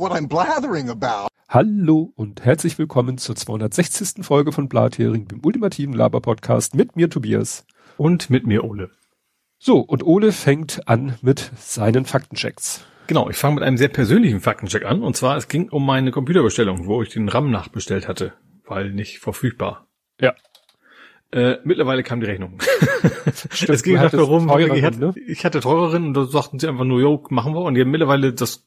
what I'm blathering about. Hallo und herzlich willkommen zur 260. Folge von Blathering, dem ultimativen Laber-Podcast mit mir Tobias. Und mit mir Ole. So, und Ole fängt an mit seinen Faktenchecks. Genau, ich fange mit einem sehr persönlichen Faktencheck an. Und zwar, es ging um meine Computerbestellung, wo ich den RAM nachbestellt hatte, weil nicht verfügbar. Ja. Äh, mittlerweile kam die Rechnung. Stimmt, es ging hattest darum, ich, hatte, ne? ich hatte teureren und da sagten sie einfach nur, jo, machen wir. Und die haben mittlerweile, das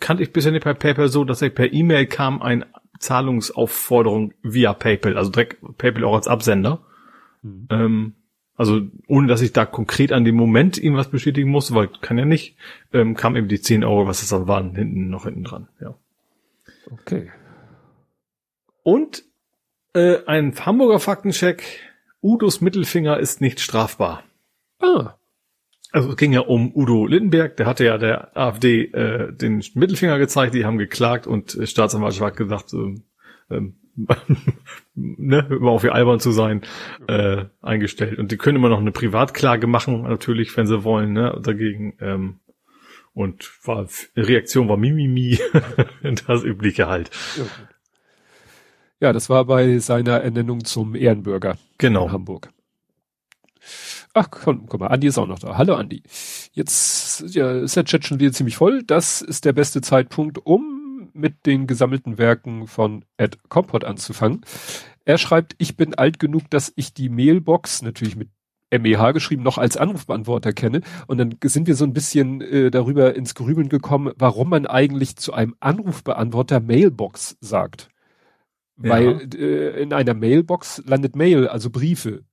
kannte ich bisher nicht bei PayPal so, dass ich per E-Mail kam eine Zahlungsaufforderung via PayPal, also direkt PayPal auch als Absender. Mhm. Ähm, also ohne, dass ich da konkret an dem Moment ihm was bestätigen musste, weil kann ja nicht, ähm, kam eben die 10 Euro, was es dann waren, hinten noch hinten dran. Ja. Okay. Und äh, ein Hamburger Faktencheck, Udos Mittelfinger ist nicht strafbar. Ah, Also es ging ja um Udo Lindenberg, der hatte ja der AfD äh, den Mittelfinger gezeigt, die haben geklagt und äh, Staatsanwaltschaft hat gesagt, ähm, ähm, ne, immer auf ihr albern zu sein, äh, eingestellt. Und die können immer noch eine Privatklage machen, natürlich, wenn sie wollen, ne, dagegen. Ähm, und war Reaktion war Mimimi, das übliche halt. ja, das war bei seiner Ernennung zum Ehrenbürger in Genau. Hamburg. Ach, komm, guck mal, Andi ist auch noch da. Hallo Andi. Jetzt ja, ist der Chat schon wieder ziemlich voll. Das ist der beste Zeitpunkt, um mit den gesammelten Werken von Ed Compot anzufangen. Er schreibt, ich bin alt genug, dass ich die Mailbox, natürlich mit MEH geschrieben, noch als Anrufbeantworter kenne. Und dann sind wir so ein bisschen äh, darüber ins Grübeln gekommen, warum man eigentlich zu einem Anrufbeantworter Mailbox sagt. Ja. Weil äh, in einer Mailbox landet Mail, also Briefe.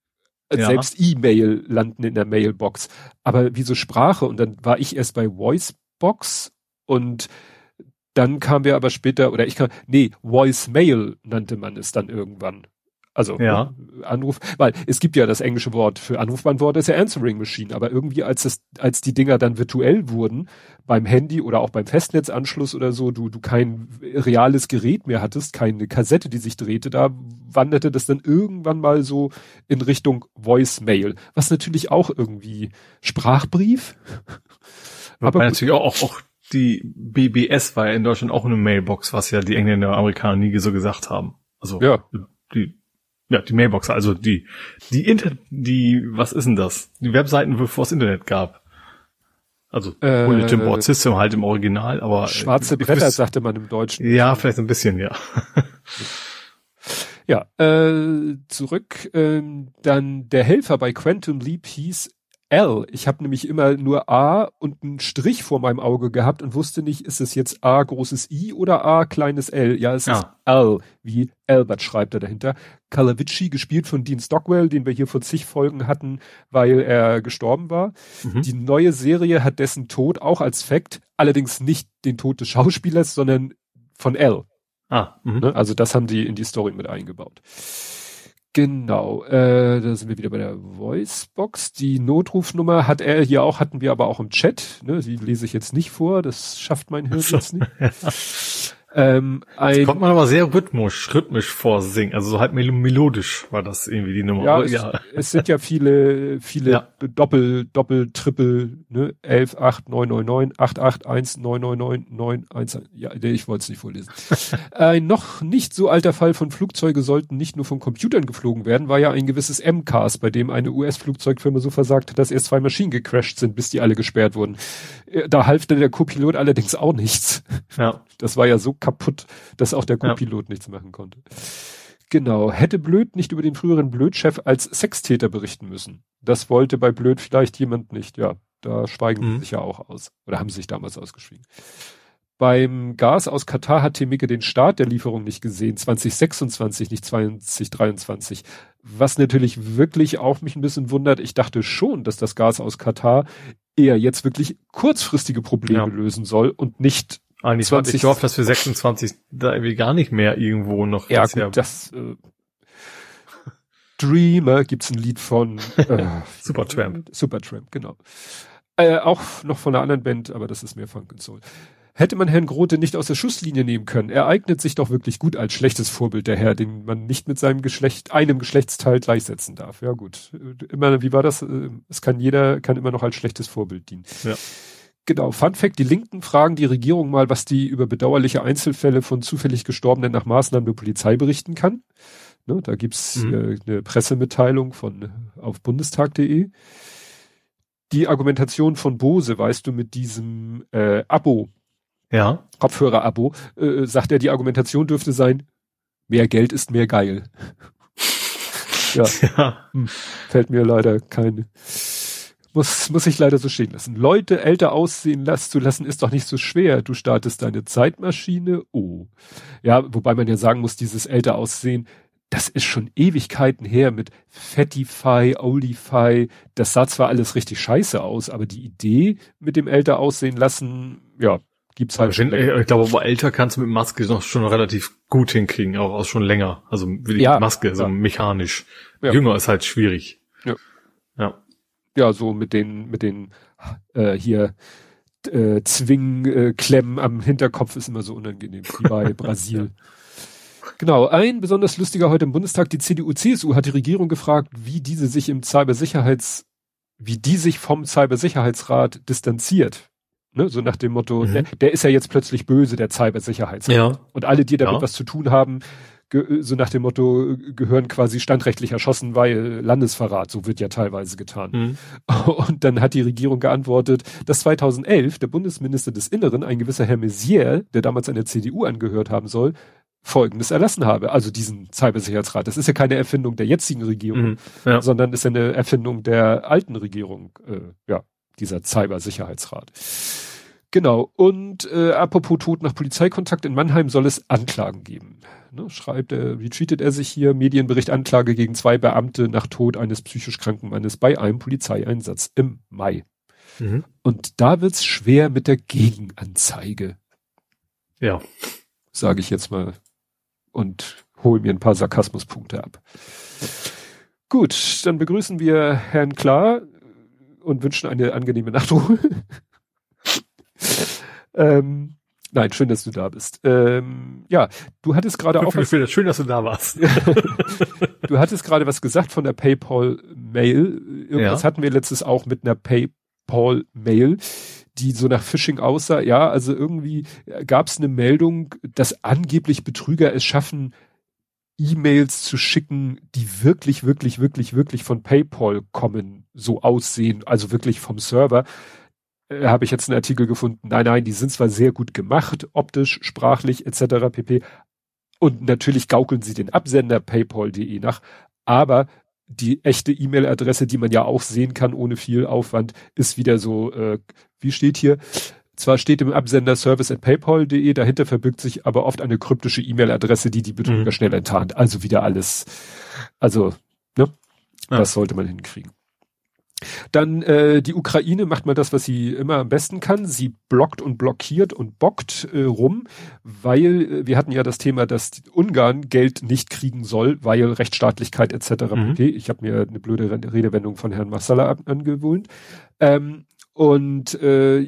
Äh, Ja. Selbst E-Mail landen in der Mailbox. Aber wieso Sprache? Und dann war ich erst bei Voicebox und dann kam wir aber später, oder ich kam, nee, Voicemail nannte man es dann irgendwann. Also Ja. äh, Anruf, weil es gibt ja das englische Wort für Anrufbeantworter, ist ja Answering Machine, aber irgendwie als das, als die Dinger dann virtuell wurden, beim Handy oder auch beim Festnetzanschluss oder so, du, du kein reales Gerät mehr hattest, keine Kassette, die sich drehte, da wanderte das dann irgendwann mal so in Richtung Voicemail, was natürlich auch irgendwie Sprachbrief. Aber natürlich auch, auch, auch die BBS war ja in Deutschland auch eine Mailbox, was ja die Engländer und Amerikaner nie so gesagt haben. Also Ja. die ja die Mailbox, also die die Inter die was ist denn das? Die Webseiten, bevor es Internet gab. Also Äh, Bulletin Board System halt im Original, aber Schwarze Bretter, wüsste- sagte man im Deutschen. Ja, vielleicht ein bisschen, ja. Ja, äh, zurück. Ähm, dann der Helfer bei Quantum Leap hieß L. Ich habe nämlich immer nur A und einen Strich vor meinem Auge gehabt und wusste nicht, ist es jetzt A großes I oder A kleines L. Ja, es ist Ja. L, wie Albert schreibt er dahinter. Kalavici, gespielt von Dean Stockwell, den wir hier vor zig Folgen hatten, weil er gestorben war. Mhm. Die neue Serie hat dessen Tod auch als Fact, allerdings nicht den Tod des Schauspielers, sondern von L. Ah, mhm. Ne? Also das haben die in die Story mit eingebaut. Genau, äh, da sind wir wieder bei der Voicebox. Die Notrufnummer hat er hier auch, hatten wir aber auch im Chat. Ne? Die lese ich jetzt nicht vor, das schafft mein Hirn So. jetzt nicht. Ähm, ein, Kommt man aber sehr rhythmisch, rhythmisch vorsingen. Also so halt mel melodisch war das irgendwie die Nummer. ja, es, ja. es sind ja viele, viele Ja. Doppel, Doppel, Triple, ne? 11, 8, 9, 9, 9, 8, 8, 1, 9, 9, 9, 9, 1, ja, nee, ich wollte es nicht vorlesen. ein noch nicht so alter Fall von Flugzeuge sollten nicht nur von Computern geflogen werden, war ja ein gewisses MCAS, bei dem eine US-Flugzeugfirma so versagt hat, dass erst zwei Maschinen gecrashed sind, bis die alle gesperrt wurden. Äh, Da half dann der Co-Pilot allerdings auch nichts. ja. Das war ja so kaputt, dass auch der Ja. Co-Pilot nichts machen konnte. Genau. Hätte Blöd nicht über den früheren Blöd-Chef als Sextäter berichten müssen. Das wollte bei Blöd vielleicht jemand nicht. Ja, da schweigen sie Mhm. sich ja auch aus. Oder haben sie sich damals ausgeschwiegen. Beim Gas aus Katar hat Temike den Start der Lieferung nicht gesehen. 2026, nicht 2023. Was natürlich wirklich auch mich ein bisschen wundert. Ich dachte schon, dass das Gas aus Katar eher jetzt wirklich kurzfristige Probleme Ja. lösen soll und nicht Eigentlich 20 hatte ich gehofft, dass wir 26 da irgendwie gar nicht mehr irgendwo noch. Ja, gut, das äh, Dreamer gibt's ein Lied von äh, Supertramp. Supertramp, genau. Äh, auch noch von einer anderen Band, aber das ist mehr Funk and Soul. Hätte man Herrn Grote nicht aus der Schusslinie nehmen können, er eignet sich doch wirklich gut als schlechtes Vorbild, der Herr, den man nicht mit seinem Geschlecht, einem Geschlechtsteil gleichsetzen darf. Ja gut, immer, wie war das? Äh, Es kann jeder, kann immer noch als schlechtes Vorbild dienen. Ja. Genau, Fun Fact, die Linken fragen die Regierung mal, was die über bedauerliche Einzelfälle von zufällig Gestorbenen nach Maßnahmen der Polizei berichten kann. Ne, da gibt's mhm. äh, eine Pressemitteilung von auf bundestag.de. Die Argumentation von Bose, weißt du, mit diesem äh, Abo, ja. Kopfhörer-Abo, äh, sagt er, die Argumentation dürfte sein, mehr Geld ist mehr geil. ja. ja. Hm, fällt mir leider keine muss, muss ich leider so stehen lassen. Leute älter aussehen lassen, zu lassen, ist doch nicht so schwer. Du startest deine Zeitmaschine. Oh. Ja, wobei man ja sagen muss, dieses älter aussehen, das ist schon Ewigkeiten her mit Fattify, Oldify. Das sah zwar alles richtig scheiße aus, aber die Idee mit dem älter aussehen lassen, ja, gibt's halt. Ich, ich glaube, aber älter kannst du mit Maske noch schon relativ gut hinkriegen, auch, auch schon länger. Also wie die ja, Maske, so ja. mechanisch. Ja. Jünger ist halt schwierig. Ja. Ja ja, so mit den, mit den äh, hier äh, Zwingklemmen äh, am Hinterkopf ist immer so unangenehm, wie bei Brasil. Genau, ein besonders lustiger heute im Bundestag, die CDU-CSU hat die Regierung gefragt, wie diese sich im Cybersicherheits, wie die sich vom Cybersicherheitsrat distanziert. Ne, so nach dem Motto, mhm. der, der, ist ja jetzt plötzlich böse, der Cybersicherheitsrat. Ja. Und alle, die damit ja. was zu tun haben, so nach dem Motto, gehören quasi standrechtlich erschossen, weil Landesverrat, so wird ja teilweise getan. Mhm. Und dann hat die Regierung geantwortet, dass 2011 der Bundesminister des Inneren, ein gewisser Herr Messier, der damals einer CDU angehört haben soll, Folgendes erlassen habe, also diesen Cybersicherheitsrat. Das ist ja keine Erfindung der jetzigen Regierung, mhm, ja. sondern ist eine Erfindung der alten Regierung, äh, ja, dieser Cybersicherheitsrat. Genau. Und äh, apropos Tod nach Polizeikontakt, in Mannheim soll es Anklagen geben ne, schreibt er, retweetet er sich hier, Medienbericht Anklage gegen zwei Beamte nach Tod eines psychisch kranken Mannes bei einem Polizeieinsatz im Mai. Mhm. Und da wird's schwer mit der Gegenanzeige. Ja. Sage ich jetzt mal. Und hole mir ein paar Sarkasmuspunkte ab. Gut, dann begrüßen wir Herrn Klar und wünschen eine angenehme Nachtruhe. ähm, Nein, schön, dass du da bist. Ähm, ja, du hattest gerade auch. Was, schön, dass du da warst. du hattest gerade was gesagt von der PayPal-Mail. Irgendwas ja. hatten wir letztes auch mit einer PayPal-Mail, die so nach Phishing aussah. Ja, also irgendwie gab es eine Meldung, dass angeblich Betrüger es schaffen, E-Mails zu schicken, die wirklich, wirklich, wirklich, wirklich von PayPal kommen, so aussehen, also wirklich vom Server äh, habe ich jetzt einen Artikel gefunden, nein, nein, die sind zwar sehr gut gemacht, optisch, sprachlich etc. pp. Und natürlich gaukeln sie den Absender paypal.de nach, aber die echte E-Mail-Adresse, die man ja auch sehen kann ohne viel Aufwand, ist wieder so, äh, wie steht hier? Zwar steht im Absender service at paypal.de, dahinter verbirgt sich aber oft eine kryptische E-Mail-Adresse, die die Betrüger mhm. schnell enttarnt. Also wieder alles, also, ne? Ja. Das sollte man hinkriegen. Dann äh, die Ukraine macht mal das, was sie immer am besten kann. Sie blockt und blockiert und bockt äh, rum, weil äh, wir hatten ja das Thema, dass Ungarn Geld nicht kriegen soll, weil Rechtsstaatlichkeit etc. Mhm. Okay, ich habe mir eine blöde Redewendung von Herrn Massala angewöhnt. Ähm, und äh,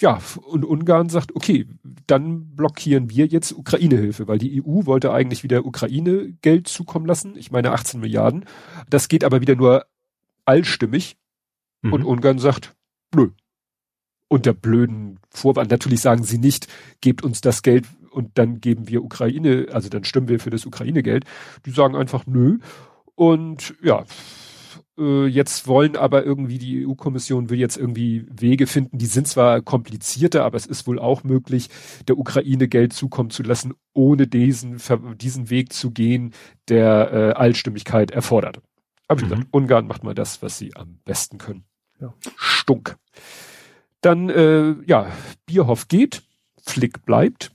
ja, und Ungarn sagt, okay, dann blockieren wir jetzt Ukraine-Hilfe, weil die EU wollte eigentlich wieder Ukraine Geld zukommen lassen. Ich meine 18 Milliarden. Das geht aber wieder nur allstimmig mhm. und Ungarn sagt, nö. Unter blöden Vorwand. Natürlich sagen sie nicht, gebt uns das Geld und dann geben wir Ukraine, also dann stimmen wir für das Ukraine-Geld. Die sagen einfach nö. Und ja, äh, jetzt wollen aber irgendwie die EU-Kommission will jetzt irgendwie Wege finden, die sind zwar komplizierter, aber es ist wohl auch möglich, der Ukraine Geld zukommen zu lassen, ohne diesen, diesen Weg zu gehen, der äh, Allstimmigkeit erfordert. Aber wie mhm. gesagt, Ungarn macht mal das, was sie am besten können. Ja. Stunk. Dann, äh, ja, Bierhoff geht, Flick bleibt.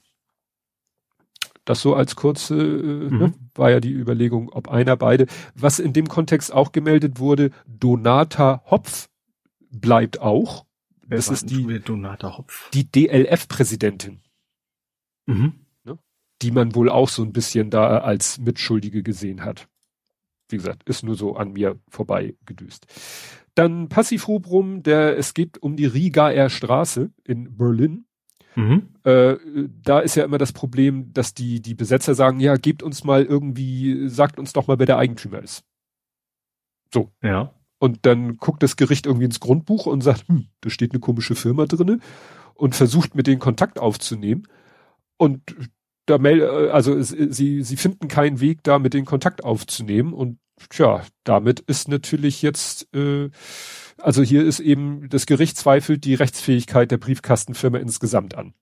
Das so als kurze, äh, mhm. ne, war ja die Überlegung, ob einer beide. Was in dem Kontext auch gemeldet wurde, Donata Hopf bleibt auch. Wer das ist die, Donata Hopf? die DLF-Präsidentin. Mhm. Ne, die man wohl auch so ein bisschen da als Mitschuldige gesehen hat wie gesagt, ist nur so an mir vorbei gedüst. Dann Passivhubrum, der, es geht um die Rigaer Straße in Berlin. Mhm. Äh, da ist ja immer das Problem, dass die, die Besetzer sagen, ja, gebt uns mal irgendwie, sagt uns doch mal, wer der Eigentümer ist. So. Ja. Und dann guckt das Gericht irgendwie ins Grundbuch und sagt, hm, da steht eine komische Firma drinne und versucht mit denen Kontakt aufzunehmen. Und da meld, also sie, sie finden keinen Weg, da mit denen Kontakt aufzunehmen. Und tja, damit ist natürlich jetzt, äh, also hier ist eben, das Gericht zweifelt die Rechtsfähigkeit der Briefkastenfirma insgesamt an.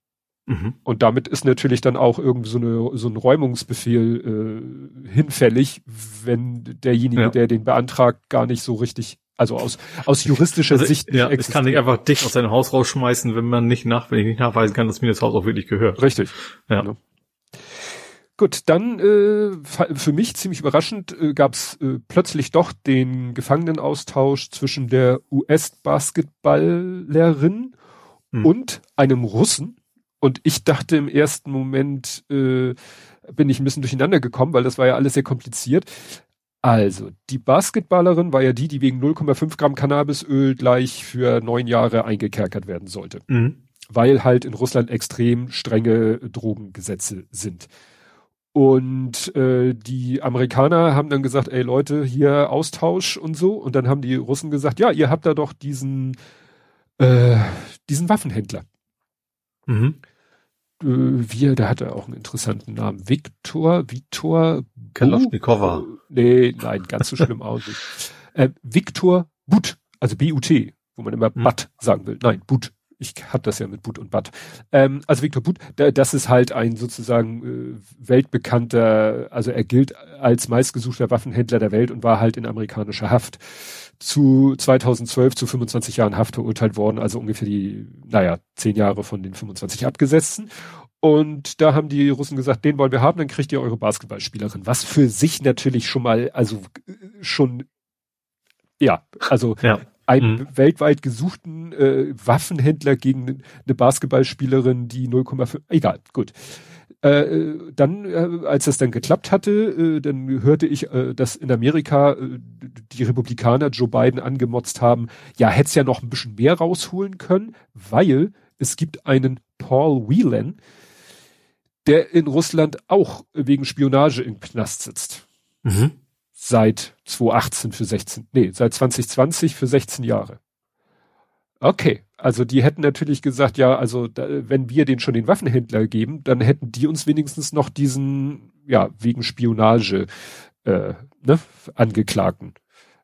Mhm. Und damit ist natürlich dann auch irgendwie so, eine, so ein Räumungsbefehl äh, hinfällig, wenn derjenige, ja. der den beantragt, gar nicht so richtig, also aus, aus juristischer also, Sicht. Ja, ich kann nicht einfach dich aus seinem Haus rausschmeißen, wenn man nicht nach, wenn ich nicht nachweisen kann, dass mir das Haus auch wirklich gehört. Richtig. Ja. ja. Gut, dann äh, für mich ziemlich überraschend äh, gab es äh, plötzlich doch den Gefangenenaustausch zwischen der US-Basketballerin hm. und einem Russen und ich dachte im ersten Moment, äh, bin ich ein bisschen durcheinander gekommen, weil das war ja alles sehr kompliziert. Also, die Basketballerin war ja die, die wegen 0,5 Gramm Cannabisöl gleich für neun Jahre eingekerkert werden sollte. Mhm. Weil halt in Russland extrem strenge Drogengesetze sind. Und äh, die Amerikaner haben dann gesagt, ey Leute, hier Austausch und so. Und dann haben die Russen gesagt, ja, ihr habt da doch diesen, äh, diesen Waffenhändler. Mhm äh, wir, der hatte auch einen interessanten Namen. Viktor, Viktor Kalaschnikova. Nee, nein, ganz so schlimm nicht. Äh, Viktor But, also B-U-T, wo man immer hm. But sagen will. Nein, But. Ich hab das ja mit But und But. Ähm, also Viktor But, das ist halt ein sozusagen äh, weltbekannter, also er gilt als meistgesuchter Waffenhändler der Welt und war halt in amerikanischer Haft zu 2012 zu 25 Jahren Haft verurteilt worden, also ungefähr die, naja, 10 Jahre von den 25 abgesessen. Und da haben die Russen gesagt, den wollen wir haben, dann kriegt ihr eure Basketballspielerin. Was für sich natürlich schon mal, also schon, ja, also ja. Einen mhm. weltweit gesuchten äh, Waffenhändler gegen eine Basketballspielerin, die 0,5, egal, gut. Äh, dann, äh, als das dann geklappt hatte, äh, dann hörte ich, äh, dass in Amerika äh, die Republikaner Joe Biden angemotzt haben, ja, hätte es ja noch ein bisschen mehr rausholen können, weil es gibt einen Paul Whelan, der in Russland auch wegen Spionage im Knast sitzt. Mhm. Seit 2018 für 16, nee, seit 2020 für 16 Jahre. Okay, also die hätten natürlich gesagt, ja, also da, wenn wir den schon den Waffenhändler geben, dann hätten die uns wenigstens noch diesen, ja, wegen Spionage äh, ne, Angeklagten.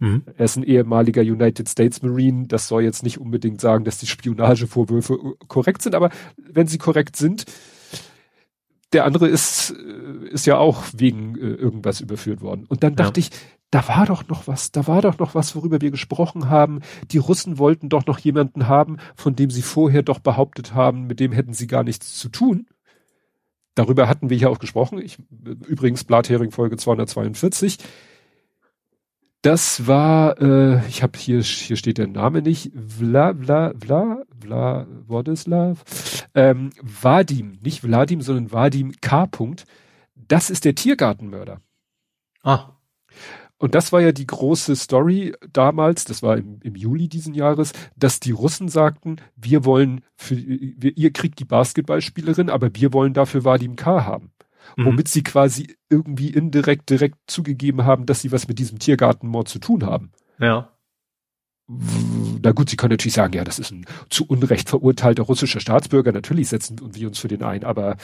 Mhm. Er ist ein ehemaliger United States Marine. Das soll jetzt nicht unbedingt sagen, dass die Spionagevorwürfe korrekt sind, aber wenn sie korrekt sind, der andere ist, äh, ist ja auch wegen äh, irgendwas überführt worden. Und dann dachte ja. ich, da war doch noch was, da war doch noch was, worüber wir gesprochen haben. Die Russen wollten doch noch jemanden haben, von dem sie vorher doch behauptet haben, mit dem hätten sie gar nichts zu tun. Darüber hatten wir hier auch gesprochen. Ich, übrigens Blathering Folge 242. Das war, äh, ich habe hier, hier steht der Name nicht, Vla, Vla, Vla, Vla, Wodislav, ähm, Vadim, nicht Vladim, sondern Vadim K. -Punkt. Das ist der Tiergartenmörder. Ah. Und das war ja die große Story damals, das war im, im Juli diesen Jahres, dass die Russen sagten, wir wollen für, wir, ihr kriegt die Basketballspielerin, aber wir wollen dafür Vadim K. haben. Mhm. Womit sie quasi irgendwie indirekt direkt zugegeben haben, dass sie was mit diesem Tiergartenmord zu tun haben. Ja. Na gut, sie können natürlich sagen, ja, das ist ein zu Unrecht verurteilter russischer Staatsbürger, natürlich setzen wir uns für den ein, aber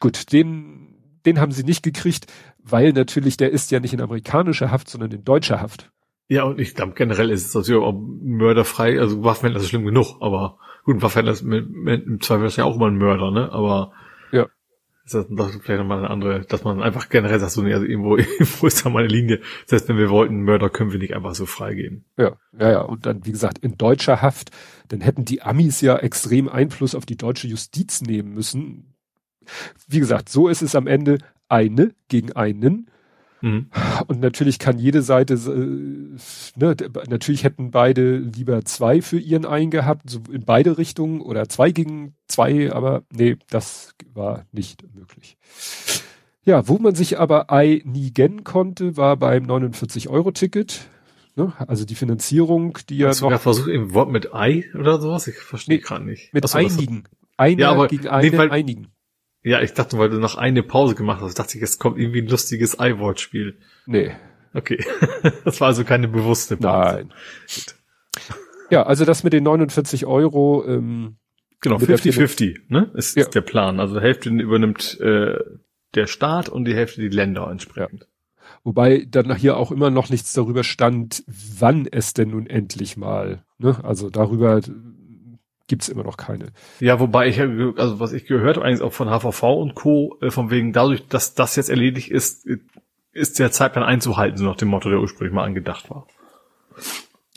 gut, den den haben sie nicht gekriegt, weil natürlich der ist ja nicht in amerikanischer Haft, sondern in deutscher Haft. Ja, und ich glaube, generell ist es natürlich auch mörderfrei, also Waffenhändler ist schlimm genug, aber gut, ein Waffenhändler ist mit, mit, im Zweifel ist ja auch immer ein Mörder, ne, aber. Ist das doch vielleicht nochmal eine andere, dass man einfach generell sagt, so, nee, also irgendwo, irgendwo ist da mal eine Linie, heißt, wenn wir wollten, Mörder können wir nicht einfach so freigeben. Ja, ja, ja, und dann, wie gesagt, in deutscher Haft, dann hätten die Amis ja extrem Einfluss auf die deutsche Justiz nehmen müssen, wie gesagt, so ist es am Ende eine gegen einen. Mhm. Und natürlich kann jede Seite, äh, ne, natürlich hätten beide lieber zwei für ihren einen gehabt, so in beide Richtungen oder zwei gegen zwei, aber nee, das war nicht möglich. Ja, wo man sich aber einigen konnte, war beim 49-Euro-Ticket. Ne? Also die Finanzierung, die ja Hast noch. Du versucht im Wort mit Ei oder sowas? Ich verstehe nee, gerade nicht. Mit Achso, einigen. Einer ja, aber, gegen einen, nee, weil, einigen. Ja, ich dachte, weil du noch eine Pause gemacht hast, dachte ich, es kommt irgendwie ein lustiges Ei-Wortspiel. Nee. Okay. Das war also keine bewusste Pause. Nein. Ja, also das mit den 49 Euro. Ähm, genau, 50-50, ne? Ist, ja. ist, der Plan. Also Hälfte übernimmt äh, der Staat und die Hälfte die Länder entsprechend. Ja. Wobei dann hier auch immer noch nichts darüber stand, wann es denn nun endlich mal, ne? Also darüber gibt's immer noch keine. Ja, wobei ich, also was ich gehört habe, eigentlich auch von HVV und Co., äh, von wegen dadurch, dass das jetzt erledigt ist, ist der Zeitplan einzuhalten, so nach dem Motto, der ursprünglich mal angedacht war.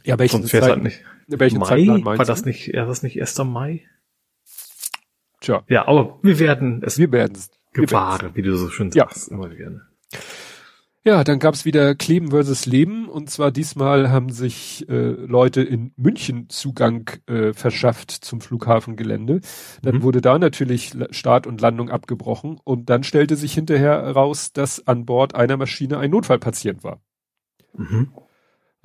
Ja, welchen Sonst Zeit, halt nicht. Welchen Mai? Zeitplan meinst war das nicht, ja, das nicht 1. Mai? Tja. Ja, aber wir werden es. Wir werden es. Gewahren, wie du so schön sagst. Ja. Immer gerne. Ja, dann gab's wieder Kleben versus Leben und zwar diesmal haben sich äh, Leute in München Zugang äh, verschafft zum Flughafengelände. Dann mhm. wurde da natürlich Start und Landung abgebrochen und dann stellte sich hinterher heraus, dass an Bord einer Maschine ein Notfallpatient war. Mhm.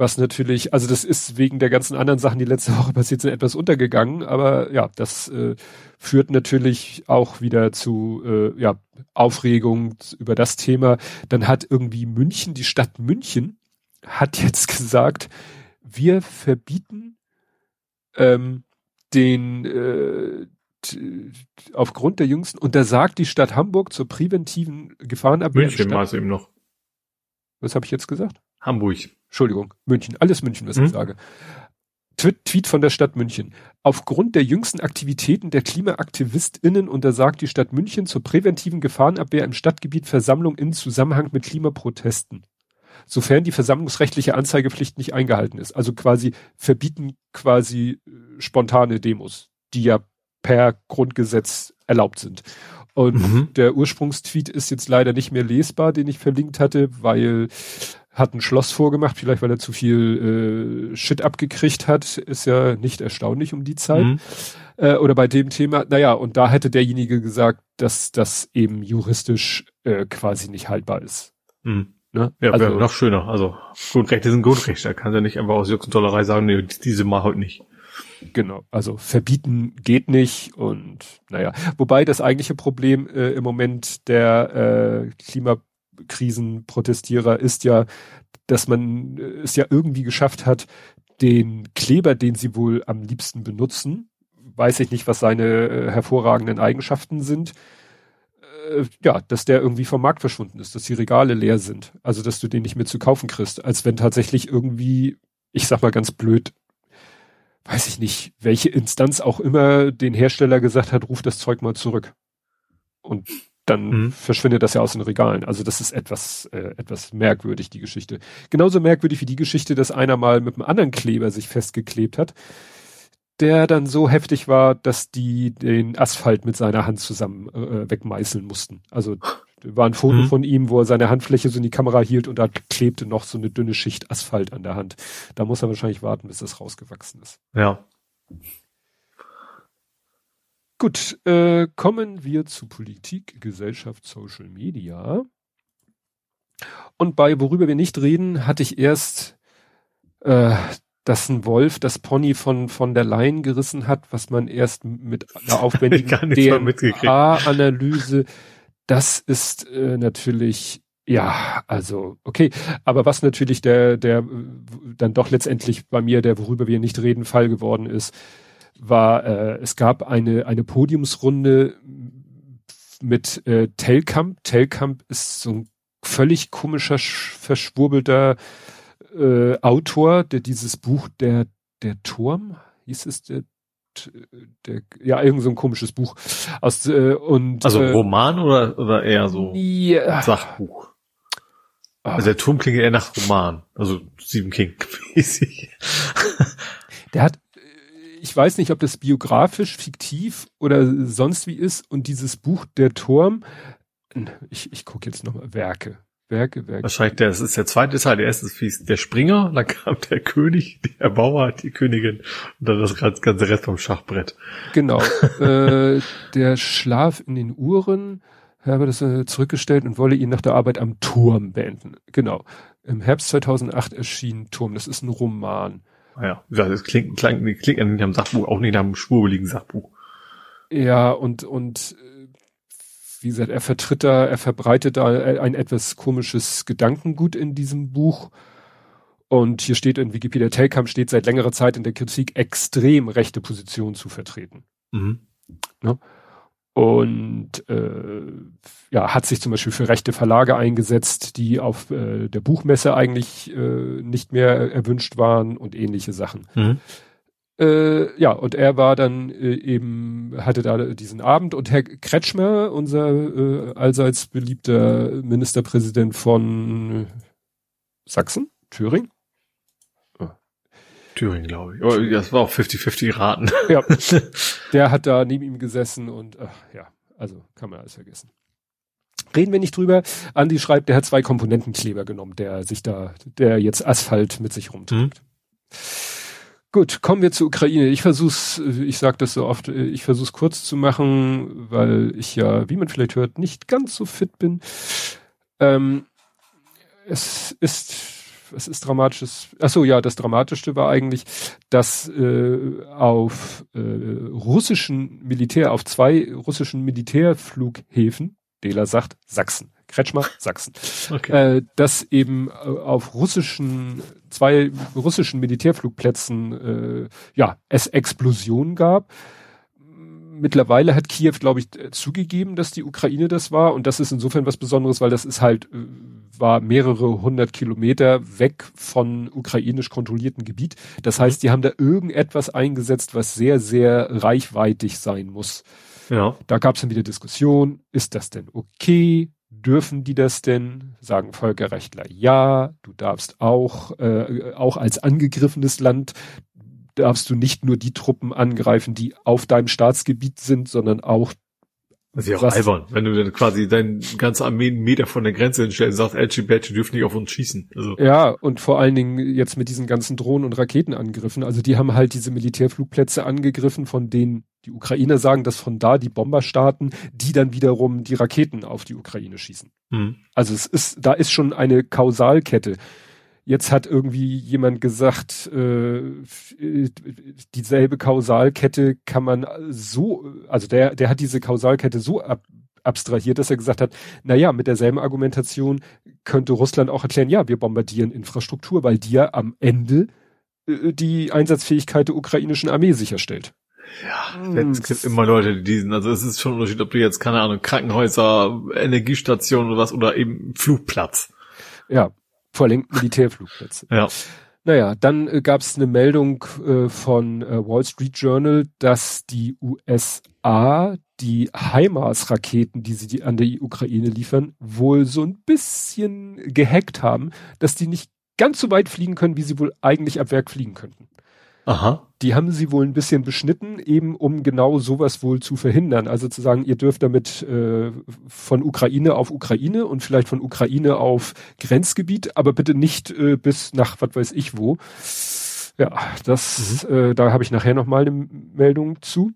Was natürlich, also das ist wegen der ganzen anderen Sachen, die letzte Woche passiert sind, etwas untergegangen, aber ja, das äh, führt natürlich auch wieder zu äh, ja, Aufregung über das Thema. Dann hat irgendwie München, die Stadt München, hat jetzt gesagt, wir verbieten ähm, den äh, aufgrund der jüngsten, und da sagt die Stadt Hamburg zur präventiven Gefahrenabwehr. München war es eben noch. Was habe ich jetzt gesagt? Hamburg. Entschuldigung, München, alles München, was mhm. ich sage. Tweet von der Stadt München. Aufgrund der jüngsten Aktivitäten der KlimaaktivistInnen untersagt die Stadt München zur präventiven Gefahrenabwehr im Stadtgebiet Versammlung in Zusammenhang mit Klimaprotesten. Sofern die versammlungsrechtliche Anzeigepflicht nicht eingehalten ist. Also quasi verbieten quasi äh, spontane Demos, die ja per Grundgesetz erlaubt sind. Und mhm. der Ursprungstweet ist jetzt leider nicht mehr lesbar, den ich verlinkt hatte, weil hat ein Schloss vorgemacht, vielleicht weil er zu viel äh, Shit abgekriegt hat, ist ja nicht erstaunlich um die Zeit. Mhm. Äh, oder bei dem Thema, naja, und da hätte derjenige gesagt, dass das eben juristisch äh, quasi nicht haltbar ist. Mhm. Ne? Ja, also, noch schöner. Also Grundrechte sind Grundrechte. Da kann er nicht einfach aus Jux und Tollerei sagen, nee, diese mal heute nicht. Genau, also verbieten geht nicht und naja, wobei das eigentliche Problem äh, im Moment der äh, Klima Krisenprotestierer ist ja, dass man es ja irgendwie geschafft hat, den Kleber, den sie wohl am liebsten benutzen, weiß ich nicht, was seine äh, hervorragenden Eigenschaften sind, äh, ja, dass der irgendwie vom Markt verschwunden ist, dass die Regale leer sind. Also, dass du den nicht mehr zu kaufen kriegst, als wenn tatsächlich irgendwie, ich sag mal ganz blöd, weiß ich nicht, welche Instanz auch immer den Hersteller gesagt hat, ruf das Zeug mal zurück. Und dann mhm. verschwindet das ja aus den Regalen. Also das ist etwas, äh, etwas merkwürdig, die Geschichte. Genauso merkwürdig wie die Geschichte, dass einer mal mit einem anderen Kleber sich festgeklebt hat, der dann so heftig war, dass die den Asphalt mit seiner Hand zusammen äh, wegmeißeln mussten. Also war ein Foto mhm. von ihm, wo er seine Handfläche so in die Kamera hielt und da klebte noch so eine dünne Schicht Asphalt an der Hand. Da muss er wahrscheinlich warten, bis das rausgewachsen ist. Ja. Gut, äh, kommen wir zu Politik, Gesellschaft, Social Media. Und bei worüber wir nicht reden, hatte ich erst, äh, dass ein Wolf das Pony von von der Leyen gerissen hat, was man erst mit einer aufwendigen DNA-Analyse, das ist äh, natürlich ja, also okay, aber was natürlich der der dann doch letztendlich bei mir der worüber wir nicht reden Fall geworden ist, war, äh, es gab eine, eine Podiumsrunde mit äh, Telkamp. Telkamp ist so ein völlig komischer, verschwurbelter äh, Autor, der dieses Buch Der, der Turm, hieß es der, der ja, irgend so ein komisches Buch aus äh, und also äh, Roman oder oder eher so ja. Sachbuch. Ah. Also der Turm klingt eher nach Roman, also Stephen King mäßig. der hat ich weiß nicht, ob das biografisch, fiktiv oder sonst wie ist. Und dieses Buch Der Turm, ich, ich gucke jetzt nochmal Werke. Werke, Werke. Wahrscheinlich, das ist der zweite Teil. Der erste ist der Springer, dann kam der König, der Bauer, die Königin und dann das ganze Rest vom Schachbrett. Genau. äh, der Schlaf in den Uhren, habe das äh, zurückgestellt und wolle ihn nach der Arbeit am Turm beenden. Genau. Im Herbst 2008 erschien Turm. Das ist ein Roman. Ja, das klingt, klingt, klingt nicht am Sachbuch, auch nicht nach einem schwurbeligen Sachbuch. Ja, und, und wie gesagt, er vertritt da, er verbreitet da ein etwas komisches Gedankengut in diesem Buch. Und hier steht in Wikipedia, Telkamp steht seit längerer Zeit in der Kritik extrem rechte Positionen zu vertreten. Mhm. Ne? Und äh, ja, hat sich zum Beispiel für rechte Verlage eingesetzt, die auf äh, der Buchmesse eigentlich äh, nicht mehr erwünscht waren und ähnliche Sachen. Mhm. Äh, ja, und er war dann äh, eben, hatte da diesen Abend und Herr Kretschmer, unser äh, allseits beliebter Ministerpräsident von Sachsen, Thüringen. Thüringen, glaube ich. Oh, das war auch 50-50 Raten. Ja. Der hat da neben ihm gesessen und ach, ja, also kann man alles vergessen. Reden wir nicht drüber. Andi schreibt, der hat zwei Komponentenkleber genommen, der sich da, der jetzt Asphalt mit sich rumträgt. Mhm. Gut, kommen wir zur Ukraine. Ich versuch's, ich sage das so oft, ich versuch's kurz zu machen, weil ich ja, wie man vielleicht hört, nicht ganz so fit bin. Ähm, es ist, was ist dramatisches? Ach so, ja, das Dramatischste war eigentlich, dass äh, auf äh, russischen Militär, auf zwei russischen Militärflughäfen, Dela sagt Sachsen, Kretschmer, Sachsen. Okay. Äh, dass eben äh, auf russischen, zwei russischen Militärflugplätzen, äh, ja, es Explosionen gab. Mittlerweile hat Kiew, glaube ich, zugegeben, dass die Ukraine das war. Und das ist insofern was Besonderes, weil das ist halt, äh, war mehrere hundert Kilometer weg von ukrainisch kontrollierten Gebiet. Das mhm. heißt, die haben da irgendetwas eingesetzt, was sehr, sehr reichweitig sein muss. Ja. Da gab es dann wieder Diskussion, ist das denn okay? dürfen die das denn? Sagen Völkerrechtler, ja, du darfst auch, äh, auch als angegriffenes Land darfst du nicht nur die Truppen angreifen, die auf deinem Staatsgebiet sind, sondern auch das ist ja auch was, albern, wenn du dann quasi deinen ganzen Armee einen Meter von der Grenze hinstellst und sagst, Edgy Badge dürfen nicht auf uns schießen. Also. Ja, und vor allen Dingen jetzt mit diesen ganzen Drohnen- und Raketenangriffen. Also die haben halt diese Militärflugplätze angegriffen, von denen die Ukrainer sagen, dass von da die Bomber starten, die dann wiederum die Raketen auf die Ukraine schießen. Mhm. Also es ist, da ist schon eine Kausalkette. Jetzt hat irgendwie jemand gesagt, äh, dieselbe Kausalkette kann man so, also der, der hat diese Kausalkette so ab, abstrahiert, dass er gesagt hat, na ja, mit derselben Argumentation könnte Russland auch erklären, ja, wir bombardieren Infrastruktur, weil die ja am Ende äh, die Einsatzfähigkeit der ukrainischen Armee sicherstellt. Ja, hm. es gibt immer Leute, die diesen, also es ist schon ein Unterschied, ob du jetzt, keine Ahnung, Krankenhäuser, Energiestationen oder was, oder eben Flugplatz. Ja, vor allem Militärflugplätze. Ja. Naja, dann äh, gab es eine Meldung äh, von äh, Wall Street Journal, dass die USA die HIMARS-Raketen, die sie die an die Ukraine liefern, wohl so ein bisschen gehackt haben, dass die nicht ganz so weit fliegen können, wie sie wohl eigentlich ab Werk fliegen könnten. Aha. Die haben sie wohl ein bisschen beschnitten, eben um genau sowas wohl zu verhindern. Also zu sagen, ihr dürft damit äh, von Ukraine auf Ukraine und vielleicht von Ukraine auf Grenzgebiet, aber bitte nicht äh, bis nach was weiß ich wo. Ja, das, mhm. äh, da habe ich nachher nochmal eine Meldung zu,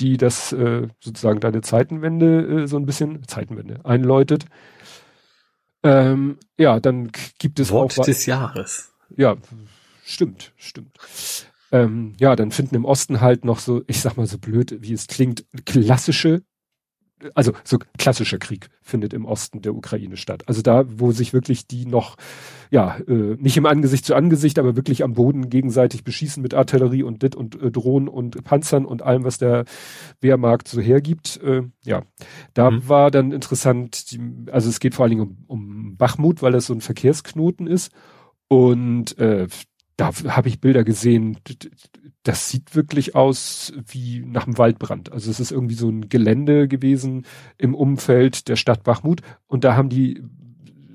die das äh, sozusagen deine Zeitenwende äh, so ein bisschen, Zeitenwende, einläutet. Ähm, ja, dann gibt es Wort auch. des Jahres. Ja, stimmt, stimmt. Ähm, ja, dann finden im Osten halt noch so, ich sag mal so blöd, wie es klingt, klassische, also so klassischer Krieg findet im Osten der Ukraine statt. Also da, wo sich wirklich die noch, ja, äh, nicht im Angesicht zu Angesicht, aber wirklich am Boden gegenseitig beschießen mit Artillerie und Dit und äh, Drohnen und Panzern und allem, was der Wehrmarkt so hergibt. Äh, ja, da mhm. war dann interessant, die, also es geht vor allen Dingen um, um Bachmut, weil das so ein Verkehrsknoten ist. Und äh, da habe ich Bilder gesehen, das sieht wirklich aus wie nach einem Waldbrand. Also es ist irgendwie so ein Gelände gewesen im Umfeld der Stadt Bachmut und da haben die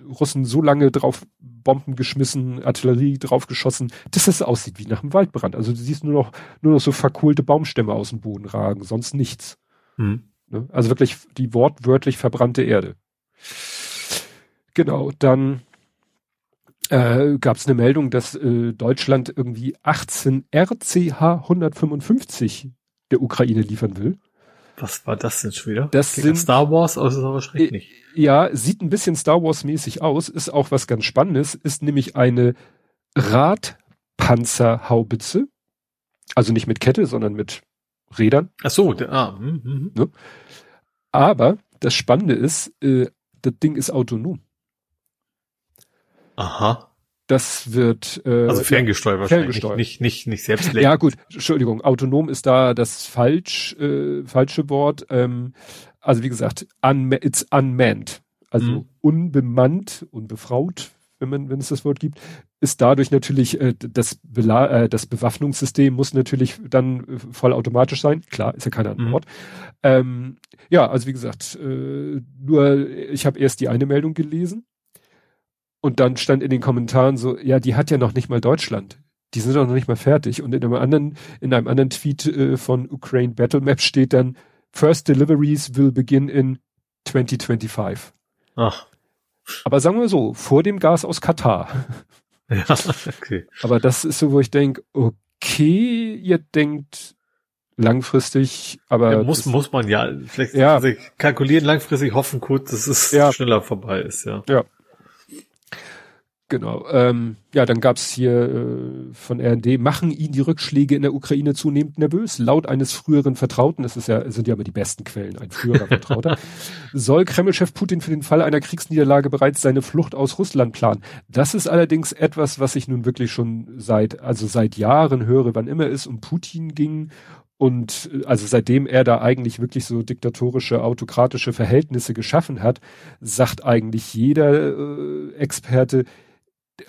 Russen so lange drauf Bomben geschmissen, Artillerie draufgeschossen, dass es aussieht wie nach einem Waldbrand. Also du siehst nur noch, nur noch so verkohlte Baumstämme aus dem Boden ragen, sonst nichts. Hm. Ne? Also wirklich die wortwörtlich verbrannte Erde. Genau, dann äh, gab es eine Meldung, dass äh, Deutschland irgendwie 18 RCH 155 der Ukraine liefern will. Was war das denn schon wieder? Das Klingt sind Star Wars, also aber schräg nicht. Ja, sieht ein bisschen Star Wars mäßig aus, ist auch was ganz Spannendes, ist nämlich eine Radpanzerhaubitze, also nicht mit Kette, sondern mit Rädern. Ach so, ah, mh, mh. Ne? Aber das Spannende ist, äh, das Ding ist autonom. Aha. Das wird äh, Also ferngesteuert wahrscheinlich. ferngesteuert. Nicht, nicht, nicht selbst Ja gut, Entschuldigung, autonom ist da das falsch äh, falsche Wort. Ähm, also wie gesagt, unma it's unmanned, also Mhm. unbemannt, unbefraut, wenn man wenn es das Wort gibt, ist dadurch natürlich äh, das Bela äh, das Bewaffnungssystem muss natürlich dann äh, vollautomatisch sein. Klar, ist ja keine andere Mhm. Wort. Ähm, ja, also wie gesagt, äh, nur ich habe erst die eine Meldung gelesen und dann stand in den Kommentaren so, ja, die hat ja noch nicht mal Deutschland. Die sind doch noch nicht mal fertig. Und in einem anderen, in einem anderen Tweet äh, von Ukraine Battle Map steht dann, First Deliveries will begin in 2025. Ach. Aber sagen wir so, vor dem Gas aus Katar. Ja, okay. Aber das ist so, wo ich denke, okay, ihr denkt langfristig, aber Ja, muss, muss man ja, vielleicht Ja. also kalkulieren, langfristig hoffen kurz, dass es Ja. schneller vorbei ist, ja. Genau. Ähm, ja, dann gab's hier äh, von RND, machen ihn die Rückschläge in der Ukraine zunehmend nervös. Laut eines früheren Vertrauten, das ist ja, sind ja immer die besten Quellen, ein früherer Vertrauter, soll Kremlchef Putin für den Fall einer Kriegsniederlage bereits seine Flucht aus Russland planen. Das ist allerdings etwas, was ich nun wirklich schon seit, also seit Jahren höre, wann immer es um Putin ging. Und äh, also seitdem er da eigentlich wirklich so diktatorische, autokratische Verhältnisse geschaffen hat, sagt eigentlich jeder äh, Experte,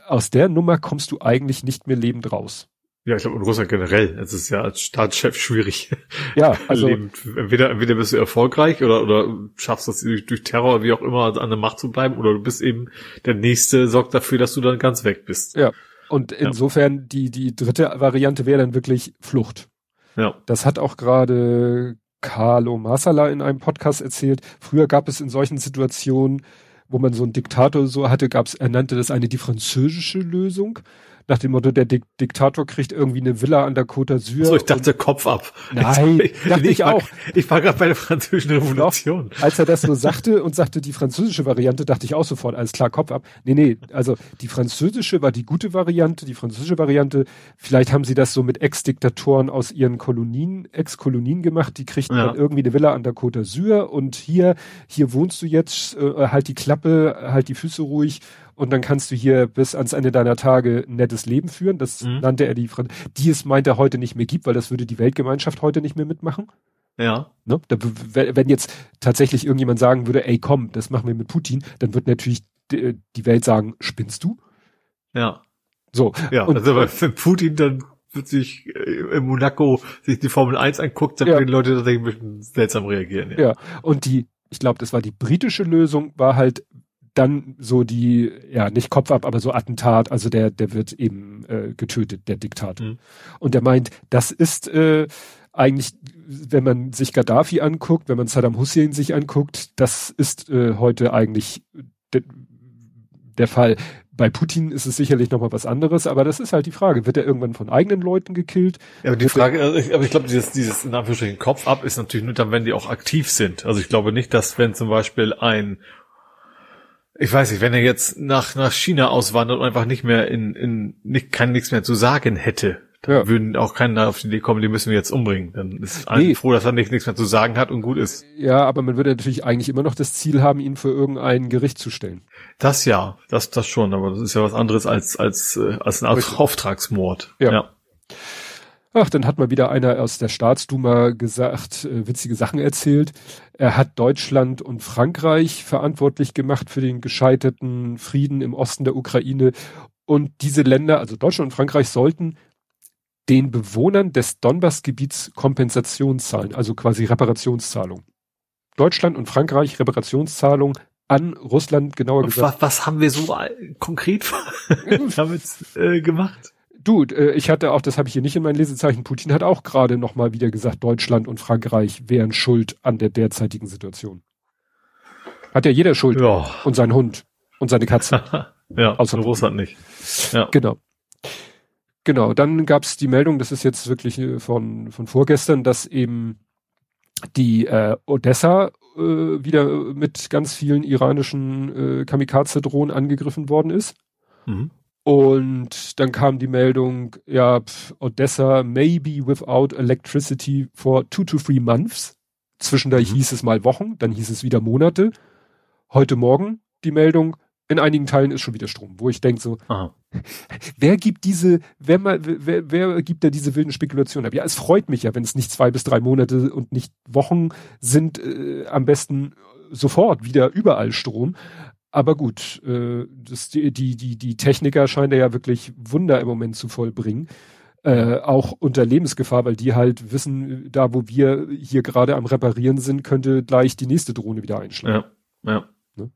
aus der Nummer kommst du eigentlich nicht mehr lebend raus. Ja, ich glaube, in Russland generell. Es ist ja als Staatschef schwierig. Ja, also lebend. Entweder, entweder bist du erfolgreich oder, oder schaffst es durch, durch Terror wie auch immer an der Macht zu bleiben oder du bist eben der Nächste, sorgt dafür, dass du dann ganz weg bist. Ja. und insofern die die dritte Variante wäre dann wirklich Flucht. Ja. Das hat auch gerade Carlo Masala in einem Podcast erzählt. Früher gab es in solchen Situationen, wo man so einen Diktator so hatte, gab's, er nannte das eine die französische Lösung. Nach dem Motto, der Dik Diktator kriegt irgendwie eine Villa an der Côte d'Azur. So, ich dachte Kopf ab. Nein, dachte ich war, auch. Ich war gerade bei der französischen Revolution. Und als er das so sagte und sagte die französische Variante, dachte ich auch sofort, alles klar, Kopf ab. Nee, nee, also die französische war die gute Variante, die französische Variante, vielleicht haben sie das so mit Ex-Diktatoren aus ihren Kolonien, Ex-Kolonien gemacht, die kriegten Ja. dann irgendwie eine Villa an der Côte d'Azur und hier, hier wohnst du jetzt, äh, halt die Klappe, halt die Füße ruhig und dann kannst du hier bis ans Ende deiner Tage ein nettes Leben führen. Das Mhm. nannte er die, die es meint er heute nicht mehr gibt, weil das würde die Weltgemeinschaft heute nicht mehr mitmachen. Ja. Ne? Da, wenn jetzt tatsächlich irgendjemand sagen würde, ey komm, das machen wir mit Putin, dann wird natürlich die, die Welt sagen, spinnst du? Ja. So. Ja. Und- also wenn Putin dann wird sich äh, in Monaco sich die Formel 1 anguckt, dann Ja. werden die Leute tatsächlich ein bisschen seltsam reagieren. Ja. Ja. Und die, ich glaube, das war die britische Lösung, war halt dann so die, ja, nicht Kopf ab, aber so Attentat, also der, der wird eben äh, getötet, der Diktator. Mhm. Und der meint, das ist äh, eigentlich, wenn man sich Gaddafi anguckt, wenn man Saddam Hussein sich anguckt, das ist äh, heute eigentlich de, der Fall. Bei Putin ist es sicherlich nochmal was anderes, aber das ist halt die Frage. Wird er irgendwann von eigenen Leuten gekillt? Ja, aber die Frage, also ich, aber ich glaube, dieses, dieses in Anführungsstrichen Kopf ab ist natürlich nur dann, wenn die auch aktiv sind. Also ich glaube nicht, dass wenn zum Beispiel ein, ich weiß nicht, wenn er jetzt nach, nach China auswandert und einfach nicht mehr in, in, nicht, kann nichts mehr zu sagen hätte, dann Ja. würden auch keiner auf die Idee kommen, die müssen wir jetzt umbringen. Dann ist Nee. froh, dass er nicht, nichts mehr zu sagen hat und gut ist. Ja, aber man würde natürlich eigentlich immer noch das Ziel haben, ihn für irgendein Gericht zu stellen. Das ja, das, das schon, aber das ist ja was anderes als, als, äh, als ein Richtig. Auftragsmord. Ja. ja. Ach, dann hat mal wieder einer aus der Staatsduma gesagt, äh, witzige Sachen erzählt. Er hat Deutschland und Frankreich verantwortlich gemacht für den gescheiterten Frieden im Osten der Ukraine. Und diese Länder, also Deutschland und Frankreich, sollten den Bewohnern des Donbass-Gebiets Kompensation zahlen, also quasi Reparationszahlung. Deutschland und Frankreich Reparationszahlung an Russland, genauer gesagt. was, was haben wir so äh, konkret damit äh, gemacht? Du, äh, ich hatte auch, das habe ich hier nicht in meinen Lesezeichen, Putin hat auch gerade nochmal wieder gesagt, Deutschland und Frankreich wären schuld an der derzeitigen Situation. Hat ja jeder Schuld. Ja. Und sein Hund und seine Katze. Ja, Außer Russland nicht. Ja. genau. Genau, dann gab es die Meldung, das ist jetzt wirklich äh, von, von vorgestern, dass eben die äh, Odessa äh, wieder mit ganz vielen iranischen äh, Kamikaze-Drohnen angegriffen worden ist. Mhm. Und dann kam die Meldung, ja, pf, Odessa may be without electricity for two to three months. Zwischendurch mhm. hieß es mal Wochen, dann hieß es wieder Monate. Heute Morgen die Meldung, in einigen Teilen ist schon wieder Strom, wo ich denke so, Aha. wer gibt diese, wer, mal, wer, wer gibt da diese wilden Spekulationen ab? Ja, es freut mich ja, wenn es nicht zwei bis drei Monate und nicht Wochen sind, äh, am besten sofort wieder überall Strom. Aber gut, äh, das, die, die, die, die Techniker scheinen ja wirklich Wunder im Moment zu vollbringen. Äh, auch unter Lebensgefahr, weil die halt wissen, da wo wir hier gerade am Reparieren sind, könnte gleich die nächste Drohne wieder einschlagen. Ja, ja. Ne?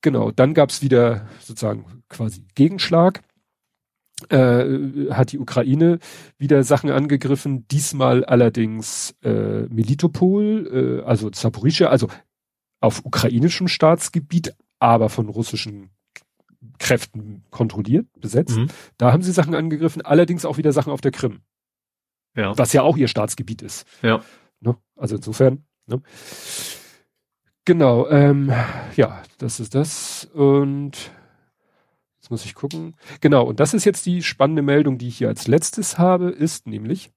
Genau, dann gab's wieder sozusagen quasi Gegenschlag. Äh, hat die Ukraine wieder Sachen angegriffen, diesmal allerdings äh, Melitopol, äh, also Zaporizhia, also auf ukrainischem Staatsgebiet, aber von russischen Kräften kontrolliert, besetzt. Mhm. Da haben sie Sachen angegriffen, allerdings auch wieder Sachen auf der Krim. Ja. Was ja auch ihr Staatsgebiet ist. Ja. Ne? Also insofern. Ne? Genau, ähm, ja, das ist das. Und jetzt muss ich gucken. Genau, und das ist jetzt die spannende Meldung, die ich hier als letztes habe, ist nämlich,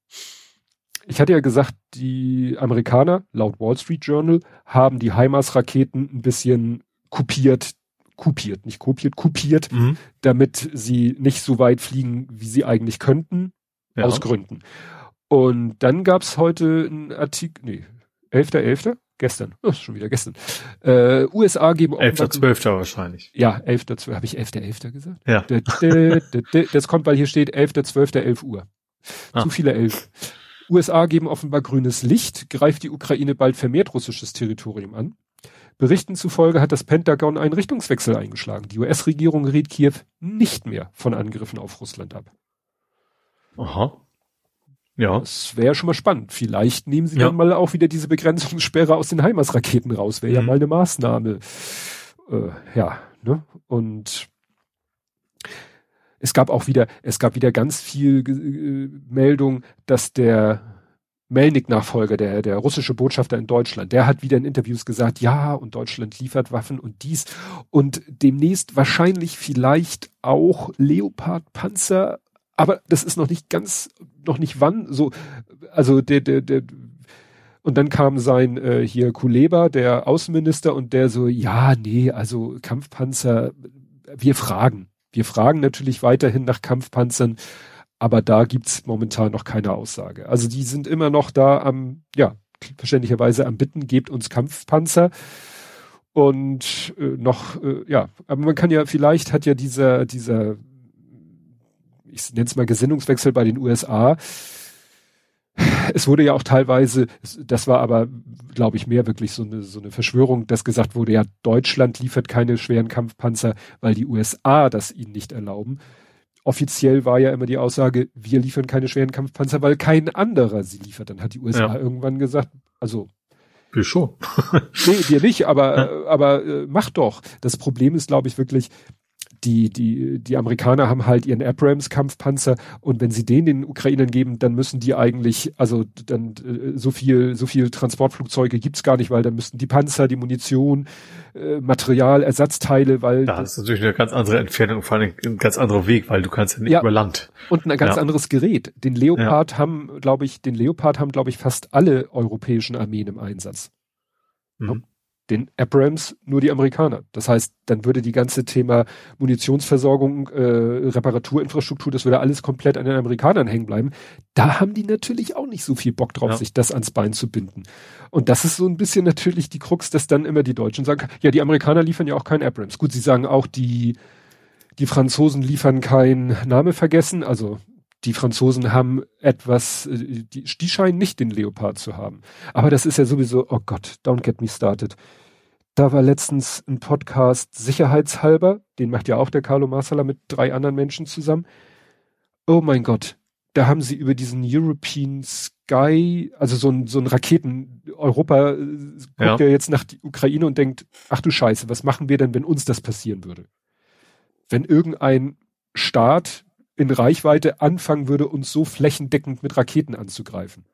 ich hatte ja gesagt, die Amerikaner, laut Wall Street Journal, haben die HIMARS-Raketen ein bisschen kopiert, kopiert, nicht kopiert, kopiert, mhm. damit sie nicht so weit fliegen, wie sie eigentlich könnten, ja. aus Gründen. Und dann gab's heute einen Artikel, nee, 11.11., .11., gestern, oh, schon wieder gestern. Äh, USA geben 11.12. wahrscheinlich. Ja, 11.12. Habe ich 11.11. .11. gesagt? Ja. Das kommt, weil hier steht 11.12. 11 Uhr. Ah. Zu viele 11. USA geben offenbar grünes Licht, greift die Ukraine bald vermehrt russisches Territorium an. Berichten zufolge hat das Pentagon einen Richtungswechsel eingeschlagen. Die US-Regierung rät Kiew nicht mehr von Angriffen auf Russland ab. Aha. Ja. Das wäre ja schon mal spannend. Vielleicht nehmen sie ja. dann mal auch wieder diese Begrenzungssperre aus den Heimatsraketen raus. Wäre mhm. ja mal eine Maßnahme. Äh, ja, ne? Und es gab auch wieder, es gab wieder ganz viel äh, Meldung, dass der Melnik-Nachfolger, der, der russische Botschafter in Deutschland, der hat wieder in Interviews gesagt, ja, und Deutschland liefert Waffen und dies und demnächst wahrscheinlich vielleicht auch Leopard-Panzer, aber das ist noch nicht ganz, noch nicht wann, so, also der, der, der, und dann kam sein äh, hier Kuleba, der Außenminister, und der so, ja, nee, also Kampfpanzer, wir fragen. Wir fragen natürlich weiterhin nach Kampfpanzern, aber da gibt's momentan noch keine Aussage. Also die sind immer noch da am, ja, verständlicherweise am Bitten, gebt uns Kampfpanzer. Und äh, noch, äh, ja, aber man kann ja, vielleicht hat ja dieser, dieser, ich nenne es mal Gesinnungswechsel bei den USA, es wurde ja auch teilweise, das war aber, glaube ich, mehr wirklich so eine, so eine Verschwörung, dass gesagt wurde, ja, Deutschland liefert keine schweren Kampfpanzer, weil die USA das ihnen nicht erlauben. Offiziell war ja immer die Aussage, wir liefern keine schweren Kampfpanzer, weil kein anderer sie liefert. Dann hat die USA ja. irgendwann gesagt, also wir schon. nee, wir nicht, aber, ja. aber äh, mach doch. Das Problem ist, glaube ich, wirklich, die, die, die Amerikaner haben halt ihren Abrams-Kampfpanzer und wenn sie den den Ukrainern geben, dann müssen die eigentlich, also dann äh, so viel, so viel Transportflugzeuge gibt's gar nicht, weil dann müssten die Panzer, die Munition, äh, Material, Ersatzteile, weil. Da ist natürlich eine ganz andere Entfernung, vor allem ein ganz anderer Weg, weil du kannst ja nicht ja, über Land. Und ein ganz ja. anderes Gerät. Den Leopard ja. haben, glaube ich, den Leopard haben, glaube ich, fast alle europäischen Armeen im Einsatz. Mhm den Abrams nur die Amerikaner. Das heißt, dann würde die ganze Thema Munitionsversorgung, äh, Reparaturinfrastruktur, das würde alles komplett an den Amerikanern hängen bleiben. Da haben die natürlich auch nicht so viel Bock drauf, ja. sich das ans Bein zu binden. Und das ist so ein bisschen natürlich die Krux, dass dann immer die Deutschen sagen, ja, die Amerikaner liefern ja auch kein Abrams. Gut, sie sagen auch, die, die Franzosen liefern kein Name vergessen, also die Franzosen haben etwas, äh, die, die scheinen nicht den Leopard zu haben. Aber das ist ja sowieso, oh Gott, don't get me started. Da war letztens ein Podcast sicherheitshalber, den macht ja auch der Carlo Marsala mit drei anderen Menschen zusammen. Oh mein Gott, da haben sie über diesen European Sky, also so ein, so ein Raketen, Europa äh, guckt ja. ja jetzt nach die Ukraine und denkt, ach du Scheiße, was machen wir denn, wenn uns das passieren würde? Wenn irgendein Staat in Reichweite anfangen würde, uns so flächendeckend mit Raketen anzugreifen.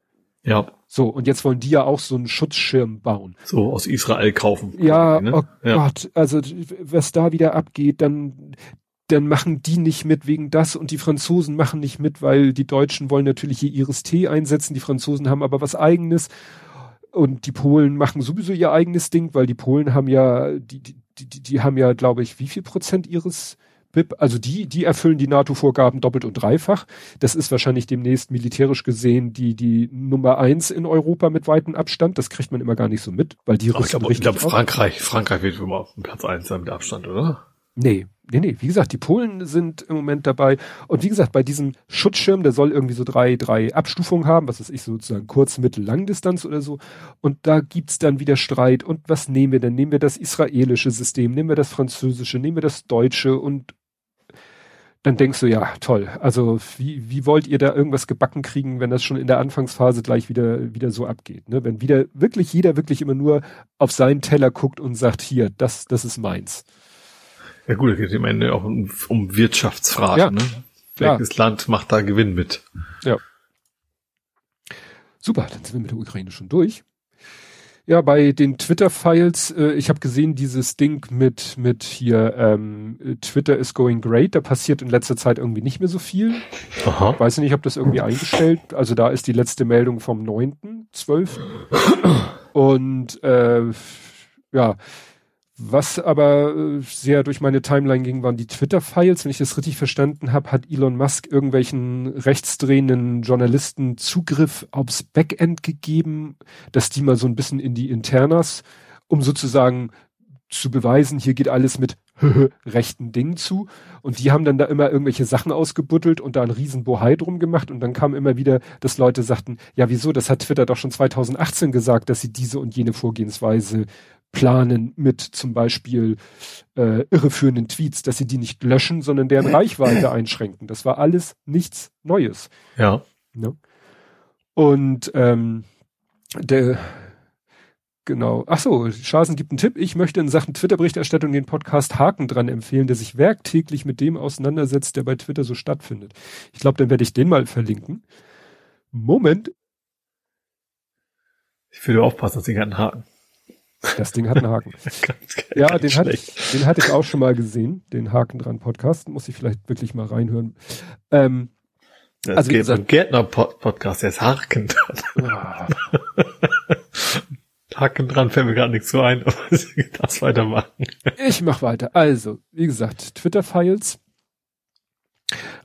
Ja. So, und jetzt wollen die ja auch so einen Schutzschirm bauen. So aus Israel kaufen. Ja, ne? oh ja. Gott, also was da wieder abgeht, dann, dann machen die nicht mit wegen das und die Franzosen machen nicht mit, weil die Deutschen wollen natürlich hier ihres Tee einsetzen, die Franzosen haben aber was eigenes. Und die Polen machen sowieso ihr eigenes Ding, weil die Polen haben ja, die, die, die, die haben ja, glaube ich, wie viel Prozent ihres BIP, also die, die erfüllen die NATO-Vorgaben doppelt und dreifach. Das ist wahrscheinlich demnächst militärisch gesehen die, die Nummer eins in Europa mit weitem Abstand. Das kriegt man immer gar nicht so mit, weil die Ach, ich glaube, glaub, Frankreich, Frankreich wird immer auf dem Platz eins sein mit Abstand, oder? Nee, nee, nee. Wie gesagt, die Polen sind im Moment dabei. Und wie gesagt, bei diesem Schutzschirm, der soll irgendwie so drei, drei Abstufungen haben, was ist ich sozusagen Kurz-, Mittel-, Langdistanz oder so. Und da gibt's dann wieder Streit. Und was nehmen wir denn? Nehmen wir das israelische System? Nehmen wir das französische? Nehmen wir das deutsche? Und dann denkst du, ja, toll. Also wie, wie wollt ihr da irgendwas gebacken kriegen, wenn das schon in der Anfangsphase gleich wieder, wieder so abgeht? Ne? Wenn wieder wirklich jeder wirklich immer nur auf seinen Teller guckt und sagt, hier, das, das ist meins. Ja gut, es geht im Ende auch um, um Wirtschaftsfragen. Ja, ne? Welches ja. Land macht da Gewinn mit? Ja. Super, dann sind wir mit der Ukraine schon durch. Ja, bei den Twitter-Files, äh, ich habe gesehen, dieses Ding mit, mit hier, ähm, Twitter is going great, da passiert in letzter Zeit irgendwie nicht mehr so viel. Aha. Ich weiß nicht, ob das irgendwie eingestellt, also da ist die letzte Meldung vom 9.12. Und äh, ja, was aber äh, sehr durch meine Timeline ging, waren die Twitter-Files. Wenn ich das richtig verstanden habe, hat Elon Musk irgendwelchen rechtsdrehenden Journalisten Zugriff aufs Backend gegeben, dass die mal so ein bisschen in die Internas, um sozusagen zu beweisen, hier geht alles mit rechten Dingen zu. Und die haben dann da immer irgendwelche Sachen ausgebuddelt und da einen riesen Bohai drum gemacht. Und dann kam immer wieder, dass Leute sagten, ja wieso, das hat Twitter doch schon 2018 gesagt, dass sie diese und jene Vorgehensweise planen mit zum Beispiel äh, irreführenden Tweets, dass sie die nicht löschen, sondern deren Reichweite einschränken. Das war alles nichts Neues. Ja. Ne? Und ähm, der Genau. Ach so, Schasen gibt einen Tipp. Ich möchte in Sachen Twitter-Berichterstattung den Podcast Haken dran empfehlen, der sich werktäglich mit dem auseinandersetzt, der bei Twitter so stattfindet. Ich glaube, dann werde ich den mal verlinken. Moment. Ich würde aufpassen, dass ich einen Haken. Das Ding hat einen Haken. ja, den, hat, den hatte ich auch schon mal gesehen, den Haken dran Podcast. Muss ich vielleicht wirklich mal reinhören. Ähm, das also, geht beim Gärtner Podcast, der ist Haken dran. Ah. Haken dran fällt mir gerade nichts so ein, aber ich darf weitermachen. ich mach weiter. Also, wie gesagt, Twitter-Files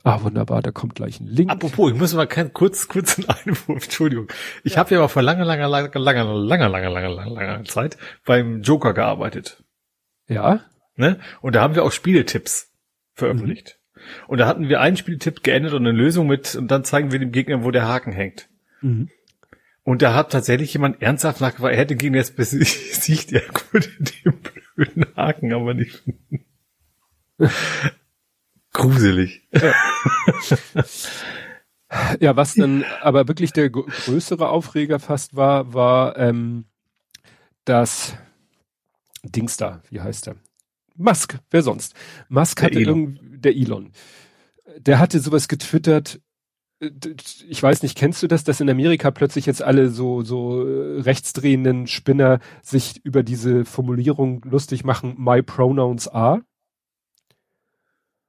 Ah, wunderbar, da kommt gleich ein Link. Apropos, ich muss mal kurz, kurz einen Einwurf, Entschuldigung. Ich ja. habe ja mal vor langer, langer, langer, langer, langer, langer, langer, langer Zeit beim Joker gearbeitet. Ja. Ne? Und da haben wir auch Spieletipps veröffentlicht. Mhm. Und da hatten wir einen Spieltipp geändert und eine Lösung mit, und dann zeigen wir dem Gegner, wo der Haken hängt. Mhm. Und da hat tatsächlich jemand ernsthaft nachgefragt, er hätte gegen jetzt besiegt, er konnte den blöden Haken aber nicht finden. Gruselig. Ja. ja, was dann aber wirklich der größere Aufreger fast war, war ähm, das Dings da, wie heißt der? Musk, wer sonst? Musk der hatte Elon. der Elon. Der hatte sowas getwittert, äh, ich weiß nicht, kennst du das, dass in Amerika plötzlich jetzt alle so, so äh, rechtsdrehenden Spinner sich über diese Formulierung lustig machen, my pronouns are?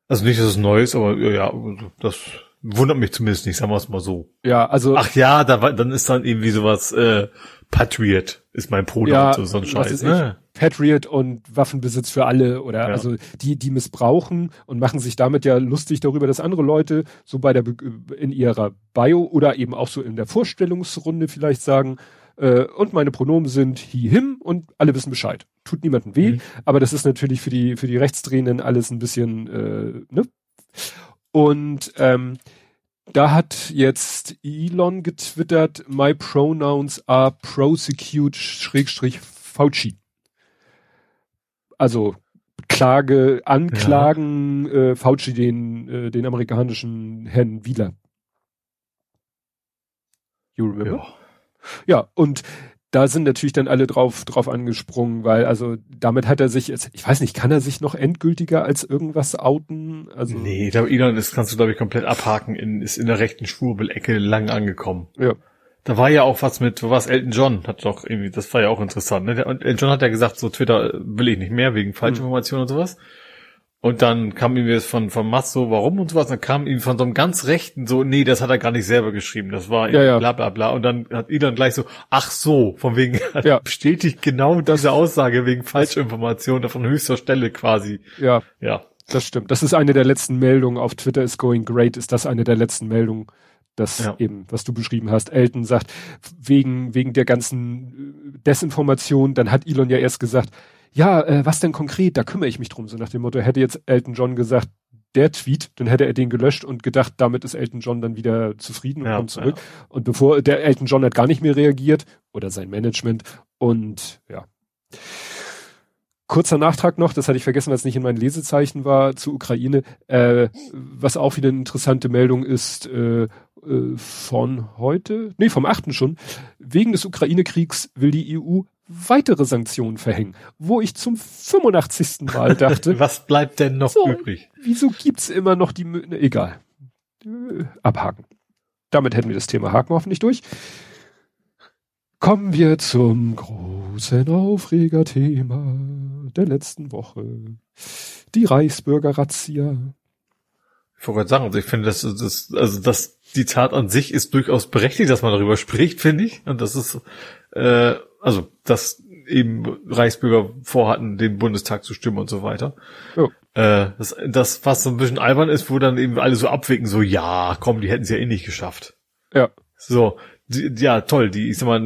Also nicht, dass es neu ist, aber ja, das wundert mich zumindest nicht, sagen wir es mal so. Ja, also. Ach ja, da, dann ist dann irgendwie sowas, äh, Patriot ist mein Bruder ja, und so, so ein Scheiß. Ne? Patriot und Waffenbesitz für alle oder ja. also die, die missbrauchen und machen sich damit ja lustig darüber, dass andere Leute so bei der in ihrer Bio oder eben auch so in der Vorstellungsrunde vielleicht sagen, äh, und meine Pronomen sind he, him und alle wissen Bescheid. Tut niemandem weh, mhm. aber das ist natürlich für die, für die Rechtsdrehenden alles ein bisschen, äh, ne? Und ähm, da hat jetzt Elon getwittert, my pronouns are prosecute Schrägstrich Fauci. Also Klage, Anklagen ja. äh, Fauci den, äh, den amerikanischen Herrn Wieler. You remember? Ja. Ja, und da sind natürlich dann alle drauf, drauf angesprungen, weil also damit hat er sich jetzt, ich weiß nicht, kann er sich noch endgültiger als irgendwas outen? Also nee, ich glaube, Elon, das kannst du glaube ich komplett abhaken, in, ist in der rechten Schwurbelecke lang angekommen. Ja. Da war ja auch was mit, was Elton John hat doch irgendwie, das war ja auch interessant. Ne? Und Elton John hat ja gesagt, so Twitter will ich nicht mehr wegen Falschinformationen mhm. und sowas. Und dann kam ihm jetzt von, von Masso, warum und sowas, dann kam ihm von so einem ganz Rechten so, nee, das hat er gar nicht selber geschrieben, das war Ja, ja. bla bla bla. Und dann hat Elon gleich so, ach so, von wegen, Ja. bestätigt genau diese Aussage wegen Falschinformation von höchster Stelle quasi. Ja, Ja. das stimmt. Das ist eine der letzten Meldungen auf Twitter is going great. Ist das eine der letzten Meldungen, das Ja. eben, was du beschrieben hast. Elton sagt, wegen, wegen der ganzen äh, Desinformation, dann hat Elon ja erst gesagt, ja, äh, was denn konkret? Da kümmere ich mich drum. So nach dem Motto, hätte jetzt Elton John gesagt, der Tweet, dann hätte er den gelöscht und gedacht, damit ist Elton John dann wieder zufrieden und Ja, kommt zurück. Und bevor der Elton John hat gar nicht mehr reagiert oder sein Management und ja. Kurzer Nachtrag noch, das hatte ich vergessen, weil es nicht in meinen Lesezeichen war, zur Ukraine. Äh, was auch wieder eine interessante Meldung ist, äh, äh, von heute, nee, vom 8. schon. Wegen des Ukraine-Kriegs will die EU weitere Sanktionen verhängen. Wo ich zum 85. Mal dachte, Was bleibt denn noch So. übrig? wieso gibt's immer noch die, ne, egal. Äh, abhaken. Damit hätten wir das Thema Haken hoffentlich durch. Kommen wir zum großen Aufregerthema der letzten Woche. Die Reichsbürger-Razzia. Ich wollte gerade sagen, also ich finde, das, das, also das, die Tat an sich ist durchaus berechtigt, dass man darüber spricht, finde ich. Und das ist, äh, also, dass eben Reichsbürger vorhatten, den Bundestag zu stimmen und so weiter. Jo. Äh, das, das fast so ein bisschen albern ist, wo dann eben alle so abwägen, so, ja, komm, die hätten es ja eh nicht geschafft. Ja, So, die, ja, toll, die, ich sag mal,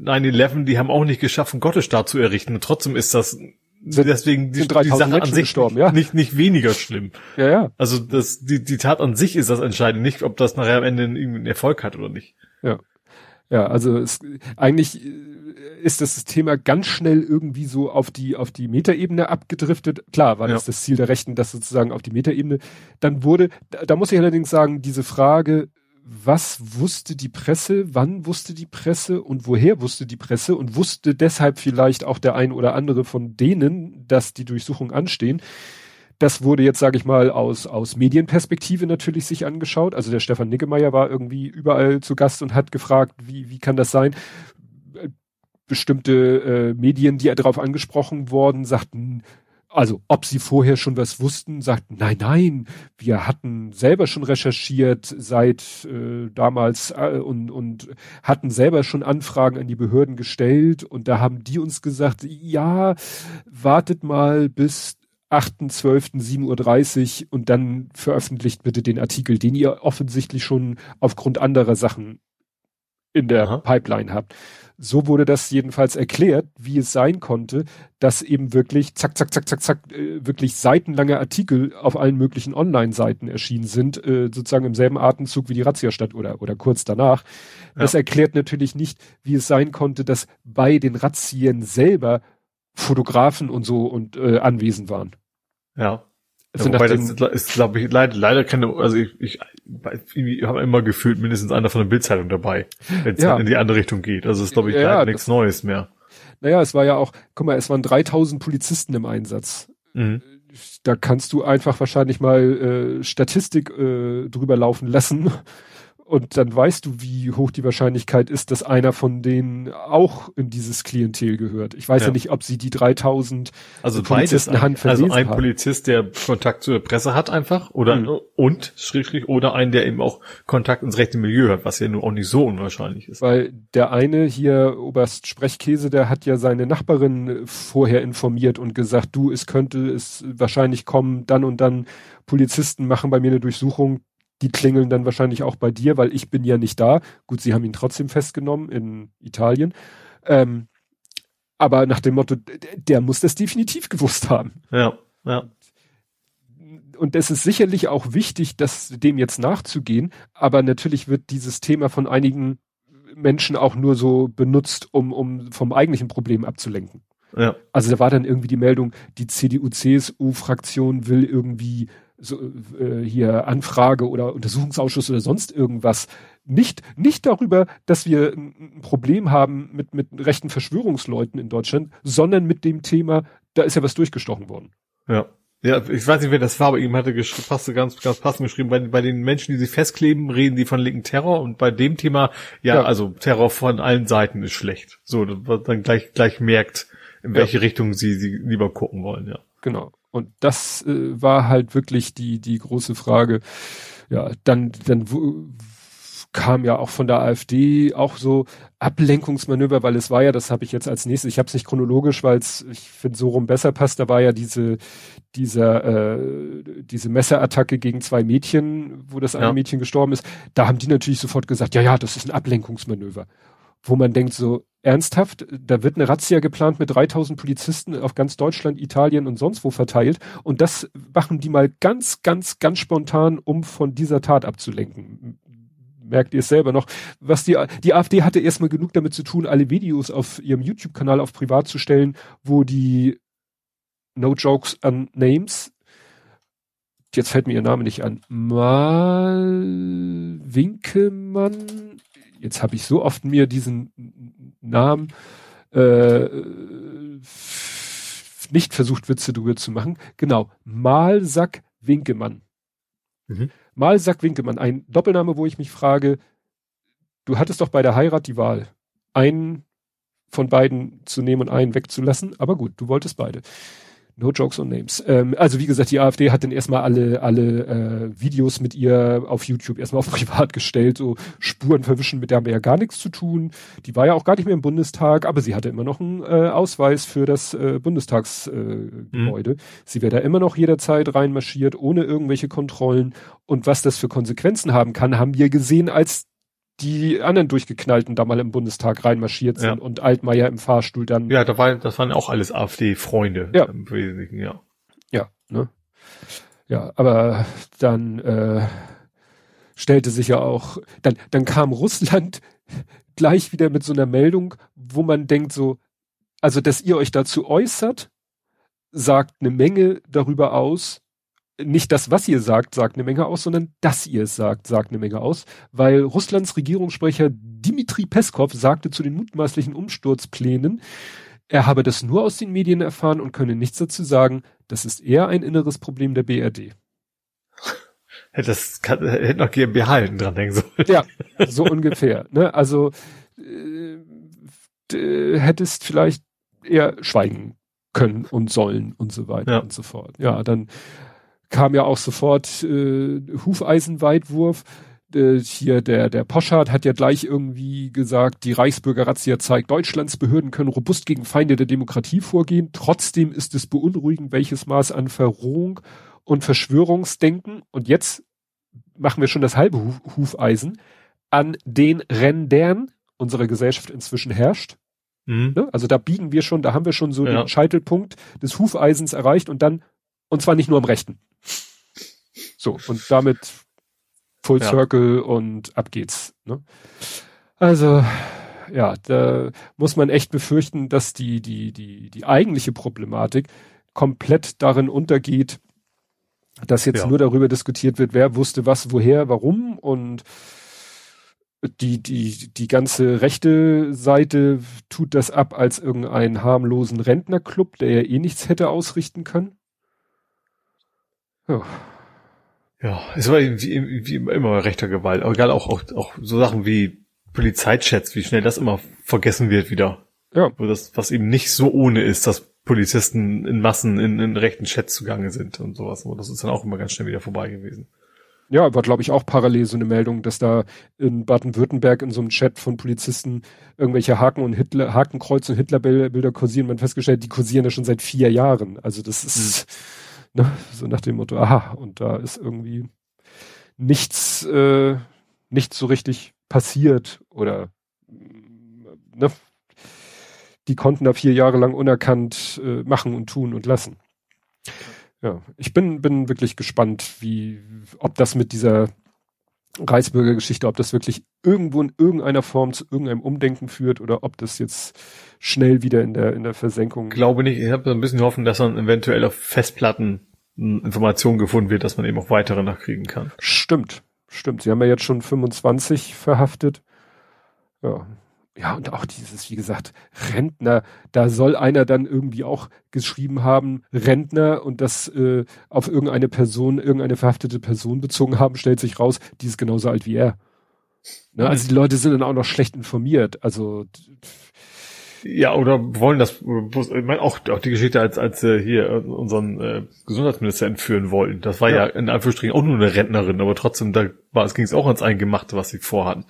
9-11, die haben auch nicht geschafft, einen Gottesstaat zu errichten. Und trotzdem ist das, Sind- deswegen die, sind die 3000 Sache an sich gestorben, ja. nicht, nicht weniger schlimm. ja, ja. Also das, die, die Tat an sich ist das Entscheidende, nicht ob das nachher am Ende irgendwie einen Erfolg hat oder nicht. Ja, also es, eigentlich äh, ist das Thema ganz schnell irgendwie so auf die auf die Metaebene abgedriftet. Klar, war das Ja. das Ziel der Rechten, das sozusagen auf die Metaebene. Dann wurde, da, da muss ich allerdings sagen, diese Frage, was wusste die Presse, wann wusste die Presse und woher wusste die Presse und wusste deshalb vielleicht auch der ein oder andere von denen, dass die Durchsuchungen anstehen. Das wurde jetzt, sage ich mal, aus, aus Medienperspektive natürlich sich angeschaut. Also der Stefan Niggemeier war irgendwie überall zu Gast und hat gefragt, wie, wie kann das sein? Äh, Bestimmte äh, Medien, die darauf angesprochen worden, sagten, also ob sie vorher schon was wussten, sagten, nein, nein, wir hatten selber schon recherchiert seit äh, damals äh, und, und hatten selber schon Anfragen an die Behörden gestellt und da haben die uns gesagt, ja, wartet mal bis 8.12.7.30 Uhr und dann veröffentlicht bitte den Artikel, den ihr offensichtlich schon aufgrund anderer Sachen in der Aha. Pipeline habt. So wurde das jedenfalls erklärt, wie es sein konnte, dass eben wirklich zack, zack, zack, zack, zack, äh, wirklich seitenlange Artikel auf allen möglichen Online-Seiten erschienen sind, äh, sozusagen im selben Atemzug wie die Razzia statt oder, oder kurz danach. Das Ja. erklärt natürlich nicht, wie es sein konnte, dass bei den Razzien selber Fotografen und so und äh, anwesend waren. Ja. Also ja wobei nachdem- das ist, glaube ich, leider, leider keine, also ich, ich, ich habe immer gefühlt mindestens einer von der Bildzeitung dabei, wenn es Ja. in die andere Richtung geht. Also ist, glaube ich, Ja, leider nichts Neues mehr. Naja, es war ja auch, guck mal, es waren 3000 Polizisten im Einsatz. Mhm. Da kannst du einfach wahrscheinlich mal äh, Statistik äh, drüber laufen lassen und dann weißt du, wie hoch die Wahrscheinlichkeit ist, dass einer von denen auch in dieses Klientel gehört. Ich weiß ja, Ja. nicht, ob sie die 3000 Also Polizisten. Hand Also ein haben. Polizist, der Kontakt zur Presse hat einfach, oder Mhm. und schrägstrich oder ein, der eben auch Kontakt ins rechte Milieu hat, was ja nun auch nicht so unwahrscheinlich ist. Weil der eine hier, Oberst Sprechkäse, der hat ja seine Nachbarin vorher informiert und gesagt, du, es könnte es wahrscheinlich kommen, dann und dann Polizisten machen bei mir eine Durchsuchung, die klingeln dann wahrscheinlich auch bei dir, weil ich bin ja nicht da. Gut, sie haben ihn trotzdem festgenommen in Italien. Ähm, aber nach dem Motto, der muss das definitiv gewusst haben. Ja, ja. und es ist sicherlich auch wichtig, das dem jetzt nachzugehen, aber natürlich wird dieses Thema von einigen Menschen auch nur so benutzt, um, um vom eigentlichen Problem abzulenken. Ja. Also da war dann irgendwie die Meldung, die CDU-CSU-Fraktion will irgendwie so, äh, hier Anfrage oder Untersuchungsausschuss oder sonst irgendwas. Nicht, nicht darüber, dass wir ein Problem haben mit, mit rechten Verschwörungsleuten in Deutschland, sondern mit dem Thema, da ist ja was durchgestochen worden. Ja. Ja, ich weiß nicht, wer das war, aber ihm hatte passte ganz, ganz passend geschrieben, bei, bei den Menschen, die sich festkleben, reden die von linken Terror und bei dem Thema, ja, Ja. also Terror von allen Seiten ist schlecht. So, dass man dann gleich, gleich merkt, in welche Richtung sie, sie lieber gucken wollen, ja. Genau. Und das äh, war halt wirklich die, die große Frage. Ja, dann, dann kam ja auch von der AfD auch so Ablenkungsmanöver, weil es war ja, das habe ich jetzt als nächstes, ich habe es nicht chronologisch, weil es, ich finde, so rum besser passt, da war ja diese, dieser, äh, diese Messerattacke gegen zwei Mädchen, wo das eine ja. Mädchen gestorben ist, da haben die natürlich sofort gesagt, ja, ja, das ist ein Ablenkungsmanöver. Wo man denkt so, ernsthaft, da wird eine Razzia geplant mit 3000 Polizisten auf ganz Deutschland, Italien und sonst wo verteilt. Und das machen die mal ganz, ganz, ganz spontan, um von dieser Tat abzulenken. Merkt ihr es selber noch, was die, die AfD hatte erstmal genug damit zu tun, alle Videos auf ihrem YouTube-Kanal auf privat zu stellen, wo die No Jokes an Names, jetzt fällt mir ihr Name nicht an, Mal Winkelmann, jetzt habe ich so oft mir diesen Namen äh, nicht versucht, Witze drüber zu machen. Genau, Malsack Winkemann. Mhm. Mal sagt Winkelmann, ein Doppelname, wo ich mich frage, du hattest doch bei der Heirat die Wahl, einen von beiden zu nehmen und einen wegzulassen, aber gut, du wolltest beide. No jokes on names. Ähm, also wie gesagt, die AfD hat dann erstmal alle, alle äh, Videos mit ihr auf YouTube erstmal auf privat gestellt, so Spuren verwischen, mit der haben wir ja gar nichts zu tun. Die war ja auch gar nicht mehr im Bundestag, aber sie hatte immer noch einen äh, Ausweis für das äh, Bundestagsgebäude. Äh, mhm. Sie wäre da immer noch jederzeit reinmarschiert, ohne irgendwelche Kontrollen. Und was das für Konsequenzen haben kann, haben wir gesehen, als die anderen Durchgeknallten da mal im Bundestag reinmarschiert sind ja. und Altmaier im Fahrstuhl dann. Ja, da war, das waren auch alles AfD-Freunde. Ja. Im Wesentlichen, ja. Ja, ne? Ja, aber dann äh, stellte sich ja auch, dann, dann kam Russland gleich wieder mit so einer Meldung, wo man denkt so, also dass ihr euch dazu äußert, sagt eine Menge darüber aus, nicht das, was ihr sagt, sagt eine Menge aus, sondern dass ihr es sagt, sagt eine Menge aus, weil Russlands Regierungssprecher Dimitri Peskov sagte zu den mutmaßlichen Umsturzplänen, er habe das nur aus den Medien erfahren und könne nichts dazu sagen. Das ist eher ein inneres Problem der BRD. Hätte das kann, hätte noch GmbH hinten dran denken sollen. Ja, so ungefähr. Ne? Also äh, hättest vielleicht eher schweigen können und sollen und so weiter ja. und so fort. Ja, dann kam ja auch sofort äh, Hufeisenweitwurf. Äh, hier der, der Poschardt hat ja gleich irgendwie gesagt, die Reichsbürger-Razzia zeigt, Deutschlands Behörden können robust gegen Feinde der Demokratie vorgehen. Trotzdem ist es beunruhigend, welches Maß an Verrohung und Verschwörungsdenken, und jetzt machen wir schon das halbe Huf Hufeisen, an den Rändern unserer Gesellschaft inzwischen herrscht. Mhm. Ne? Also da biegen wir schon, da haben wir schon so ja. den Scheitelpunkt des Hufeisens erreicht und dann, und zwar nicht nur am rechten. So, und damit Full ja. Circle und ab geht's. Ne? Also, ja, da muss man echt befürchten, dass die, die, die, die eigentliche Problematik komplett darin untergeht, dass jetzt ja. nur darüber diskutiert wird, wer wusste was, woher, warum und die, die, die ganze rechte Seite tut das ab als irgendeinen harmlosen Rentnerclub, der ja eh nichts hätte ausrichten können. Ja. Ja, es war wie, wie immer rechter Gewalt. Aber egal auch, auch, auch so Sachen wie Polizeichats, wie schnell das immer vergessen wird wieder. Ja. Wo das, was eben nicht so ohne ist, dass Polizisten in Massen in, in rechten Chats zugange sind und sowas. Und das ist dann auch immer ganz schnell wieder vorbei gewesen. Ja, war glaube ich auch parallel so eine Meldung, dass da in Baden-Württemberg in so einem Chat von Polizisten irgendwelche Haken und Hitler, Hakenkreuz und Hitlerbilder kursieren. Man festgestellt, die kursieren ja schon seit vier Jahren. Also das ist, mhm Ne? So nach dem Motto, aha, und da ist irgendwie nichts, äh, nichts so richtig passiert oder ne? die konnten da vier Jahre lang unerkannt äh, machen und tun und lassen. Ja, ich bin, bin wirklich gespannt, wie, ob das mit dieser Reichsbürgergeschichte, ob das wirklich irgendwo in irgendeiner Form zu irgendeinem Umdenken führt oder ob das jetzt schnell wieder in der in der Versenkung. Ich glaube nicht. Ich habe ein bisschen hoffen, dass dann eventuell auf Festplatten Informationen gefunden wird, dass man eben auch weitere nachkriegen kann. Stimmt, stimmt. Sie haben ja jetzt schon 25 verhaftet. Ja. Ja, und auch dieses, wie gesagt, Rentner, da soll einer dann irgendwie auch geschrieben haben, Rentner und das äh, auf irgendeine Person, irgendeine verhaftete Person bezogen haben, stellt sich raus, die ist genauso alt wie er. Ne? Also die Leute sind dann auch noch schlecht informiert. Also Ja, oder wollen das, ich meine auch, auch die Geschichte, als, als äh, hier äh, unseren äh, Gesundheitsminister entführen wollten. Das war ja. ja in Anführungsstrichen auch nur eine Rentnerin, aber trotzdem, da war es ging es auch ans Eingemachte, was sie vorhatten.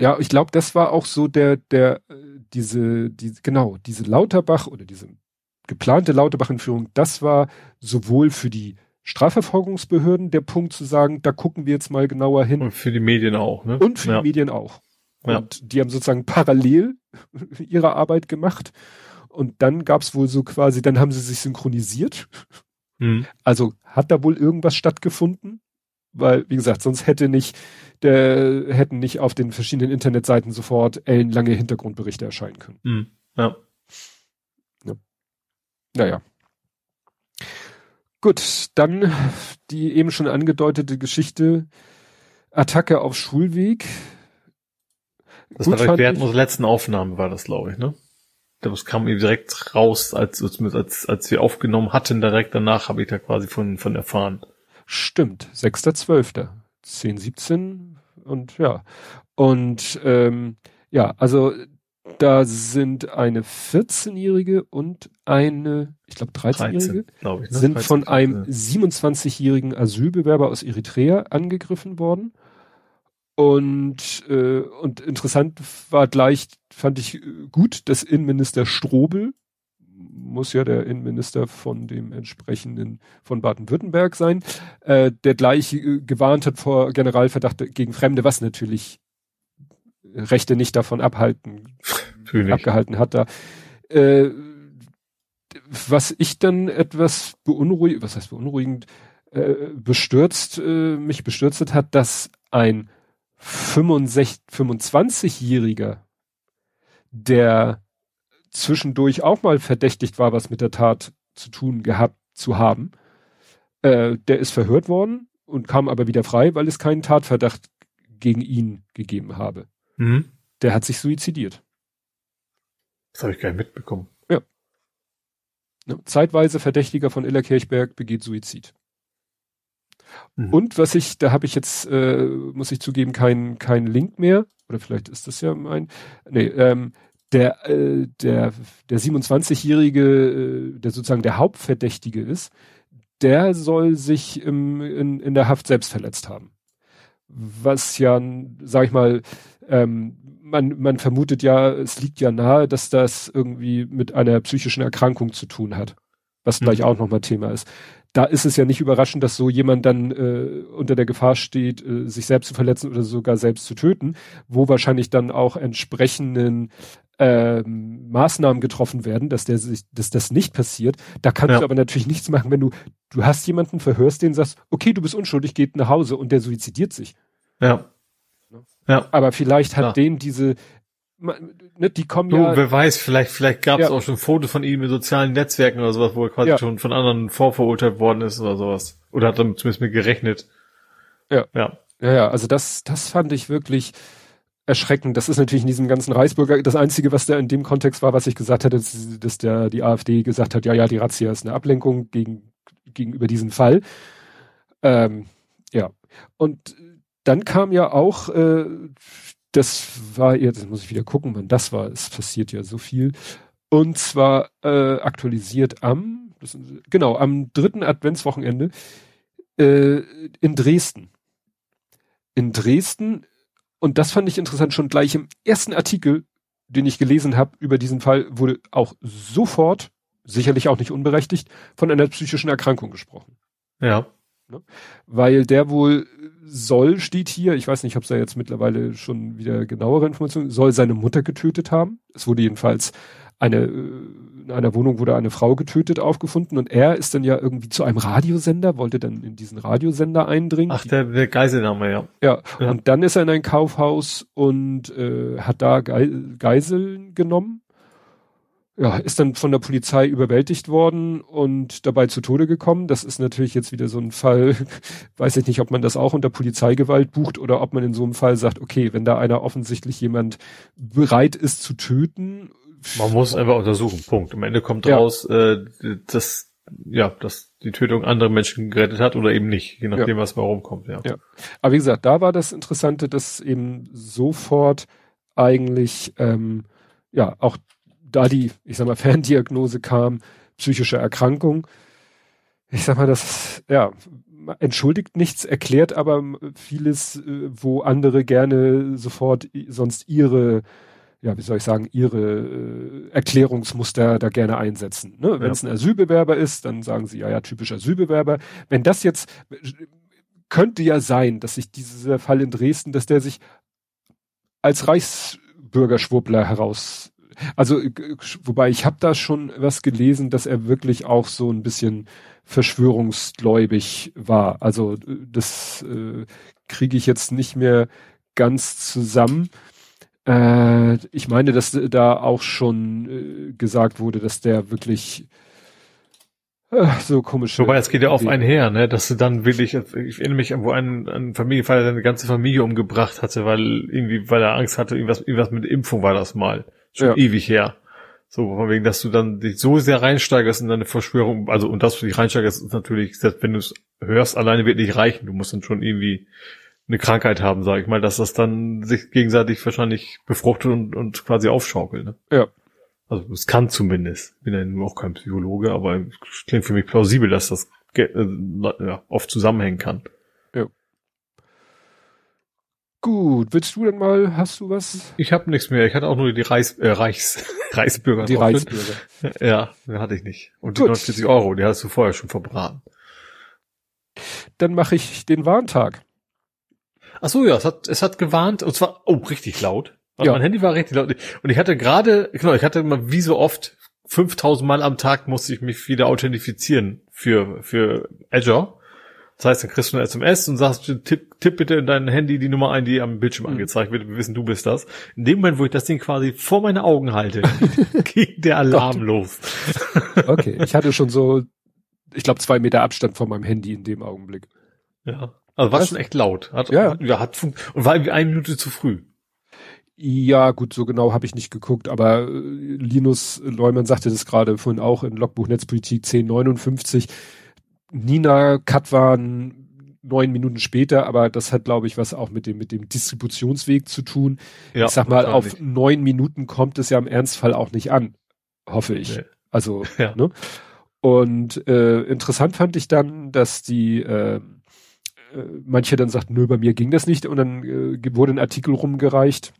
Ja, ich glaube, das war auch so der, der, äh, diese, die, genau, diese Lauterbach oder diese geplante Lauterbach-Entführung, das war sowohl für die Strafverfolgungsbehörden der Punkt zu sagen, da gucken wir jetzt mal genauer hin. Und für die Medien auch, ne? Und für ja. die Medien auch. Und ja. die haben sozusagen parallel ihre Arbeit gemacht. Und dann gab's wohl so quasi, dann haben sie sich synchronisiert. Mhm. Also hat da wohl irgendwas stattgefunden? Weil, wie gesagt, sonst hätte nicht, der, hätten nicht auf den verschiedenen Internetseiten sofort ellenlange Hintergrundberichte erscheinen können. Mhm. Ja. ja. Naja. Gut, dann die eben schon angedeutete Geschichte Attacke auf Schulweg. Das Gut, war während unserer letzten Aufnahme war das, glaube ich, ne? Das kam mir direkt raus, als, als, als wir aufgenommen hatten, direkt danach habe ich da quasi von, von erfahren. Stimmt, 6.12. 10, 17 und ja. Und ähm, ja, also da sind eine 14-Jährige und eine, ich glaube 13-Jährige, 13, ich, ne? sind 13, von einem 27-jährigen Asylbewerber aus Eritrea angegriffen worden. Und, äh, und interessant war gleich, fand ich gut, dass Innenminister Strobel, muss ja der Innenminister von dem entsprechenden, von Baden-Württemberg sein, äh, der gleich äh, gewarnt hat vor Generalverdacht gegen Fremde, was natürlich Rechte nicht davon abhalten, Natürlich. abgehalten hat da. Äh, was ich dann etwas beunruhigend, was heißt beunruhigend, äh, bestürzt, äh, mich bestürzt hat, dass ein 65, 25-Jähriger, der zwischendurch auch mal verdächtigt war, was mit der Tat zu tun gehabt zu haben, äh, der ist verhört worden und kam aber wieder frei, weil es keinen Tatverdacht gegen ihn gegeben habe. Mhm. Der hat sich suizidiert. Das habe ich gar nicht mitbekommen. Ja. Zeitweise Verdächtiger von Iller Kirchberg begeht Suizid. Mhm. Und was ich, da habe ich jetzt, äh, muss ich zugeben, keinen kein Link mehr. Oder vielleicht ist das ja mein. Nee, ähm, der, äh, der, der 27-Jährige, äh, der sozusagen der Hauptverdächtige ist, der soll sich im, in, in der Haft selbst verletzt haben. Was ja, sag ich mal, ähm, man, man vermutet ja, es liegt ja nahe, dass das irgendwie mit einer psychischen Erkrankung zu tun hat. Was mhm. gleich auch nochmal Thema ist da ist es ja nicht überraschend, dass so jemand dann äh, unter der Gefahr steht, äh, sich selbst zu verletzen oder sogar selbst zu töten, wo wahrscheinlich dann auch entsprechenden ähm, Maßnahmen getroffen werden, dass der sich, dass das nicht passiert. Da kannst ja. du aber natürlich nichts machen, wenn du, du hast jemanden, verhörst den, sagst, okay, du bist unschuldig, geht nach Hause und der suizidiert sich. Ja. Ja. Aber vielleicht hat ja. den diese ne, die kommen du, ja. Wer weiß, vielleicht, vielleicht gab es ja. auch schon Fotos von ihm in sozialen Netzwerken oder sowas, wo er quasi schon von anderen vorverurteilt worden ist oder sowas. Oder hat er zumindest mit gerechnet. Ja. Ja. Ja, ja, also das, das fand ich wirklich erschreckend. Das ist natürlich in diesem ganzen Reichsbürger das Einzige, was da in dem Kontext war, was ich gesagt hatte, dass, dass der, die AfD gesagt hat, ja, ja, die Razzia ist eine Ablenkung gegen, gegenüber diesem Fall. Ähm, ja. Und dann kam ja auch äh, das war jetzt, muss ich wieder gucken, wann das war. Es passiert ja so viel. Und zwar äh, aktualisiert am, das, genau, am dritten Adventswochenende äh, in Dresden. In Dresden, und das fand ich interessant, schon gleich im ersten Artikel, den ich gelesen habe über diesen Fall, wurde auch sofort, sicherlich auch nicht unberechtigt, von einer psychischen Erkrankung gesprochen. Ja. Ne? Weil der wohl soll, steht hier, ich weiß nicht, ob es da jetzt mittlerweile schon wieder genauere Informationen, soll seine Mutter getötet haben. Es wurde jedenfalls eine, äh, in einer Wohnung wurde eine Frau getötet aufgefunden und er ist dann ja irgendwie zu einem Radiosender, wollte dann in diesen Radiosender eindringen. Ach, der, der Geiselnahme, ja. ja. ja. und dann ist er in ein Kaufhaus und äh, hat da Geiseln genommen ja, ist dann von der Polizei überwältigt worden und dabei zu Tode gekommen. Das ist natürlich jetzt wieder so ein Fall, weiß ich nicht, ob man das auch unter Polizeigewalt bucht oder ob man in so einem Fall sagt, okay, wenn da einer offensichtlich jemand bereit ist zu töten. Man muss einfach untersuchen, Punkt. Am Ende kommt ja. raus, äh, dass, ja, dass die Tötung andere Menschen gerettet hat oder eben nicht, je nachdem, ja. was warum kommt, ja. ja. Aber wie gesagt, da war das Interessante, dass eben sofort eigentlich, ähm, ja, auch da die, ich sag mal, Ferndiagnose kam, psychische Erkrankung, ich sag mal, das, ja, entschuldigt nichts, erklärt aber vieles, äh, wo andere gerne sofort sonst ihre, ja, wie soll ich sagen, ihre äh, Erklärungsmuster da gerne einsetzen. Ne? Wenn ja. es ein Asylbewerber ist, dann sagen sie, ja, ja, typischer Asylbewerber. Wenn das jetzt, könnte ja sein, dass sich dieser Fall in Dresden, dass der sich als Reichsbürgerschwuppler heraus also wobei ich habe da schon was gelesen, dass er wirklich auch so ein bisschen verschwörungsgläubig war. Also das äh, kriege ich jetzt nicht mehr ganz zusammen. Äh, ich meine, dass da auch schon äh, gesagt wurde, dass der wirklich äh, so komisch. Wobei, es geht ja auf einen her, ne, dass du dann wirklich, ich erinnere mich an, wo ein, ein Familienvater seine ganze Familie umgebracht hatte, weil irgendwie, weil er Angst hatte, irgendwas, irgendwas mit Impfung war das mal. Schon ja. ewig her. So, von wegen, dass du dann dich so sehr reinsteigerst in deine Verschwörung, also und dass du dich reinsteigerst, ist natürlich, selbst wenn du es hörst, alleine wird nicht reichen. Du musst dann schon irgendwie eine Krankheit haben, sag ich mal, dass das dann sich gegenseitig wahrscheinlich befruchtet und, und quasi aufschaukelt. Ne? Ja. Also es kann zumindest. Bin ja nur auch kein Psychologe, aber klingt für mich plausibel, dass das äh, ja, oft zusammenhängen kann. Gut, willst du denn mal, hast du was? Ich habe nichts mehr. Ich hatte auch nur die Reis, äh, Reichs, Reichsbürger. Die Reichsbürger. Ja, die hatte ich nicht. Und die Gut. 49 Euro, die hast du vorher schon verbraten. Dann mache ich den Warntag. Ach so, ja, es hat, es hat gewarnt, und zwar, oh, richtig laut. Ja. Mein Handy war richtig laut. Und ich hatte gerade, genau, ich hatte mal wie so oft, 5000 Mal am Tag musste ich mich wieder authentifizieren für, für Azure. Das heißt, dann kriegst du eine SMS und sagst, tipp, tipp bitte in dein Handy die Nummer ein, die am Bildschirm mhm. angezeigt wird. Wir wissen, du bist das. In dem Moment, wo ich das Ding quasi vor meine Augen halte, ging der Alarm los. okay, ich hatte schon so, ich glaube, zwei Meter Abstand von meinem Handy in dem Augenblick. Ja, also war schon echt laut. Hat, ja, ja hat und war irgendwie eine Minute zu früh. Ja, gut, so genau habe ich nicht geguckt, aber äh, Linus Leumann sagte das gerade vorhin auch in Logbuch Netzpolitik 1059 Nina Cut waren neun Minuten später, aber das hat, glaube ich, was auch mit dem, mit dem Distributionsweg zu tun. Ja, ich sag mal, auf neun Minuten kommt es ja im Ernstfall auch nicht an. Hoffe ich. Nee. Also, ja. ne? Und äh, interessant fand ich dann, dass die äh, äh, manche dann sagten, nö, bei mir ging das nicht und dann äh, wurde ein Artikel rumgereicht,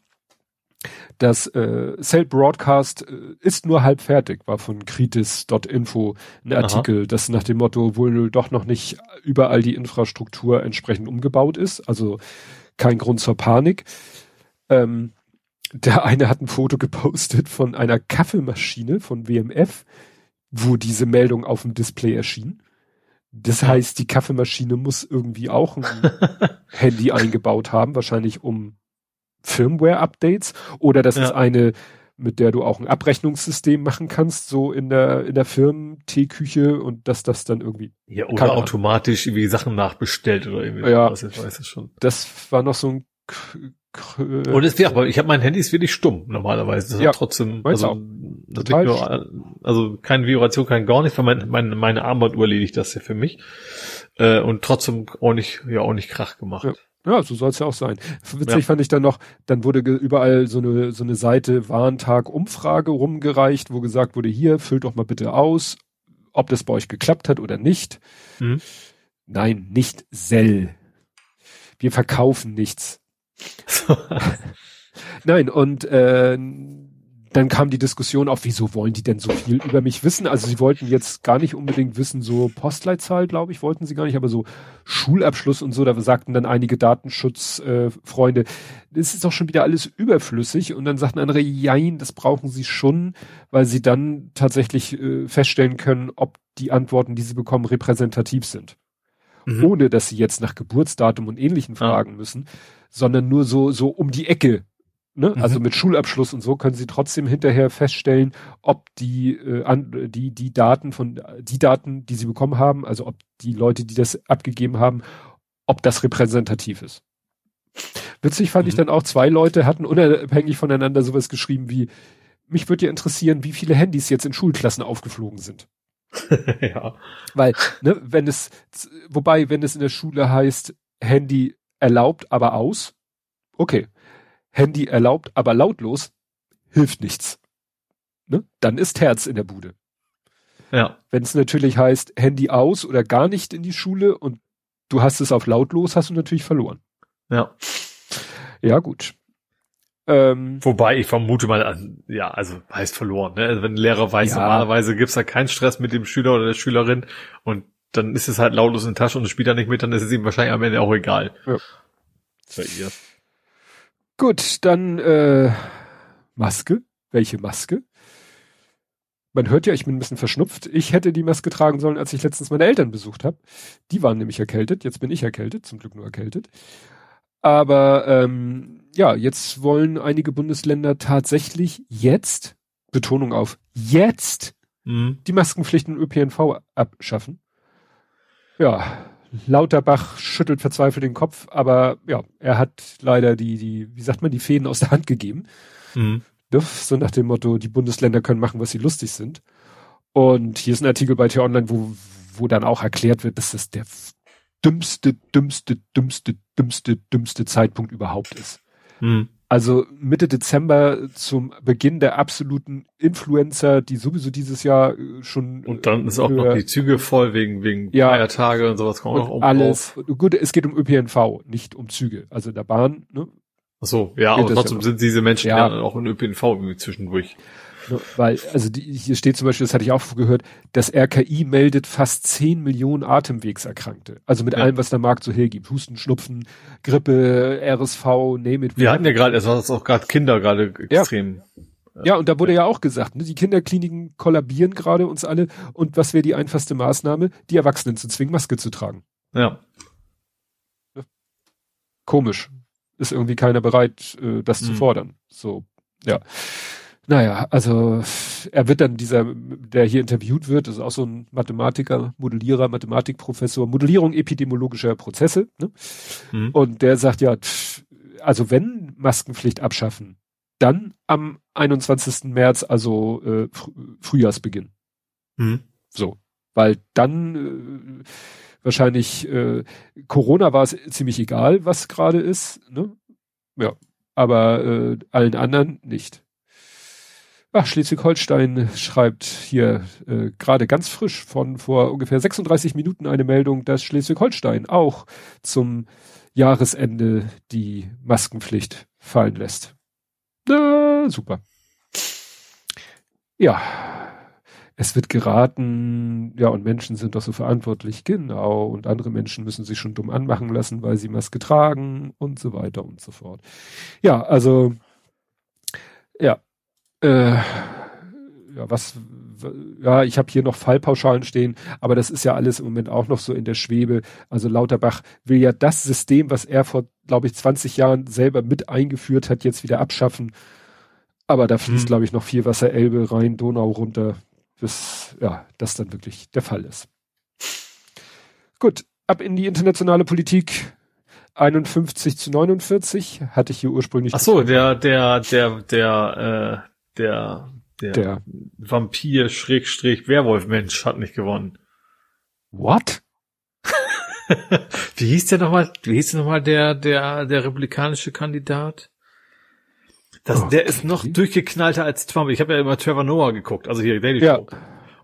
das äh, Cell Broadcast äh, ist nur halb fertig, war von kritis.info ein Artikel, Aha. das nach dem Motto wohl doch noch nicht überall die Infrastruktur entsprechend umgebaut ist. Also kein Grund zur Panik. Ähm, der eine hat ein Foto gepostet von einer Kaffeemaschine von WMF, wo diese Meldung auf dem Display erschien. Das heißt, die Kaffeemaschine muss irgendwie auch ein Handy eingebaut haben, wahrscheinlich um Firmware-Updates oder das ja. ist eine, mit der du auch ein Abrechnungssystem machen kannst, so in der, in der Firmen-Teeküche und dass das dann irgendwie. Ja, oder automatisch irgendwie Sachen nachbestellt oder irgendwie. Ja, was, ich weiß es schon. Das war noch so ein und es wäre, aber ich habe mein Handy ist wirklich stumm normalerweise. Das ja, hat trotzdem, also, das nur, also keine Vibration, kein gar nichts, weil mein, meine, meine Armbanduhr erledigt das ja für mich. Äh, und trotzdem auch nicht, ja auch nicht Krach gemacht. Ja. Ja, so soll es ja auch sein. Witzig ja. fand ich dann noch, dann wurde überall so eine, so eine Seite Warntag Umfrage rumgereicht, wo gesagt wurde, hier, füllt doch mal bitte aus, ob das bei euch geklappt hat oder nicht. Mhm. Nein, nicht Sell. Wir verkaufen nichts. Nein, und äh, dann kam die Diskussion auf, wieso wollen die denn so viel über mich wissen? Also sie wollten jetzt gar nicht unbedingt wissen, so Postleitzahl, glaube ich, wollten sie gar nicht, aber so Schulabschluss und so, da sagten dann einige Datenschutzfreunde, äh, das ist doch schon wieder alles überflüssig. Und dann sagten andere, jein, das brauchen sie schon, weil sie dann tatsächlich äh, feststellen können, ob die Antworten, die sie bekommen, repräsentativ sind. Mhm. Ohne dass sie jetzt nach Geburtsdatum und ähnlichen fragen ah. müssen, sondern nur so, so um die Ecke Ne? Mhm. Also mit Schulabschluss und so können sie trotzdem hinterher feststellen, ob die, äh, an, die, die Daten von, die Daten, die sie bekommen haben, also ob die Leute, die das abgegeben haben, ob das repräsentativ ist. Witzig fand mhm. ich dann auch, zwei Leute hatten unabhängig voneinander sowas geschrieben wie, mich würde ja interessieren, wie viele Handys jetzt in Schulklassen aufgeflogen sind. ja. Weil, ne, wenn es, wobei, wenn es in der Schule heißt, Handy erlaubt, aber aus, okay. Handy erlaubt, aber lautlos, hilft nichts. ne, dann ist Herz in der Bude. Ja. Wenn es natürlich heißt, Handy aus oder gar nicht in die Schule und du hast es auf lautlos, hast du natürlich verloren. Ja. Ja, gut. Ähm, Wobei ich vermute mal, also, ja, also heißt verloren. Ne? Also wenn ein Lehrer weiß, Ja. normalerweise gibt's da keinen Stress mit dem Schüler oder der Schülerin und dann ist es halt lautlos in der Tasche und spielt er nicht mit, dann ist es ihm wahrscheinlich am Ende auch egal. Ja. Bei ihr. Gut, dann äh, Maske. Welche Maske? Man hört ja, ich bin ein bisschen verschnupft. Ich hätte die Maske tragen sollen, als ich letztens meine Eltern besucht habe. Die waren nämlich erkältet. Jetzt bin ich erkältet, zum Glück nur erkältet. Aber ähm, ja, jetzt wollen einige Bundesländer tatsächlich jetzt, Betonung auf jetzt, Mhm. die Maskenpflicht im ÖPNV abschaffen. Ja, Lauterbach schüttelt verzweifelt den Kopf, aber ja, er hat leider die, die, wie sagt man, die Fäden aus der Hand gegeben. Mhm. So nach dem Motto, die Bundesländer können machen, was sie lustig sind. Und hier ist ein Artikel bei T-Online, wo, wo dann auch erklärt wird, dass das der dümmste, dümmste, dümmste, dümmste, dümmste Zeitpunkt überhaupt ist. Mhm. Also Mitte Dezember zum Beginn der absoluten Influencer, die sowieso dieses Jahr äh, schon Und dann ist auch noch die Züge voll wegen, wegen Ja. Feiertage und sowas kommt auch und oben alles. drauf. Gut, es geht um ÖPNV, nicht um Züge. Also in der Bahn, ne? Ach so, ja, aber trotzdem ja sind diese Menschen Ja. ja, auch in ÖPNV irgendwie zwischendurch. Ne, Weil, also die, hier steht zum Beispiel, das hatte ich auch gehört, das RKI meldet fast 10 Millionen Atemwegserkrankte. Also mit Ja. allem, was der Markt so hergibt. Husten, Schnupfen, Grippe, RSV, name it. Wir hatten ja gerade, es war auch gerade Kinder gerade Ja. extrem. Ja, und da wurde ja auch gesagt, ne, die Kinderkliniken kollabieren gerade uns alle. Und was wäre die einfachste Maßnahme? Die Erwachsenen zu zwingen, Maske zu tragen. Ja. Komisch. Ist irgendwie keiner bereit, äh, das zu Mhm. fordern. So, ja. Naja, also er wird dann dieser, der hier interviewt wird, ist auch so ein Mathematiker, Modellierer, Mathematikprofessor, Modellierung epidemiologischer Prozesse. Ne? Mhm. Und der sagt ja, pff, also wenn Maskenpflicht abschaffen, dann am 21. März, also äh, Fr Frühjahrsbeginn. Mhm. So, weil dann äh, wahrscheinlich äh, Corona war es ziemlich egal, was gerade ist, ne? Ja, aber äh, allen anderen nicht. Ach, Schleswig-Holstein schreibt hier äh, gerade ganz frisch von vor ungefähr 36 Minuten eine Meldung, dass Schleswig-Holstein auch zum Jahresende die Maskenpflicht fallen lässt. Na, super. Ja, es wird geraten, ja, und Menschen sind doch so verantwortlich, genau, und andere Menschen müssen sich schon dumm anmachen lassen, weil sie Maske tragen und so weiter und so fort. Ja, also, ja, äh, ja, was, ja, ich habe hier noch Fallpauschalen stehen, aber das ist ja alles im Moment auch noch so in der Schwebe. Also Lauterbach will ja das System, was er vor, glaube ich, 20 Jahren selber mit eingeführt hat, jetzt wieder abschaffen. Aber da fließt, Hm. glaube ich, noch viel Wasser, Elbe, Rhein, Donau runter, bis, ja, das dann wirklich der Fall ist. Gut, ab in die internationale Politik. 51 zu 49 hatte ich hier ursprünglich. Ach so, der, der, der, der, äh, der, der, Der. Vampir Schrägstrich Werwolf Mensch hat nicht gewonnen. What? Wie hieß der nochmal, wie hieß der nochmal der, der, der republikanische Kandidat? Das, Oh, der ist noch durchgeknallter als Trump. Ich habe ja immer Trevor Noah geguckt, also hier Daily Ja. Show.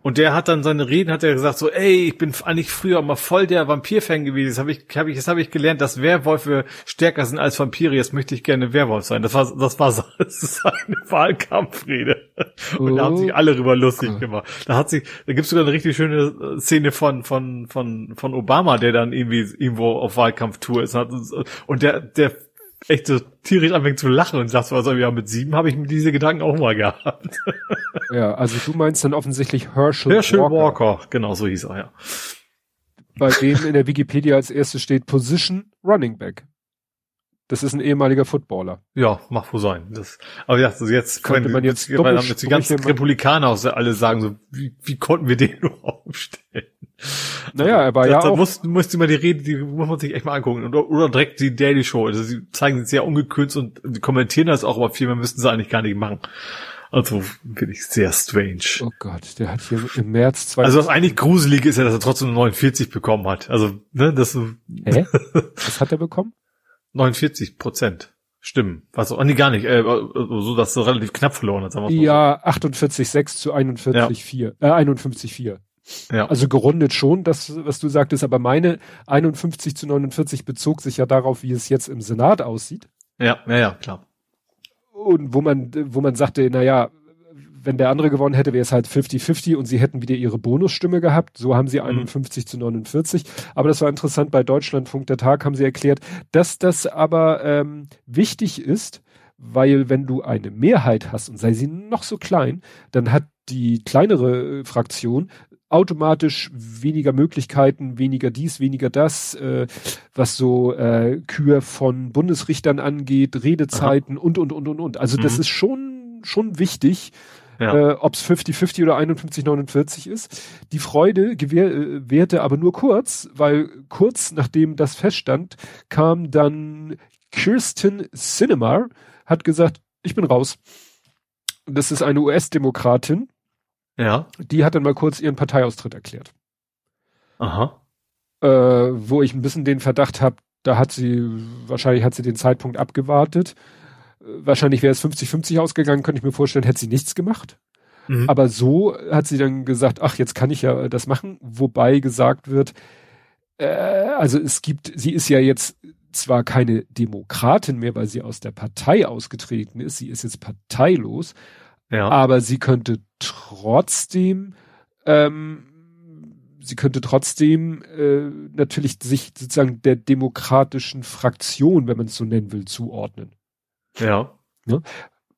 Und der hat dann seine Reden, hat er gesagt so, ey, ich bin eigentlich früher mal voll der Vampir-Fan gewesen. Jetzt habe ich, hab ich, jetzt habe ich gelernt, dass Werwölfe stärker sind als Vampire. Jetzt möchte ich gerne Werwolf sein. Das war, das war, so- das ist seine Wahlkampfrede. Und da haben sich alle drüber lustig Oh. gemacht. Da hat sich, da gibt's sogar eine richtig schöne äh, Szene von, von, von, von Obama, der dann irgendwie irgendwo auf Wahlkampftour ist. Und der, der echt so tierisch anfängt zu lachen und sagt so, also, ja, mit sieben habe ich mir diese Gedanken auch mal gehabt. Ja, also du meinst dann offensichtlich Herschel, Herschel Walker, Walker. genau so hieß er, ja. bei dem in der Wikipedia als erstes steht Position Running Back. Das ist ein ehemaliger Footballer. Ja, mag wohl sein. Das, aber ja, also jetzt Könnte man jetzt weil damit die Doppelsprüche ganzen. Republikaner auch alle sagen so, wie, wie konnten wir den nur aufstellen? Naja, er war da, ja da auch- muss, muss die mal die Rede, die muss man sich echt mal angucken. Oder, oder direkt die Daily Show. Also sie zeigen sich sehr ungekünst und die kommentieren das auch, aber viel mehr müssten sie eigentlich gar nicht machen. Also finde ich sehr strange. Oh Gott, der hat hier im März zwei. Also was eigentlich gruselig ist ja, dass er trotzdem eine 49 bekommen hat. Also, ne, das Hä? Was hat er bekommen? 49 Prozent Stimmen. Was, oh, nee, gar nicht. Äh, so, dass du relativ knapp verloren hast. Ja, so. 48,6 zu 41,4. Ja. Äh, 51,4. Ja. Also gerundet schon, das, was du sagtest, aber meine 51 zu 49 bezog sich ja darauf, wie es jetzt im Senat aussieht. Ja, ja, ja, klar. Und wo man, wo man sagte, na ja, wenn der andere gewonnen hätte, wäre es halt 50-50 und sie hätten wieder ihre Bonusstimme gehabt. So haben sie 51 mhm. zu 49. Aber das war interessant, bei Deutschlandfunk der Tag haben sie erklärt, dass das aber ähm, wichtig ist, weil wenn du eine Mehrheit hast und sei sie noch so klein, dann hat die kleinere äh, Fraktion automatisch weniger Möglichkeiten, weniger dies, weniger das, äh, was so äh, Kür von Bundesrichtern angeht, Redezeiten Aha. und und und und und. Also mhm. das ist schon schon wichtig, ja. äh, ob es 50-50 oder 51-49 ist. Die Freude gewähr, äh, währte aber nur kurz, weil kurz nachdem das feststand, kam dann Kirsten Sinema, hat gesagt, ich bin raus. Das ist eine US-Demokratin. Ja. Die hat dann mal kurz ihren Parteiaustritt erklärt. Aha. Äh, wo ich ein bisschen den Verdacht habe, da hat sie, wahrscheinlich hat sie den Zeitpunkt abgewartet wahrscheinlich wäre es 50-50 ausgegangen, könnte ich mir vorstellen, hätte sie nichts gemacht. Mhm. Aber so hat sie dann gesagt, ach, jetzt kann ich ja das machen, wobei gesagt wird, äh, also es gibt, sie ist ja jetzt zwar keine Demokratin mehr, weil sie aus der Partei ausgetreten ist, sie ist jetzt parteilos, ja. aber sie könnte trotzdem, ähm, sie könnte trotzdem äh, natürlich sich sozusagen der demokratischen Fraktion, wenn man es so nennen will, zuordnen. Ja. Ne?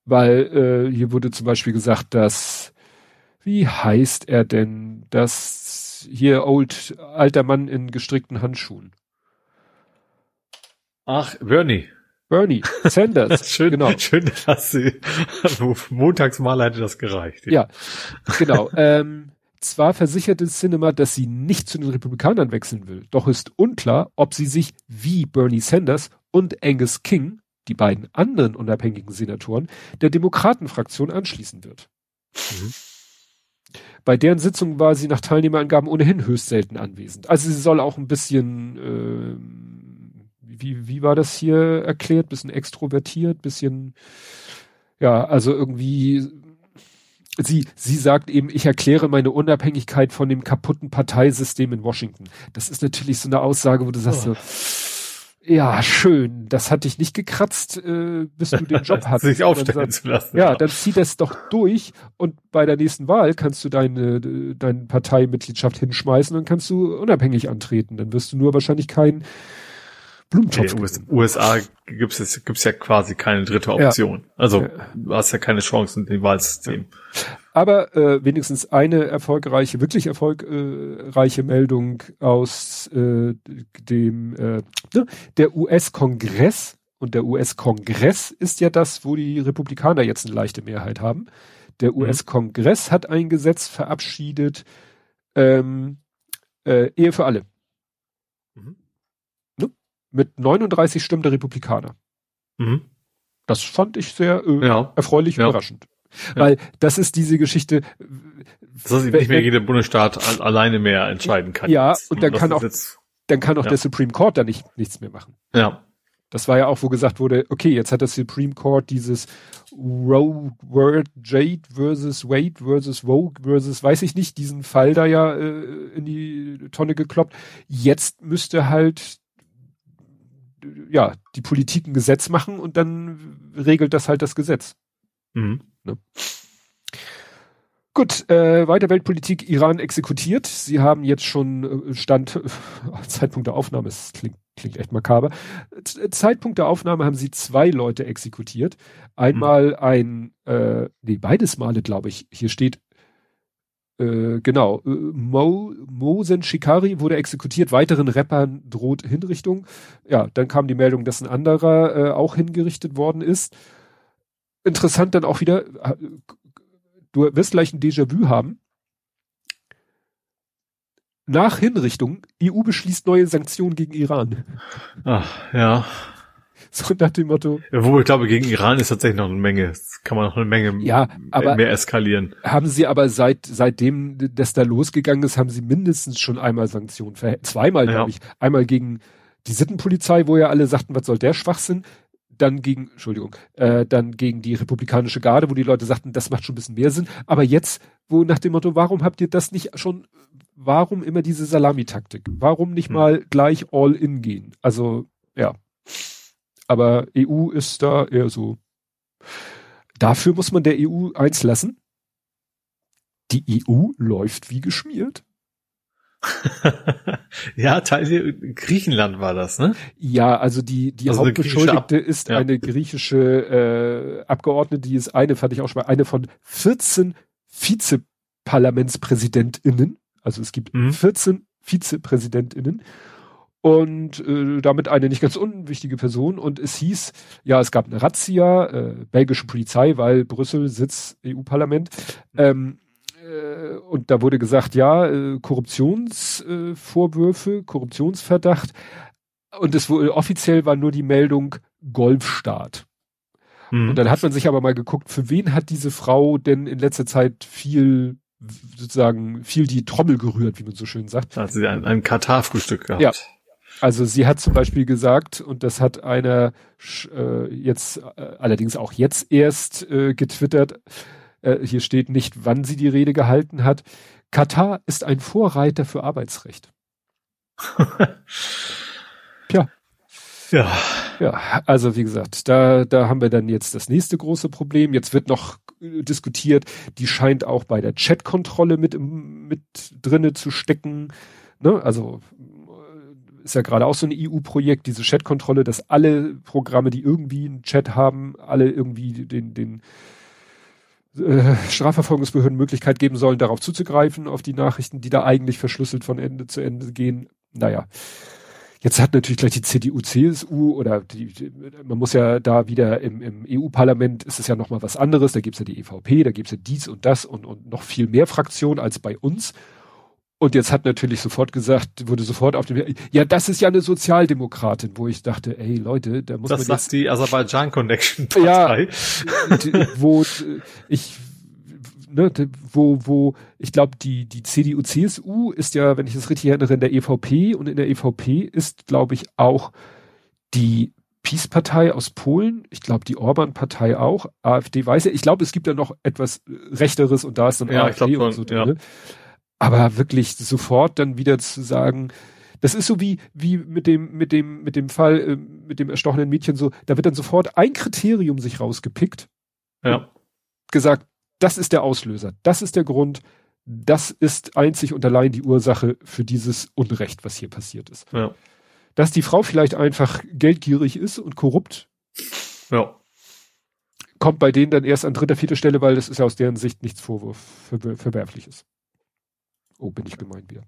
Weil äh, hier wurde zum Beispiel gesagt, dass, wie heißt er denn, dass hier old, alter Mann in gestrickten Handschuhen. Ach, Bernie. Bernie Sanders. schön, genau. schön, dass sie montags mal hätte das gereicht. Ja, ja genau. ähm, zwar versicherte Cinema, dass sie nicht zu den Republikanern wechseln will, doch ist unklar, ob sie sich wie Bernie Sanders und Angus King die beiden anderen unabhängigen Senatoren, der Demokratenfraktion anschließen wird. Mhm. Bei deren Sitzung war sie nach Teilnehmerangaben ohnehin höchst selten anwesend. Also sie soll auch ein bisschen, äh, wie, wie war das hier erklärt, bisschen extrovertiert, bisschen, ja, also irgendwie, sie, sie sagt eben, ich erkläre meine Unabhängigkeit von dem kaputten Parteisystem in Washington. Das ist natürlich so eine Aussage, wo du sagst oh. so, ja, schön, das hat dich nicht gekratzt, äh, bis du den Job hattest. Sich aufstellen sagt, zu lassen. Ja, dann zieh das doch durch und bei der nächsten Wahl kannst du deine, deine Parteimitgliedschaft hinschmeißen und kannst du unabhängig antreten. Dann wirst du nur wahrscheinlich keinen Blumentopf. In den USA gibt es gibt's ja quasi keine dritte Option. Ja. Also ja. du hast ja keine Chance in dem Wahlsystem. Aber äh, wenigstens eine erfolgreiche, wirklich erfolgreiche Meldung aus äh, dem äh, ne, der US-Kongress. Und der US-Kongress ist ja das, wo die Republikaner jetzt eine leichte Mehrheit haben. Der mhm. US-Kongress hat ein Gesetz verabschiedet, ähm, äh, Ehe für alle. Mit 39 Stimmen der Republikaner. Mhm. Das fand ich sehr äh, ja. erfreulich ja. überraschend. Ja. Weil das ist diese Geschichte. Dass nicht mehr jeder Bundesstaat alleine mehr entscheiden kann. Ja, jetzt. und dann kann auch, dann kann auch ja. der Supreme Court da nicht, nichts mehr machen. Ja. Das war ja auch, wo gesagt wurde, okay, jetzt hat der Supreme Court dieses Roe Word Jade versus Wade versus Vogue versus weiß ich nicht, diesen Fall da ja äh, in die Tonne gekloppt. Jetzt müsste halt ja die Politik ein Gesetz machen und dann regelt das halt das Gesetz. Mhm. Ne? Gut, äh, weiter Weltpolitik, Iran exekutiert. Sie haben jetzt schon äh, Stand, Zeitpunkt der Aufnahme, es klingt, klingt echt makaber. Zeitpunkt der Aufnahme haben sie zwei Leute exekutiert. Einmal mhm. ein, äh, nee, beides Male, glaube ich. Hier steht, äh, genau, äh, Mo, Mosen Shikari wurde exekutiert, weiteren Rappern droht Hinrichtung. Ja, dann kam die Meldung, dass ein anderer äh, auch hingerichtet worden ist interessant dann auch wieder, du wirst gleich ein Déjà-vu haben. Nach Hinrichtung, EU beschließt neue Sanktionen gegen Iran. Ach, ja. So nach dem Motto. Ja, wo ich glaube, gegen Iran ist tatsächlich noch eine Menge, kann man noch eine Menge ja, aber mehr eskalieren. Haben sie aber seit, seitdem das da losgegangen ist, haben sie mindestens schon einmal Sanktionen, zweimal, ja. glaube ich. Einmal gegen die Sittenpolizei, wo ja alle sagten, was soll der Schwachsinn? dann gegen, Entschuldigung, äh, dann gegen die republikanische Garde, wo die Leute sagten, das macht schon ein bisschen mehr Sinn. Aber jetzt, wo nach dem Motto, warum habt ihr das nicht schon, warum immer diese Salamitaktik? Warum nicht hm. mal gleich all in gehen? Also, ja. Aber EU ist da eher so. Dafür muss man der EU eins lassen. Die EU läuft wie geschmiert. ja, Teil Griechenland war das, ne? Ja, also die die also Hauptbeschuldigte ist ja. eine griechische äh, Abgeordnete, die ist eine, fand ich auch schon mal, eine von 14 Vizeparlamentspräsidentinnen. Also es gibt mhm. 14 Vizepräsidentinnen und äh, damit eine nicht ganz unwichtige Person. Und es hieß, ja, es gab eine Razzia, äh, belgische Polizei, weil Brüssel Sitz EU-Parlament. Mhm. Ähm, äh, und da wurde gesagt, ja, äh, Korruptionsvorwürfe, äh, Korruptionsverdacht. Und es wurde offiziell war nur die Meldung Golfstaat. Mhm. Und dann hat man sich aber mal geguckt, für wen hat diese Frau denn in letzter Zeit viel sozusagen viel die Trommel gerührt, wie man so schön sagt. Da hat sie ein, ein Katar-Frühstück gehabt. Ja. Also sie hat zum Beispiel gesagt, und das hat einer äh, jetzt äh, allerdings auch jetzt erst äh, getwittert, äh, hier steht nicht, wann sie die Rede gehalten hat. Katar ist ein Vorreiter für Arbeitsrecht. Tja. Ja. Ja, also wie gesagt, da, da haben wir dann jetzt das nächste große Problem. Jetzt wird noch äh, diskutiert, die scheint auch bei der Chatkontrolle mit, mit drinne zu stecken. Ne? Also ist ja gerade auch so ein EU-Projekt, diese Chatkontrolle, dass alle Programme, die irgendwie einen Chat haben, alle irgendwie den, den äh, Strafverfolgungsbehörden Möglichkeit geben sollen, darauf zuzugreifen, auf die Nachrichten, die da eigentlich verschlüsselt von Ende zu Ende gehen. Naja. Jetzt hat natürlich gleich die CDU, CSU oder die, man muss ja da wieder im, im EU-Parlament ist es ja nochmal was anderes, da gibt's ja die EVP, da gibt's ja dies und das und, und noch viel mehr Fraktionen als bei uns. Und jetzt hat natürlich sofort gesagt, wurde sofort auf dem, ja, das ist ja eine Sozialdemokratin, wo ich dachte, ey Leute, da muss das man sagt jetzt, die Aserbaidschan Connection Partei. Ja, wo ich, ne, wo, wo, ich glaube, die, die CDU, CSU ist ja, wenn ich das richtig erinnere, in der EVP und in der EVP ist, glaube ich, auch die Peace-Partei aus Polen, ich glaube die Orban-Partei auch, AfD weiß ja, ich glaube, es gibt ja noch etwas Rechteres und da ist dann ja, AfD und so drin. Ja. Aber wirklich sofort dann wieder zu sagen, das ist so wie, wie mit dem, mit dem, mit dem Fall, äh, mit dem erstochenen Mädchen so, da wird dann sofort ein Kriterium sich rausgepickt. Ja. Gesagt, das ist der Auslöser, das ist der Grund, das ist einzig und allein die Ursache für dieses Unrecht, was hier passiert ist. Ja. Dass die Frau vielleicht einfach geldgierig ist und korrupt. Ja. Kommt bei denen dann erst an dritter, vierter Stelle, weil das ist ja aus deren Sicht nichts Vorwurf, ver verwerfliches. Oh, bin ich gemein wieder.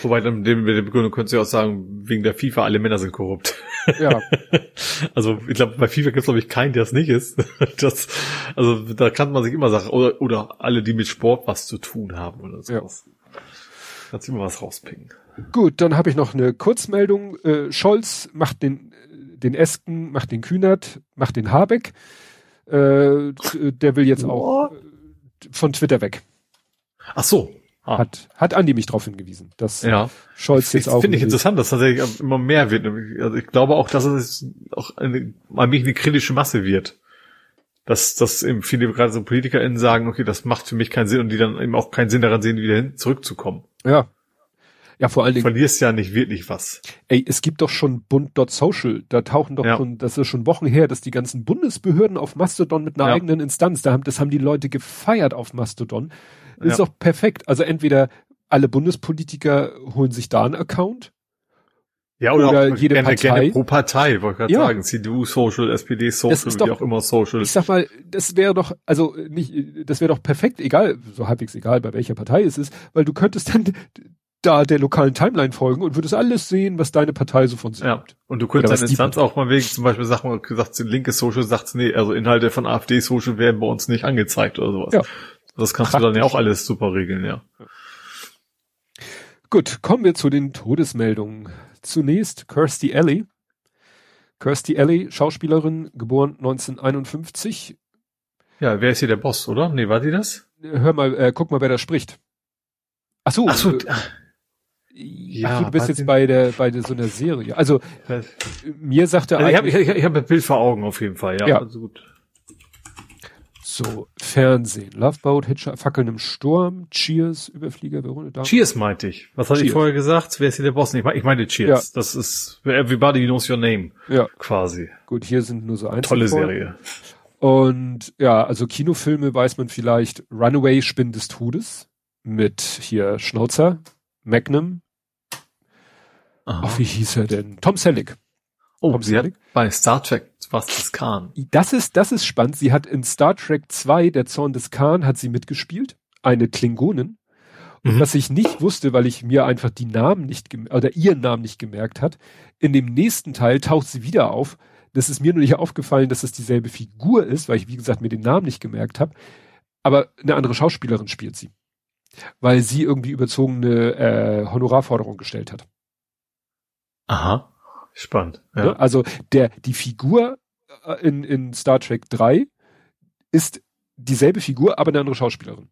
Wobei dann mit der Begründung könntest du ja auch sagen, wegen der FIFA, alle Männer sind korrupt. Ja. also ich glaube, bei FIFA gibt es glaube ich keinen, der es nicht ist. Das, also da kann man sich immer sagen, oder, oder alle, die mit Sport was zu tun haben oder sowas. Ja. Kannst immer was rauspicken. Gut, dann habe ich noch eine Kurzmeldung. Äh, Scholz macht den, den Esken, macht den Kühnert, macht den Habeck. Äh, der will jetzt auch äh, von Twitter weg. Ach so, Ah. Hat, hat Andi mich darauf hingewiesen, dass ja. Scholz jetzt ich, auch. Finde ich interessant, dass tatsächlich immer mehr wird. Also ich glaube auch, dass es auch eine, allmählich eine kritische Masse wird. Dass, dass eben viele gerade so PolitikerInnen sagen, okay, das macht für mich keinen Sinn und die dann eben auch keinen Sinn daran sehen, wieder hin, zurückzukommen. Ja. Ja, vor allen Dingen. Du verlierst ja nicht wirklich was. Ey, es gibt doch schon Bund.social. Da tauchen doch ja. schon, das ist schon Wochen her, dass die ganzen Bundesbehörden auf Mastodon mit einer ja. eigenen Instanz, da haben, das haben die Leute gefeiert auf Mastodon ist doch perfekt. Also entweder alle Bundespolitiker holen sich da einen Account. Ja, oder, oder jede gerne, Partei. Gerne pro Partei, wollte ich gerade ja. sagen. CDU Social, SPD Social, doch, wie auch immer Social. Ich sag mal, das wäre doch, also nicht, das wäre doch perfekt, egal, so halbwegs egal, bei welcher Partei es ist, weil du könntest dann da der lokalen Timeline folgen und würdest alles sehen, was deine Partei so von sich ja. gibt. Und du könntest deine Instanz auch mal wegen zum Beispiel Sachen gesagt, linke Social sagt, nee, also Inhalte von AfD Social werden bei uns nicht angezeigt oder sowas. Ja. Das kannst Praktisch. du dann ja auch alles super regeln, ja. Gut, kommen wir zu den Todesmeldungen. Zunächst Kirsty Alley. Kirsty Alley, Schauspielerin, geboren 1951. Ja, wer ist hier der Boss, oder? Nee, war die das? Hör mal, äh, guck mal, wer da spricht. Ach so. Ach so. Äh, Ja, Ach, du bist jetzt bei der, bei der, so einer Serie. Also, mir sagte also ich habe ich, ich hab ein Bild vor Augen auf jeden Fall, ja. ja. Also gut. So, Fernsehen. Loveboat, Hitcher, Fackeln im Sturm, Cheers, Überflieger, Verona Cheers meinte ich. Was hatte ich vorher gesagt? Wer ist hier der Boss? Ich, ich meine Cheers. Ja. Das ist Everybody Knows Your Name. Ja. Quasi. Gut, hier sind nur so ein. Tolle Serie. Und ja, also Kinofilme weiß man vielleicht Runaway Spinn des Todes mit hier Schnauzer, Magnum. Ach, wie hieß er denn? Tom Selleck. Oh, sie hat bei Star Trek was des Khan. Das ist, das ist spannend. Sie hat in Star Trek 2, der Zorn des Khan, hat sie mitgespielt. Eine Klingonin. Und mhm. was ich nicht wusste, weil ich mir einfach die Namen nicht, oder ihren Namen nicht gemerkt hat, in dem nächsten Teil taucht sie wieder auf. Das ist mir nur nicht aufgefallen, dass es dieselbe Figur ist, weil ich, wie gesagt, mir den Namen nicht gemerkt habe. Aber eine andere Schauspielerin spielt sie. Weil sie irgendwie überzogene äh, Honorarforderung gestellt hat. Aha. Spannend. Ja. Ne? Also der, die Figur äh, in, in Star Trek 3 ist dieselbe Figur, aber eine andere Schauspielerin.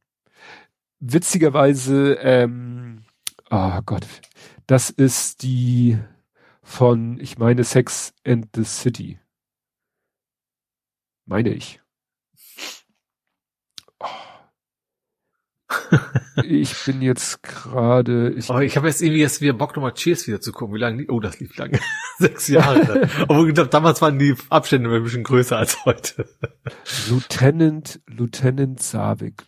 Witzigerweise, ähm, oh Gott, das ist die von, ich meine, Sex and the City. Meine ich. Ich bin jetzt gerade. Ich, oh, ich habe jetzt irgendwie jetzt wieder Bock nochmal Cheers wieder zu gucken. Wie lange? Oh, das lief lange. Sechs Jahre. Aber ich glaube, damals waren die Abstände ein bisschen größer als heute. Lieutenant, Lieutenant Savik.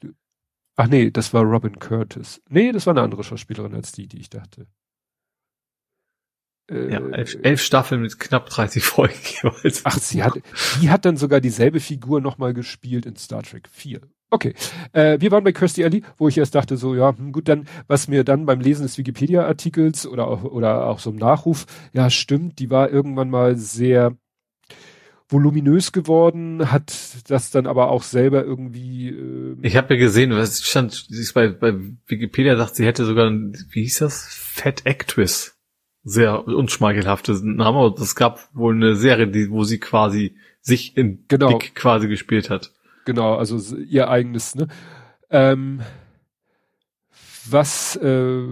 Ach nee, das war Robin Curtis. Nee, das war eine andere Schauspielerin als die, die ich dachte. Äh, ja, elf, elf Staffeln mit knapp 30 Folgen jeweils. Ach, sie hat, die hat dann sogar dieselbe Figur nochmal gespielt in Star Trek 4. Okay, äh, wir waren bei Kirstie Alley, wo ich erst dachte so, ja, hm, gut, dann, was mir dann beim Lesen des Wikipedia-Artikels oder auch, oder auch so im Nachruf, ja, stimmt, die war irgendwann mal sehr voluminös geworden, hat das dann aber auch selber irgendwie. Äh, ich habe ja gesehen, was stand, sie ist bei, bei Wikipedia dachte, sie hätte sogar, wie hieß das, Fat Actress, sehr unschmeichelhaftes Name, es gab wohl eine Serie, die, wo sie quasi sich in genau. Dick quasi gespielt hat. Genau, also ihr eigenes, ne? Ähm, was, äh,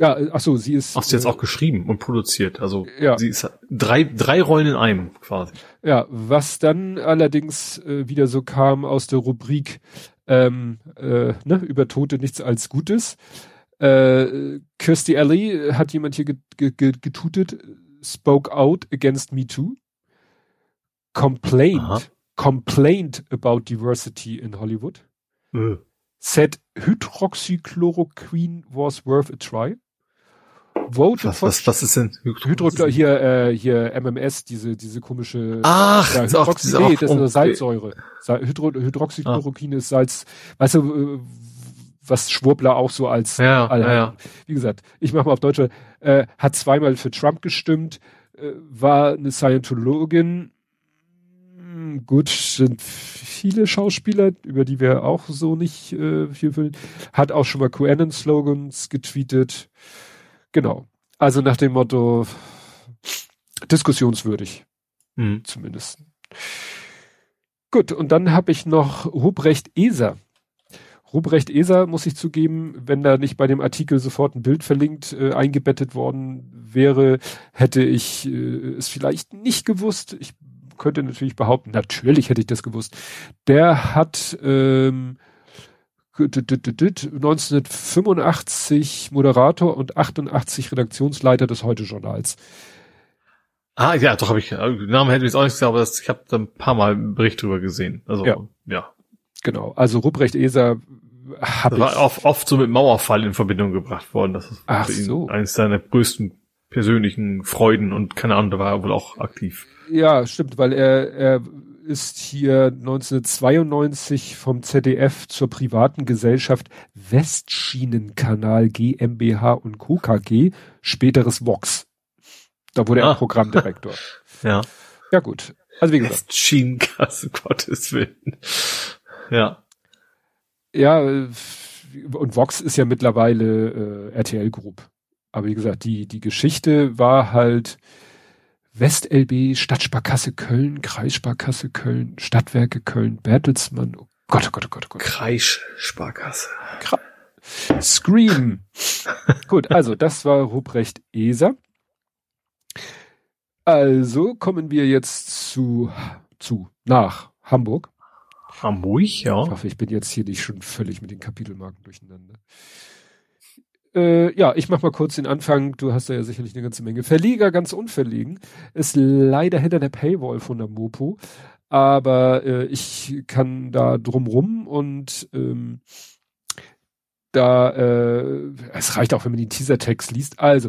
ja, ach so, sie ist. Ach, sie jetzt äh, auch geschrieben und produziert. Also ja. sie ist drei, drei Rollen in einem quasi. Ja, was dann allerdings äh, wieder so kam aus der Rubrik ähm, äh, ne, über Tote nichts als Gutes. Äh, Kirstie Alley hat jemand hier getutet, spoke out against Me Too. Complained Aha complained about diversity in Hollywood. Mhm. Said hydroxychloroquine was worth a try. Vote was, was, was ist denn Hydroxy? hier, äh, hier MMS, diese, diese komische. Ach, ja, Hydroxy, das, nee, das ist eine Salzsäure. Hydro, Hydroxychloroquine ah. ist Salz, weißt du, äh, was Schwurbler auch so als, ja, ja, ja. wie gesagt, ich mache mal auf Deutsch, äh, hat zweimal für Trump gestimmt, äh, war eine Scientologin, gut, sind viele Schauspieler, über die wir auch so nicht äh, viel fühlen. Hat auch schon mal QAnon-Slogans getweetet. Genau. Also nach dem Motto diskussionswürdig. Mhm. Zumindest. Gut, und dann habe ich noch Ruprecht Eser. Ruprecht Eser, muss ich zugeben, wenn da nicht bei dem Artikel sofort ein Bild verlinkt äh, eingebettet worden wäre, hätte ich äh, es vielleicht nicht gewusst. Ich könnte natürlich behaupten, natürlich hätte ich das gewusst. Der hat ähm, 1985 Moderator und 88 Redaktionsleiter des Heute-Journals. Ah, ja, doch habe ich, äh, Namen hätte ich jetzt auch nicht gesagt, aber das, ich habe da ein paar Mal einen Bericht drüber gesehen. Also, ja. ja. Genau, also Ruprecht Eser habe ich. War oft, oft so mit Mauerfall in Verbindung gebracht worden. Das ist Ach so. eines seiner größten persönlichen Freuden und keine Ahnung, da war er wohl auch aktiv. Ja, stimmt, weil er, er ist hier 1992 vom ZDF zur privaten Gesellschaft Westschienenkanal GmbH und Co. KG, späteres Vox. Da wurde ah. er Programmdirektor. ja. Ja, gut. Also wie gesagt. Westschienenkasse, Gottes Willen. Ja. Ja, und Vox ist ja mittlerweile äh, RTL Group. Aber wie gesagt, die, die Geschichte war halt, WestLB, Stadtsparkasse Köln, Kreissparkasse Köln, Stadtwerke Köln, Bertelsmann. Oh Gott, oh Gott, oh Gott, oh Gott. Kreissparkasse. Scream. Gut, also das war Ruprecht Eser. Also kommen wir jetzt zu, zu, nach Hamburg. Hamburg, ja. Ich hoffe, ich bin jetzt hier nicht schon völlig mit den Kapitelmarken durcheinander. Äh, ja, ich mach mal kurz den Anfang. Du hast da ja sicherlich eine ganze Menge. Verleger ganz unverlegen. Ist leider hinter der Paywall von der Mopo. Aber äh, ich kann da drumrum und ähm, da, äh, es reicht auch, wenn man den Teasertext liest. Also,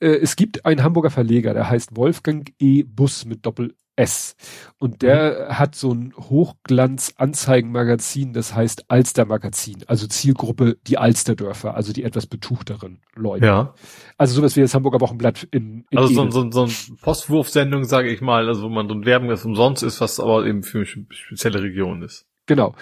äh, es gibt einen Hamburger Verleger, der heißt Wolfgang E. Bus mit Doppel S. Und der mhm. hat so ein Hochglanz-Anzeigenmagazin, das heißt Alster-Magazin. Also Zielgruppe die Alsterdörfer, also die etwas betuchteren Leute. Ja. Also sowas wie das Hamburger Wochenblatt in, in Also so, so, so ein Postwurfsendung, sage ich mal, also wo man so ein Werben, das umsonst ist, was aber eben für eine spezielle Region ist. Genau.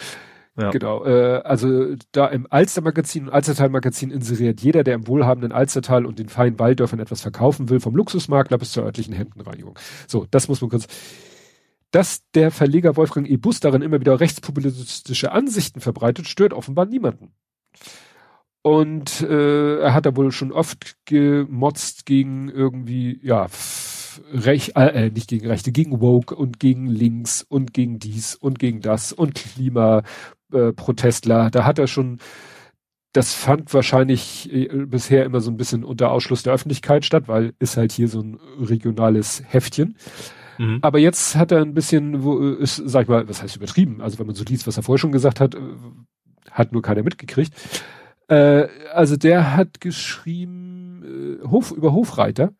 Ja. Genau, äh, also da im Alster-Magazin und Alstertal-Magazin inseriert jeder, der im wohlhabenden Alstertal und den feinen Walddörfern etwas verkaufen will, vom Luxusmakler bis zur örtlichen Hemdenreinigung. So, das muss man kurz. Dass der Verleger Wolfgang E. Bus darin immer wieder rechtspopulistische Ansichten verbreitet, stört offenbar niemanden. Und äh, er hat da wohl schon oft gemotzt gegen irgendwie, ja, Recht, äh, äh, nicht gegen Rechte, gegen Woke und gegen Links und gegen dies und gegen das und Klima, äh, Protestler. Da hat er schon, das fand wahrscheinlich äh, bisher immer so ein bisschen unter Ausschluss der Öffentlichkeit statt, weil ist halt hier so ein regionales Heftchen. Mhm. Aber jetzt hat er ein bisschen, wo äh, ist, sag ich mal, was heißt übertrieben? Also wenn man so liest, was er vorher schon gesagt hat, hat nur keiner mitgekriegt. Äh, also der hat geschrieben äh, Hof über Hofreiter.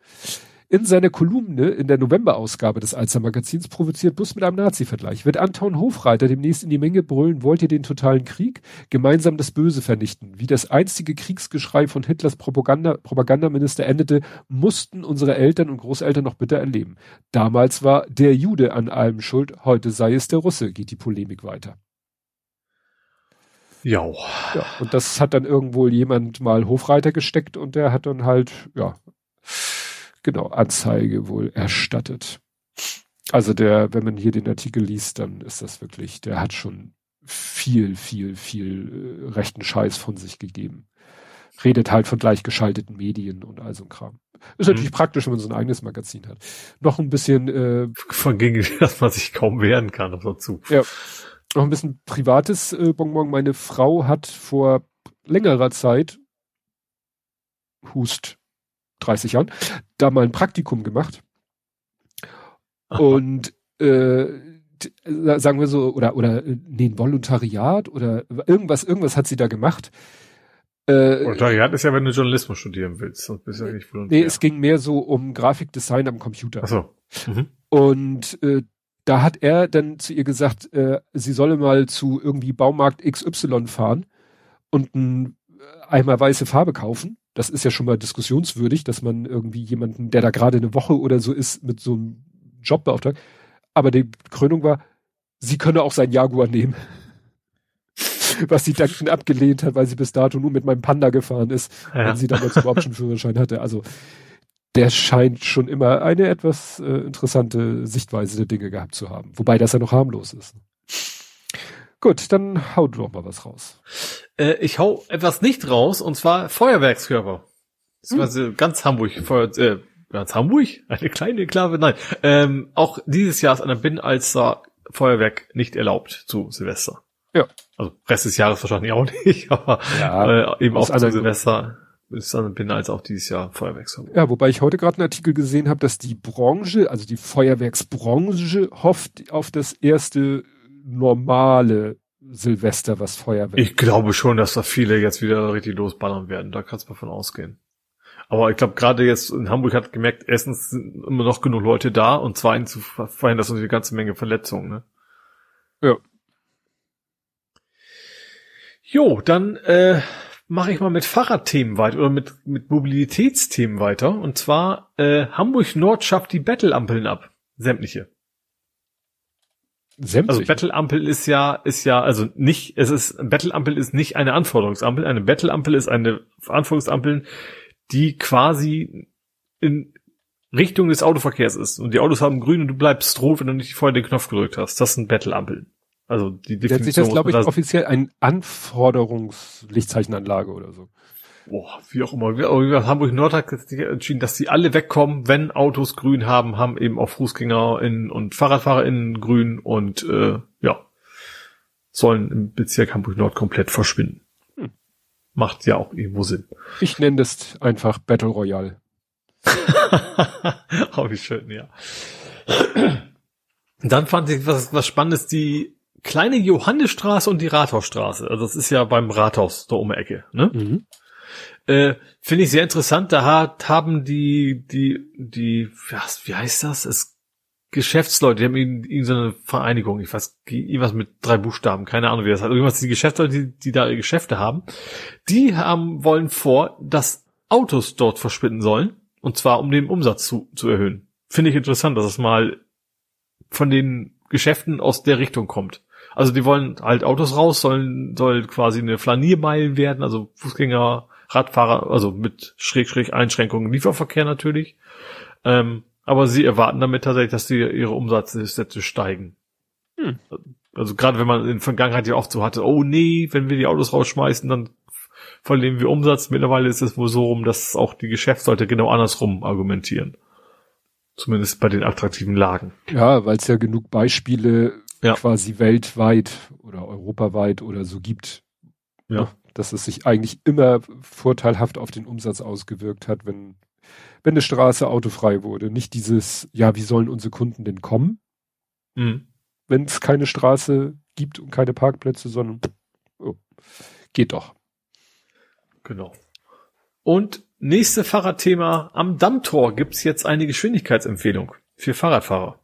In seiner Kolumne in der November-Ausgabe des Alzer Magazins provoziert Bus mit einem Nazi-Vergleich. Wird Anton Hofreiter demnächst in die Menge brüllen, wollt ihr den totalen Krieg? Gemeinsam das Böse vernichten. Wie das einstige Kriegsgeschrei von Hitlers Propaganda, Propagandaminister endete, mussten unsere Eltern und Großeltern noch bitter erleben. Damals war der Jude an allem schuld, heute sei es der Russe, geht die Polemik weiter. Ja. ja. Und das hat dann irgendwo jemand mal Hofreiter gesteckt und der hat dann halt, ja, genau, Anzeige wohl erstattet. Also der, wenn man hier den Artikel liest, dann ist das wirklich, der hat schon viel, viel, viel äh, rechten Scheiß von sich gegeben. Redet halt von gleichgeschalteten Medien und all so ein Kram. Ist mhm. natürlich praktisch, wenn man so ein eigenes Magazin hat. Noch ein bisschen äh, von gegen das man sich kaum wehren kann, noch dazu. Ja. Noch ein bisschen privates äh, Bonbon. Meine Frau hat vor längerer Zeit Hust 30 Jahren, da mal ein Praktikum gemacht. Aha. Und äh, sagen wir so, oder, oder nee, ein Volontariat oder irgendwas, irgendwas hat sie da gemacht. Äh, Volontariat ist ja, wenn du Journalismus studieren willst. Das bist ja nicht Volontariat. Nee, es ging mehr so um Grafikdesign am Computer. Ach so. Mhm. Und äh, da hat er dann zu ihr gesagt, äh, sie solle mal zu irgendwie Baumarkt XY fahren und ein einmal weiße Farbe kaufen das ist ja schon mal diskussionswürdig, dass man irgendwie jemanden, der da gerade eine Woche oder so ist, mit so einem Job beauftragt. Aber die Krönung war, sie könne auch sein Jaguar nehmen. Was sie dankend abgelehnt hat, weil sie bis dato nur mit meinem Panda gefahren ist, ja. wenn sie damals überhaupt schon Führerschein hatte. Also der scheint schon immer eine etwas äh, interessante Sichtweise der Dinge gehabt zu haben. Wobei das ja noch harmlos ist. Gut, dann hau du doch mal was raus. Äh, ich hau etwas nicht raus, und zwar Feuerwerkskörper. Das hm. ganz Hamburg, Feuer, äh, ganz Hamburg? Eine kleine Klave? Nein. Ähm, auch dieses Jahr ist an der Binnenalster Feuerwerk nicht erlaubt zu Silvester. Ja. Also Rest des Jahres wahrscheinlich auch nicht, aber ja, äh, eben auch zu Silvester ist an der Binnenalster auch dieses Jahr Feuerwerksverbot. Ja, wobei ich heute gerade einen Artikel gesehen habe, dass die Branche, also die Feuerwerksbranche hofft auf das erste normale Silvester, was Feuerwehr. Ich glaube schon, dass da viele jetzt wieder richtig losballern werden. Da kannst du mal von ausgehen. Aber ich glaube, gerade jetzt in Hamburg hat gemerkt, erstens sind immer noch genug Leute da und zweitens verhindert das eine ganze Menge Verletzungen. Ne? Ja. Jo, dann äh, mache ich mal mit Fahrradthemen weiter oder mit, mit Mobilitätsthemen weiter. Und zwar äh, Hamburg Nord schafft die Bettelampeln ab. Sämtliche. Sämtlich. Also Bettelampel ist ja, ist ja, also nicht, es ist, Bettelampel ist nicht eine Anforderungsampel. Eine Bettelampel ist eine Anforderungsampel, die quasi in Richtung des Autoverkehrs ist. Und die Autos haben grün und du bleibst rot, wenn du nicht vorher den Knopf gedrückt hast. Das sind Bettelampeln. Also die Definition. Nennt sich das, glaube ich, offiziell ein Anforderungslichtzeichenanlage oder so. Boah, wie auch immer. Wir, Hamburg Nord hat entschieden, dass die alle wegkommen, wenn Autos grün haben, haben eben auch FußgängerInnen und FahrradfahrerInnen grün und äh, ja, sollen im Bezirk Hamburg Nord komplett verschwinden. Hm. Macht ja auch irgendwo Sinn. Ich nenne das einfach Battle Royale. oh, wie schön, ja. Dann fand ich was, was Spannendes, die kleine Johannesstraße und die Rathausstraße. Also das ist ja beim Rathaus da um die Ecke. Ne? Mhm. Äh, Finde ich sehr interessant. Da hat, haben die, die, die, wie heißt das? Es Geschäftsleute, die haben ihnen so eine Vereinigung, ich weiß, irgendwas mit drei Buchstaben, keine Ahnung, wie das heißt. Irgendwas, die Geschäftsleute, die, die da Geschäfte haben, die haben, wollen vor, dass Autos dort verschwinden sollen. Und zwar, um den Umsatz zu, zu erhöhen. Finde ich interessant, dass es mal von den Geschäften aus der Richtung kommt. Also die wollen halt Autos raus, sollen, soll quasi eine Flaniermeile werden, also Fußgänger, Radfahrer, also mit Schräg-Schräg Einschränkungen Lieferverkehr natürlich. Ähm, aber sie erwarten damit tatsächlich, dass die, ihre Umsatzsätze steigen. Hm. Also gerade wenn man in der Vergangenheit ja oft so hatte, oh nee, wenn wir die Autos rausschmeißen, dann verlieren wir Umsatz. Mittlerweile ist es wohl so rum, dass auch die Geschäftsleute genau andersrum argumentieren. Zumindest bei den attraktiven Lagen. Ja, weil es ja genug Beispiele ja. quasi weltweit oder europaweit oder so gibt. Ja. Dass es sich eigentlich immer vorteilhaft auf den Umsatz ausgewirkt hat, wenn, wenn eine Straße autofrei wurde. Nicht dieses, ja, wie sollen unsere Kunden denn kommen? Mhm. Wenn es keine Straße gibt und keine Parkplätze, sondern oh, geht doch. Genau. Und nächste Fahrradthema. Am Dammtor gibt's jetzt eine Geschwindigkeitsempfehlung für Fahrradfahrer.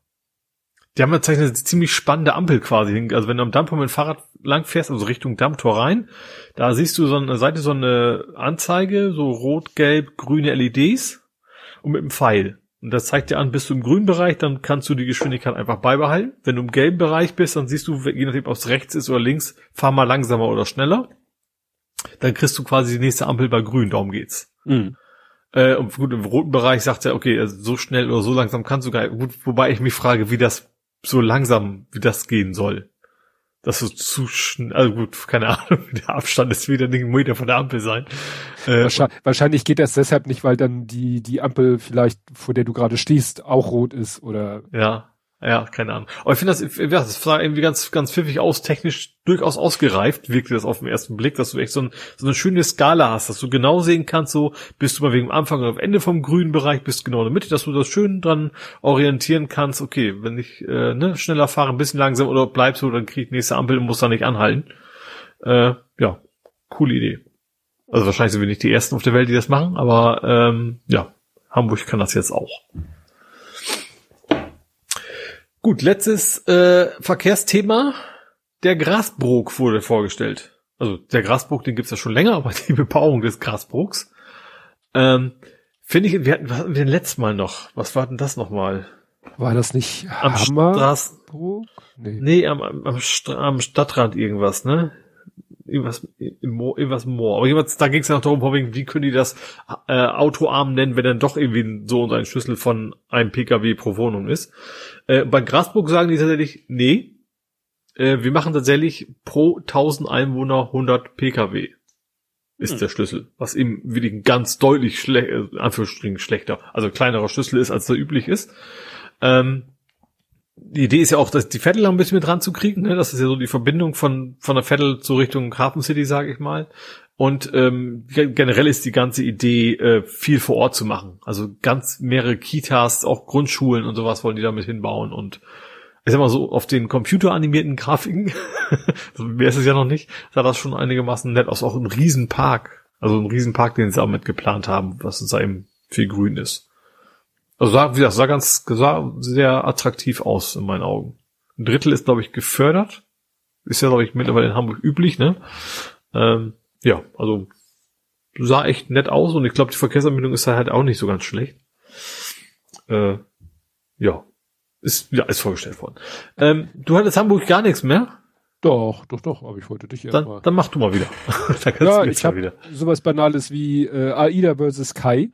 Die haben tatsächlich eine ziemlich spannende Ampel quasi. Also wenn du am Dammtor mit dem Fahrrad lang fährst, also Richtung Dammtor rein, da siehst du so eine Seite, so eine Anzeige, so rot, gelb, grüne LEDs und mit einem Pfeil. Und das zeigt dir an, bist du im grünen Bereich, dann kannst du die Geschwindigkeit einfach beibehalten. Wenn du im gelben Bereich bist, dann siehst du, je nachdem, ob es rechts ist oder links, fahr mal langsamer oder schneller. Dann kriegst du quasi die nächste Ampel bei grün, darum geht's. Mhm. Äh, und gut, im roten Bereich sagt er, okay, also so schnell oder so langsam kannst du gar nicht. Gut, wobei ich mich frage, wie das so langsam, wie das gehen soll. Das so zu schnell, also gut, keine Ahnung, der Abstand ist wieder ein Meter von der Ampel sein. Äh, wahrscheinlich, wahrscheinlich geht das deshalb nicht, weil dann die, die Ampel vielleicht, vor der du gerade stehst, auch rot ist oder. Ja. Ja, keine Ahnung. Aber ich finde das, ja, das sah irgendwie ganz, ganz pfiffig aus, technisch durchaus ausgereift, wirkte das auf den ersten Blick, dass du echt so, ein, so eine schöne Skala hast, dass du genau sehen kannst, so bist du mal wegen Anfang oder am Ende vom grünen Bereich, bist genau in der Mitte, dass du das schön dran orientieren kannst, okay, wenn ich äh, ne, schneller fahre, ein bisschen langsam oder bleibst du, dann krieg ich nächste Ampel und muss da nicht anhalten. Äh, ja, coole Idee. Also wahrscheinlich sind wir nicht die Ersten auf der Welt, die das machen, aber ähm, ja, Hamburg kann das jetzt auch. Gut, letztes äh, Verkehrsthema. Der Grasbrook wurde vorgestellt. Also der Grasbrook, den gibt's ja schon länger, aber die Bebauung des Grasbrooks. Ähm, Finde ich, wir hatten, was hatten wir denn letztes Mal noch? Was war denn das nochmal? War das nicht am Straßbrook? Nee, nee am, am, am Stadtrand irgendwas, ne? Irgendwas irgendwas Moor. Aber jedenfalls, da ging es ja noch darum, wie können die das äh, Autoarm nennen, wenn dann doch irgendwie so und ein Schlüssel von einem PKW pro Wohnung ist. Äh, bei Grasburg sagen die tatsächlich, nee, äh, wir machen tatsächlich pro 1000 Einwohner 100 PKW. Ist hm. der Schlüssel. Was eben wirklich ganz deutlich schlecht, äh, Anführungsstrichen schlechter, also kleinerer Schlüssel ist, als der üblich ist. Ähm, die Idee ist ja auch, dass die Vettel ein bisschen mit dran zu kriegen. Ne? Das ist ja so die Verbindung von von der Vettel zur Richtung Hafen City, sage ich mal. Und ähm, generell ist die ganze Idee, äh, viel vor Ort zu machen. Also ganz mehrere Kitas, auch Grundschulen und sowas wollen die damit hinbauen. Und ich sag mal so, auf den computeranimierten Grafiken, mehr ist es ja noch nicht, sah das schon einigermaßen nett aus. Auch ein Riesenpark. Also ein Riesenpark, den sie auch mit geplant haben, was da eben viel grün ist. Also sah, wie gesagt, sah ganz sah sehr attraktiv aus in meinen Augen. Ein Drittel ist, glaube ich, gefördert. Ist ja, glaube ich, mittlerweile in Hamburg üblich, ne? Ähm, ja, also sah echt nett aus und ich glaube, die Verkehrsanbindung ist halt auch nicht so ganz schlecht. Äh, ja, ist wieder alles vorgestellt worden. Ähm, du hattest Hamburg gar nichts mehr? Doch, doch, doch, aber ich wollte dich dann, mal. Dann mach du mal wieder. dann ja, ich habe sowas Banales wie äh, AIDA versus Kai.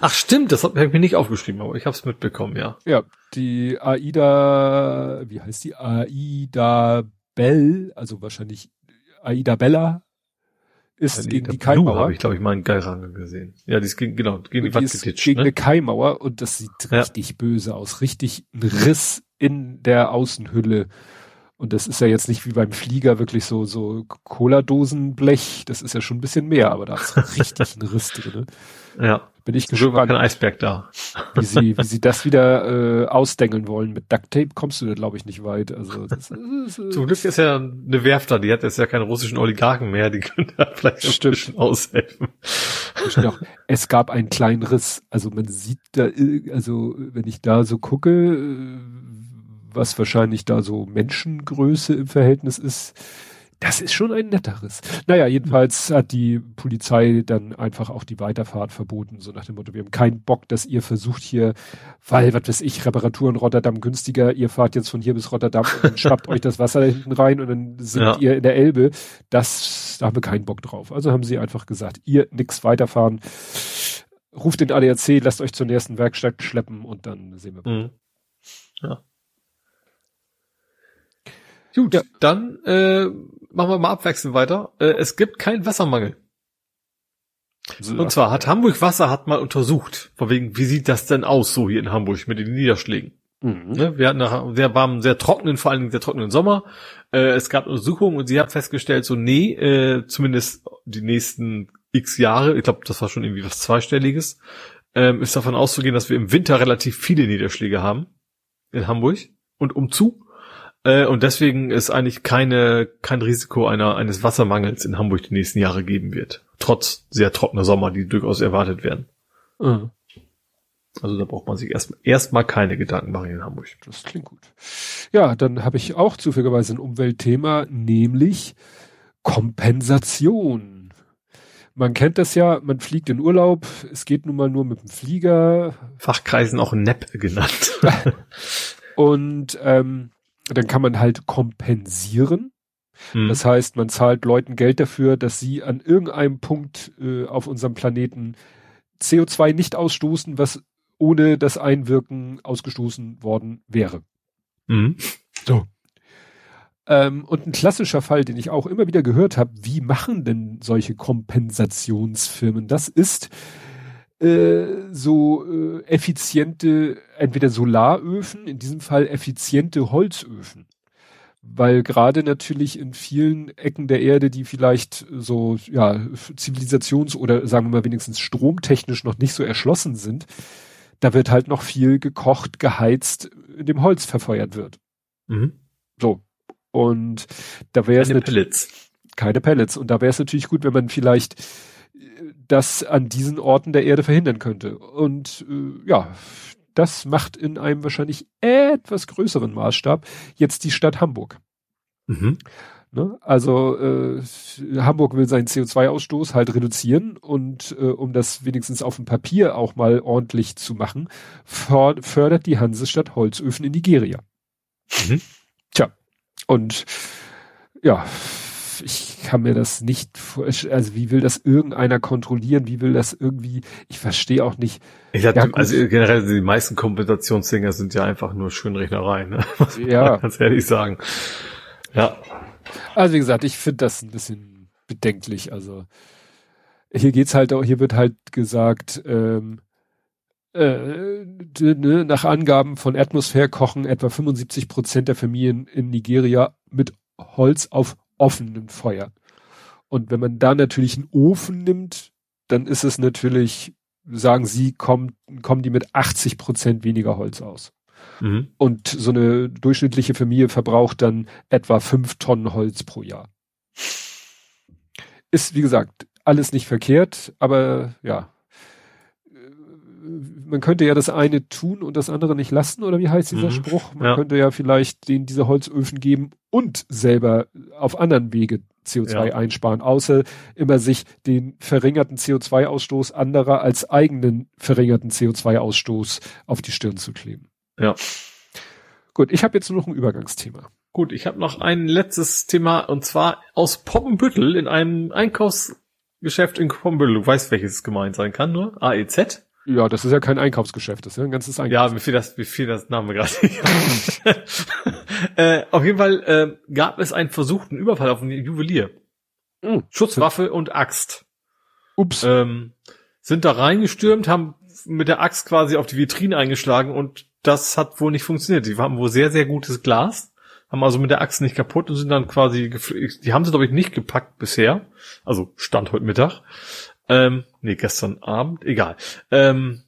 Ach stimmt, das habe ich mir nicht aufgeschrieben, aber ich habe es mitbekommen, ja. Ja, die AIDA, wie heißt die? AIDA Bell, also wahrscheinlich AIDA Bella ist Ja, gegen die Blue Kaimauer. habe ich, glaube ich, mal in Geiranger gesehen. Ja, die ist gegen, genau, gegen die Und die ist getitscht. gegen eine Ne? Kaimauer und das sieht Ja. richtig böse aus. Richtig ein Riss in der Außenhülle. Und das ist ja jetzt nicht wie beim Flieger wirklich so, so Cola-Dosenblech. Das ist ja schon ein bisschen mehr, aber da ist richtig ein Riss drin. Ja, Bin ich Glück war gespannt, kein Eisberg da. wie sie, wie sie das wieder äh, ausdengeln wollen. Mit Duct Tape kommst du da, glaube ich, nicht weit. Also das ist, äh, Zum Glück ist ja eine Werft da, die hat jetzt ja keine russischen Oligarchen mehr, die können da vielleicht ein Stimmt. bisschen aushelfen. Auch, es gab einen kleinen Riss. Also man sieht da, ir- also wenn ich da so gucke, äh, was wahrscheinlich da so Menschengröße im Verhältnis ist, das ist schon ein netter Riss. Naja, jedenfalls hat die Polizei dann einfach auch die Weiterfahrt verboten, so nach dem Motto, wir haben keinen Bock, dass ihr versucht hier, weil, was weiß ich, Reparaturen Rotterdam günstiger, ihr fahrt jetzt von hier bis Rotterdam und dann schwappt euch das Wasser da hinten rein und dann sind Ja. ihr in der Elbe. Das, da haben wir keinen Bock drauf. Also haben sie einfach gesagt, ihr nix weiterfahren, ruft den ADAC, lasst euch zur nächsten Werkstatt schleppen und dann sehen wir. Mhm. Ja. Gut, Ja. dann äh, machen wir mal abwechselnd weiter. Äh, es gibt keinen Wassermangel. Und zwar hat Hamburg Wasser hat mal untersucht, von wegen, wie sieht das denn aus so hier in Hamburg mit den Niederschlägen? Mhm. Ne? Wir hatten nach einem sehr warmen, sehr trockenen, vor allen Dingen sehr trockenen Sommer. Äh, es gab Untersuchungen und sie hat festgestellt, so nee, äh, zumindest die nächsten x Jahre, ich glaube, das war schon irgendwie was Zweistelliges, ähm, ist davon auszugehen, dass wir im Winter relativ viele Niederschläge haben in Hamburg und umzu. Äh, und deswegen ist eigentlich keine, kein Risiko einer, eines Wassermangels in Hamburg die nächsten Jahre geben wird. Trotz sehr trockener Sommer, die durchaus erwartet werden. Mhm. Also da braucht man sich erstmal erstmal keine Gedanken machen in Hamburg. Das klingt gut. Ja, dann habe ich auch zufälligerweise ein Umweltthema, nämlich Kompensation. Man kennt das ja, man fliegt in Urlaub, es geht nun mal nur mit dem Flieger Fachkreisen auch NEP genannt. und ähm, dann kann man halt kompensieren. Hm. Das heißt, man zahlt Leuten Geld dafür, dass sie an irgendeinem Punkt äh, auf unserem Planeten CO2 nicht ausstoßen, was ohne das Einwirken ausgestoßen worden wäre. Mhm. So. Ähm, und ein klassischer Fall, den ich auch immer wieder gehört habe, wie machen denn solche Kompensationsfirmen? Das ist äh, so äh, effiziente, entweder Solaröfen, in diesem Fall effiziente Holzöfen. Weil gerade natürlich in vielen Ecken der Erde, die vielleicht so, ja, zivilisations- oder sagen wir mal wenigstens stromtechnisch noch nicht so erschlossen sind, da wird halt noch viel gekocht, geheizt, in dem Holz verfeuert wird. Mhm. So. Und da wäre es Keine Pellets. keine Pellets. Und da wäre es natürlich gut, wenn man vielleicht äh, das an diesen Orten der Erde verhindern könnte. Und äh, ja, das macht in einem wahrscheinlich etwas größeren Maßstab jetzt die Stadt Hamburg. Mhm. Ne? Also äh, Hamburg will seinen CO2-Ausstoß halt reduzieren und äh, um das wenigstens auf dem Papier auch mal ordentlich zu machen, för fördert die Hansestadt Holzöfen in Nigeria. Mhm. Tja, und ja, ich kann mir das nicht also wie will das irgendeiner kontrollieren, wie will das irgendwie, ich verstehe auch nicht, Ich sag, Ja, also generell die meisten Kompensationsdinger sind ja einfach nur Schönrechnerei, ne? Muss man Ja. ganz ehrlich sagen. Ja. also wie gesagt, ich finde das ein bisschen bedenklich, also hier geht's halt auch, hier wird halt gesagt, ähm, äh, ne, nach Angaben von Atmosphäre kochen etwa 75 Prozent der Familien in Nigeria mit Holz auf offenem Feuer. Und wenn man da natürlich einen Ofen nimmt, dann ist es natürlich, sagen sie, kommen, kommen die mit 80 Prozent weniger Holz aus. Mhm. Und so eine durchschnittliche Familie verbraucht dann etwa fünf Tonnen Holz pro Jahr. Ist, wie gesagt, alles nicht verkehrt, aber ja. Man könnte ja das eine tun und das andere nicht lassen, oder wie heißt dieser Mhm. Spruch? Man Ja. könnte ja vielleicht denen diese Holzöfen geben und selber auf anderen Wege CO2 Ja. einsparen, außer immer sich den verringerten CO2-Ausstoß anderer als eigenen verringerten CO2-Ausstoß auf die Stirn zu kleben. Ja. Gut, ich habe jetzt nur noch ein Übergangsthema. Gut, ich habe noch ein letztes Thema und zwar aus Poppenbüttel in einem Einkaufsgeschäft in Poppenbüttel. Du weißt, welches es gemeint sein kann, nur AEZ. Ja, das ist ja kein Einkaufsgeschäft, das ist ja ein ganzes Einkaufsgeschäft. Ja, wie viel das, wie viel das Name gerade. äh, auf jeden Fall äh, gab es einen versuchten Überfall auf einen Juwelier. Mhm. Schusswaffe und Axt. Ups. Ähm, sind da reingestürmt, haben mit der Axt quasi auf die Vitrine eingeschlagen und das hat wohl nicht funktioniert. Die haben wohl sehr, sehr gutes Glas, haben also mit der Axt nicht kaputt und sind dann quasi, die haben sie glaube ich nicht gepackt bisher. Also Stand heute Mittag. Ähm, nee, gestern Abend, egal. Ähm,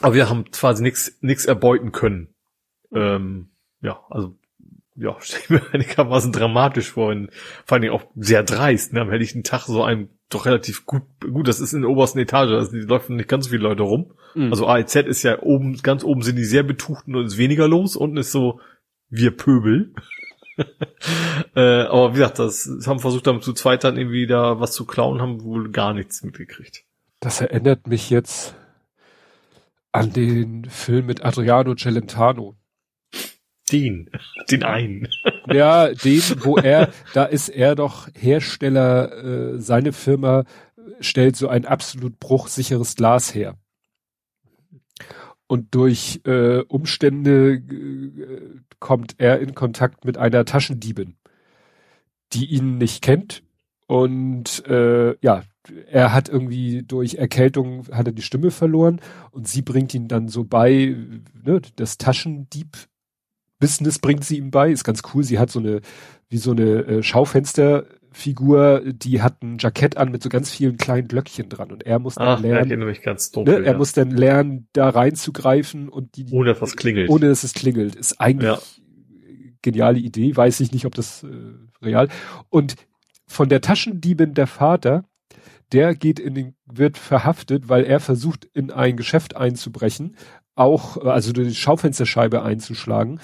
aber wir haben quasi nichts nichts erbeuten können. Ähm, ja, also ja, stelle ich mir einigermaßen dramatisch vor, und vor allen Dingen auch sehr dreist, ne? am helllichen Tag so einem doch relativ gut, gut, das ist in der obersten Etage, also die laufen nicht ganz so viele Leute rum. Mhm. Also AEZ ist ja oben, ganz oben sind die sehr betuchten und ist weniger los, unten ist so, wir Pöbel. äh, aber wie gesagt, das, haben versucht, damit zu zweit dann irgendwie da was zu klauen, haben wohl gar nichts mitgekriegt. Das erinnert mich jetzt an den Film mit Adriano Celentano. Den, den einen. Ja, den, wo er, da ist er doch Hersteller, äh, seine Firma stellt so ein absolut bruchsicheres Glas her. Und durch äh, Umstände äh, kommt er in Kontakt mit einer Taschendiebin, die ihn nicht kennt. Und äh, ja, er hat irgendwie durch Erkältung hat er die Stimme verloren und sie bringt ihn dann so bei, ne, das Taschendieb Business bringt sie ihm bei, ist ganz cool. Sie hat so eine, wie so eine äh, Schaufensterfigur, die hat ein Jackett an mit so ganz vielen kleinen Glöckchen dran und er muss dann Ach, lernen. Ja, dunkel, ne, er ja. muss dann lernen, da reinzugreifen und die. Ohne dass es klingelt. Ohne dass es klingelt. Ist eigentlich ja. geniale Idee, weiß ich nicht, ob das äh, real. Und von der Taschendiebin der Vater, der geht in den, wird verhaftet, weil er versucht, in ein Geschäft einzubrechen, auch, also die Schaufensterscheibe einzuschlagen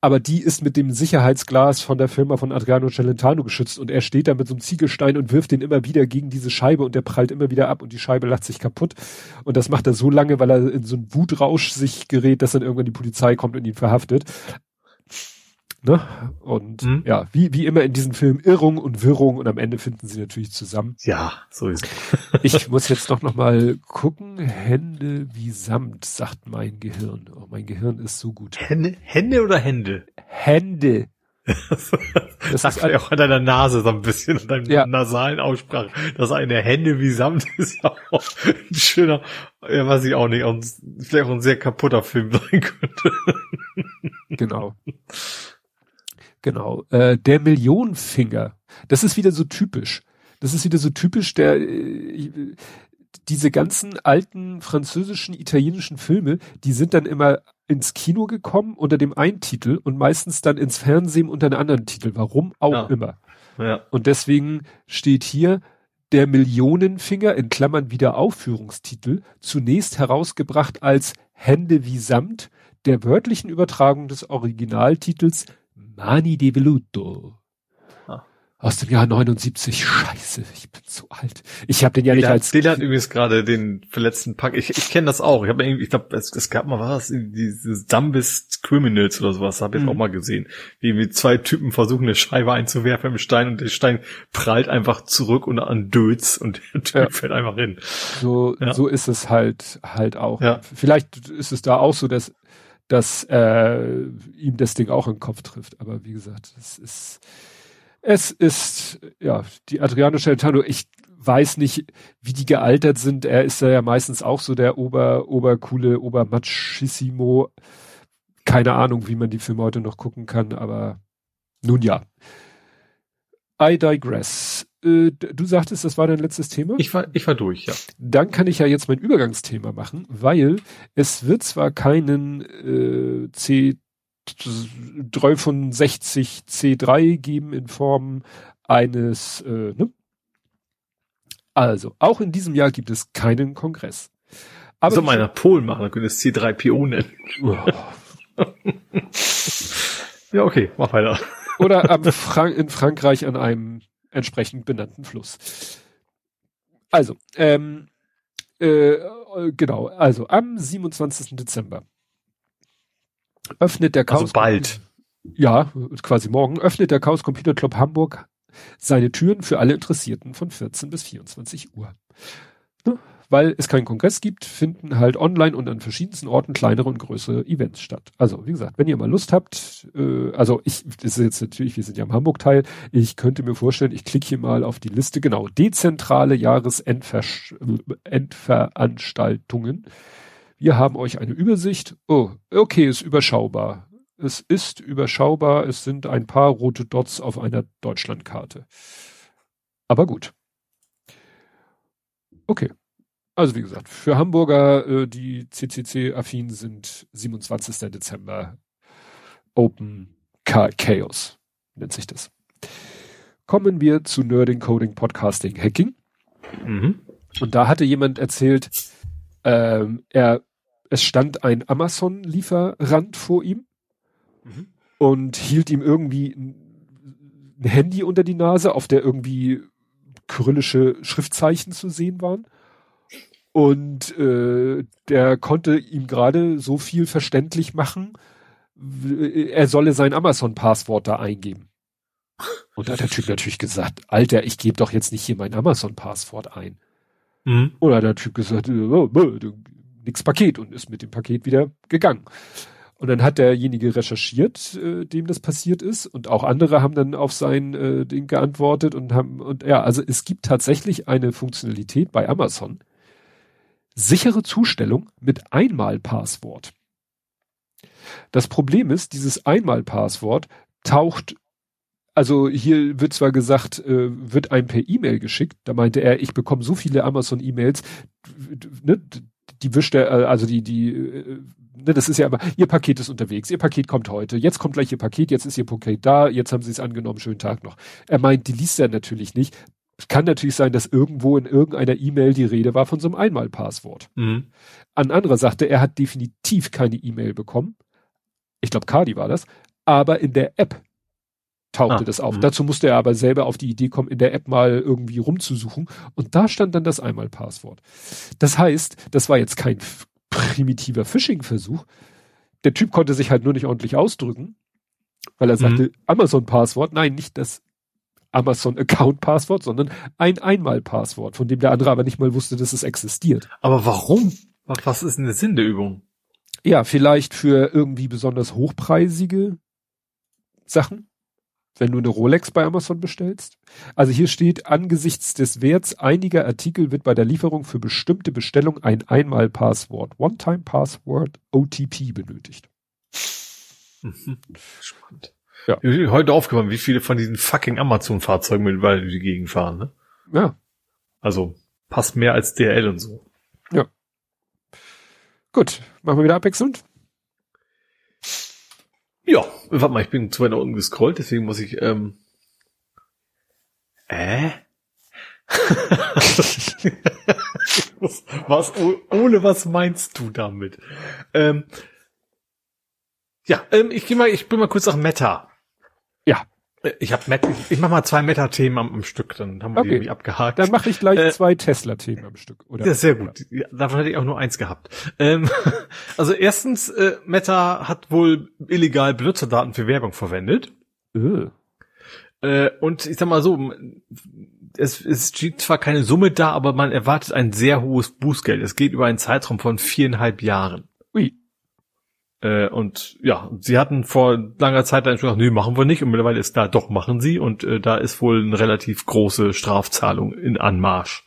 aber die ist mit dem Sicherheitsglas von der Firma von Adriano Celentano geschützt und er steht da mit so einem Ziegelstein und wirft den immer wieder gegen diese Scheibe und der prallt immer wieder ab und die Scheibe lacht sich kaputt und das macht er so lange, weil er in so einen Wutrausch sich gerät, dass dann irgendwann die Polizei kommt und ihn verhaftet. Ne? Und mhm. ja, wie, wie immer in diesem Film Irrung und Wirrung und am Ende finden sie natürlich zusammen. Ja, so ist es. ich muss jetzt doch noch mal gucken. Hände wie Samt, sagt mein Gehirn. Oh, mein Gehirn ist so gut. Hände, Hände oder Hände? Hände. das sagt ist auch an deiner Nase so ein bisschen, an deinem ja. nasalen Aussprache. Das eine Hände wie Samt ist ja auch ein schöner, ja, weiß ich auch nicht, und vielleicht auch ein sehr kaputter Film sein könnte. genau. Genau. Äh, der Millionenfinger. Das ist wieder so typisch. Das ist wieder so typisch der äh, diese ganzen alten französischen, italienischen Filme, die sind dann immer ins Kino gekommen unter dem einen Titel und meistens dann ins Fernsehen unter einem anderen Titel. Warum auch ja. immer. Ja. Und deswegen steht hier der Millionenfinger in Klammern wieder Aufführungstitel zunächst herausgebracht als Hände wie Samt der wörtlichen Übertragung des Originaltitels Mani di Veluto. Ah. Aus dem Jahr 79. Scheiße, ich bin so alt. Ich habe den ja nicht als. Den hat übrigens gerade den verletzten Pack. Ich, ich kenne das auch. Ich habe irgendwie, ich glaube, es, es gab mal was, dieses Dumbest Criminals oder sowas, habe ich mhm. auch mal gesehen. Wie, wie zwei Typen versuchen, eine Scheibe einzuwerfen im Stein und der Stein prallt einfach zurück und an Dötz und der Typ ja. fällt einfach hin. So, ja. so ist es halt halt auch. Ja. Vielleicht ist es da auch so, dass dass äh, ihm das Ding auch in den Kopf trifft. Aber wie gesagt, es ist, es ist, ja, die Adriano Celentano, ich weiß nicht, wie die gealtert sind. Er ist ja meistens auch so der Ober, Obercoole, Obermachissimo. Keine Ahnung, wie man die Filme heute noch gucken kann, aber nun ja. I digress. Äh, du sagtest, das war dein letztes Thema? Ich war, ich war durch, ja. Dann kann ich ja jetzt mein Übergangsthema machen, weil es wird zwar keinen äh, C 365 C3 geben in Form eines, äh, ne? Also, auch in diesem Jahr gibt es keinen Kongress. Aber Soll man Polen machen, dann könnte es C3PO nennen. Oh. ja, okay, mach weiter. Oder Frank in Frankreich an einem entsprechend benannten Fluss. Also, ähm, äh, genau, also am 27. Dezember öffnet der Chaos. Also bald. Ja, quasi morgen öffnet der Chaos Computer Club Hamburg seine Türen für alle Interessierten von 14 bis 24 Uhr. Ne? Weil es keinen Kongress gibt, finden halt online und an verschiedensten Orten kleinere und größere Events statt. Also, wie gesagt, wenn ihr mal Lust habt, äh, also ich, das ist jetzt natürlich, wir sind ja im Hamburg-Teil, ich könnte mir vorstellen, ich klicke hier mal auf die Liste, genau, dezentrale Jahresendveranstaltungen. Wir haben euch eine Übersicht. Oh, okay, ist überschaubar. Es ist überschaubar. Es sind ein paar rote Dots auf einer Deutschlandkarte. Aber gut. Okay. Also wie gesagt, für Hamburger, äh, die CCC-affin sind, 27. Dezember Open Chaos nennt sich das. Kommen wir zu Nerding, Coding, Podcasting, Hacking. Mhm. Und da hatte jemand erzählt, ähm, er, es stand ein Amazon-Lieferant vor ihm mhm. und hielt ihm irgendwie ein Handy unter die Nase, auf der irgendwie kyrillische Schriftzeichen zu sehen waren. Und äh, der konnte ihm gerade so viel verständlich machen, er solle sein Amazon-Passwort da eingeben. Und da hat der Typ natürlich gesagt, Alter, ich gebe doch jetzt nicht hier mein Amazon-Passwort ein. Mhm. Oder hat der Typ gesagt, oh, oh, nix Paket und ist mit dem Paket wieder gegangen. Und dann hat derjenige recherchiert, äh, dem das passiert ist, und auch andere haben dann auf sein äh, Ding geantwortet und haben, und ja, also es gibt tatsächlich eine Funktionalität bei Amazon. Sichere Zustellung mit Einmalpasswort. Das Problem ist, dieses Einmalpasswort taucht, also hier wird zwar gesagt, äh, wird einem per E-Mail geschickt, da meinte er, ich bekomme so viele Amazon-E-Mails, ne, die wischt er, äh, also die, die, äh, ne, das ist ja aber, ihr Paket ist unterwegs, ihr Paket kommt heute, jetzt kommt gleich ihr Paket, jetzt ist ihr Paket da, jetzt haben sie es angenommen, schönen Tag noch. Er meint, die liest er natürlich nicht. Es kann natürlich sein, dass irgendwo in irgendeiner E-Mail die Rede war von so einem Einmalpasswort. Mhm. Ein anderer sagte, er hat definitiv keine E-Mail bekommen. Ich glaube, Cardi war das. Aber in der App tauchte ah, das auf. Mh. Dazu musste er aber selber auf die Idee kommen, in der App mal irgendwie rumzusuchen. Und da stand dann das Einmalpasswort. Das heißt, das war jetzt kein primitiver Phishing-Versuch. Der Typ konnte sich halt nur nicht ordentlich ausdrücken, weil er mhm. sagte, Amazon-Passwort, nein, nicht das Amazon-Account-Passwort, sondern ein Einmal-Passwort, von dem der andere aber nicht mal wusste, dass es existiert. Aber warum? Was ist denn der Sinn der Übung? Ja, vielleicht für irgendwie besonders hochpreisige Sachen wenn du eine Rolex bei Amazon bestellst. Also hier steht, angesichts des Werts einiger Artikel wird bei der Lieferung für bestimmte Bestellungen ein Einmal-Passwort, One-Time-Password, OTP benötigt. Mhm. Spannend. Ja. Heute aufgekommen, wie viele von diesen fucking Amazon-Fahrzeugen mittlerweile durch die Gegend fahren, ne? Ja. Also, passt mehr als DRL und so. Ja. Gut, machen wir wieder abwechselnd. Ja, warte mal, ich bin zu weit nach unten gescrollt, deswegen muss ich, ähm, äh? was, ohne was meinst du damit? Ähm, ja, ähm, ich geh mal, ich bin mal kurz nach Meta. Ich habe ich, ich mach mal zwei Meta-Themen am, am, Stück, dann haben wir okay. die irgendwie abgehakt. Dann mache ich gleich äh, zwei Tesla-Themen am Stück. Oder? Ja, sehr gut. Ja, davon hätte ich auch nur eins gehabt. Ähm, also erstens, äh, Meta hat wohl illegal Benutzerdaten für Werbung verwendet. Äh. Äh, und ich sag mal so, es, es steht zwar keine Summe da, aber man erwartet ein sehr hohes Bußgeld. Es geht über einen Zeitraum von viereinhalb Jahren. Ui. Äh, und ja, sie hatten vor langer Zeit dann schon gesagt, nee, machen wir nicht. Und mittlerweile ist da, doch, machen sie. Und äh, da ist wohl eine relativ große Strafzahlung in Anmarsch.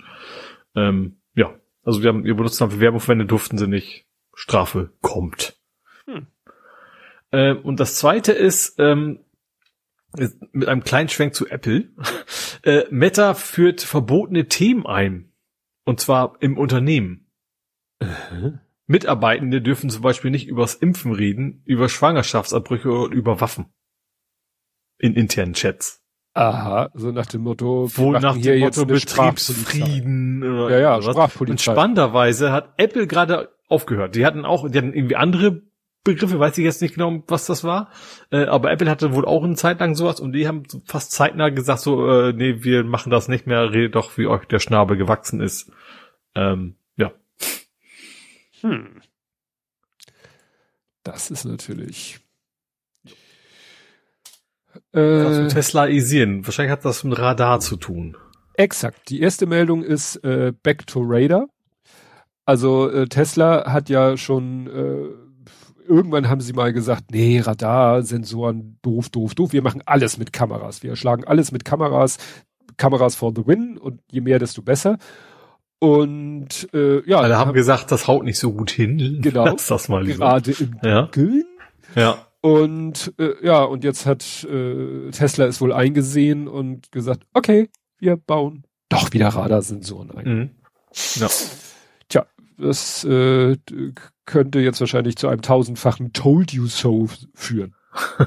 Ähm, ja, also wir haben, ihr benutzt haben für Werbung verwendet, durften sie nicht. Strafe kommt. Hm. Äh, und das zweite ist, ähm, mit einem kleinen Schwenk zu Apple. äh, Meta führt verbotene Themen ein. Und zwar im Unternehmen. Uh Mitarbeitende dürfen zum Beispiel nicht übers Impfen reden, über Schwangerschaftsabbrüche oder über Waffen. In internen Chats. Aha, so nach dem Motto, wo nach dem Motto Betriebsfrieden oder ja, ja, Sprachpolizei. Und spannenderweise hat Apple gerade aufgehört. Die hatten auch, die hatten irgendwie andere Begriffe, weiß ich jetzt nicht genau, was das war. Äh, aber Apple hatte wohl auch eine Zeit lang sowas und die haben fast zeitnah gesagt, so, äh, nee, wir machen das nicht mehr, redet doch, wie euch der Schnabel gewachsen ist. Ähm, hm. Das ist natürlich. Äh, Teslaisieren. Wahrscheinlich hat das mit Radar zu tun. Exakt. Die erste Meldung ist äh, Back to Radar. Also äh, Tesla hat ja schon äh, irgendwann haben sie mal gesagt, nee, Radar, Sensoren, doof, doof, doof. Wir machen alles mit Kameras. Wir schlagen alles mit Kameras. Kameras for the win und je mehr, desto besser. Und äh, ja. Alle haben gesagt, das haut nicht so gut hin. Genau. Lass das mal lieber. Gerade im Ja. Dunkeln. Ja. Und äh, ja, und jetzt hat äh, Tesla es wohl eingesehen und gesagt, okay, wir bauen doch wieder Radarsensoren ein. Mhm. Ja. Tja, das äh, könnte jetzt wahrscheinlich zu einem tausendfachen Told You So führen.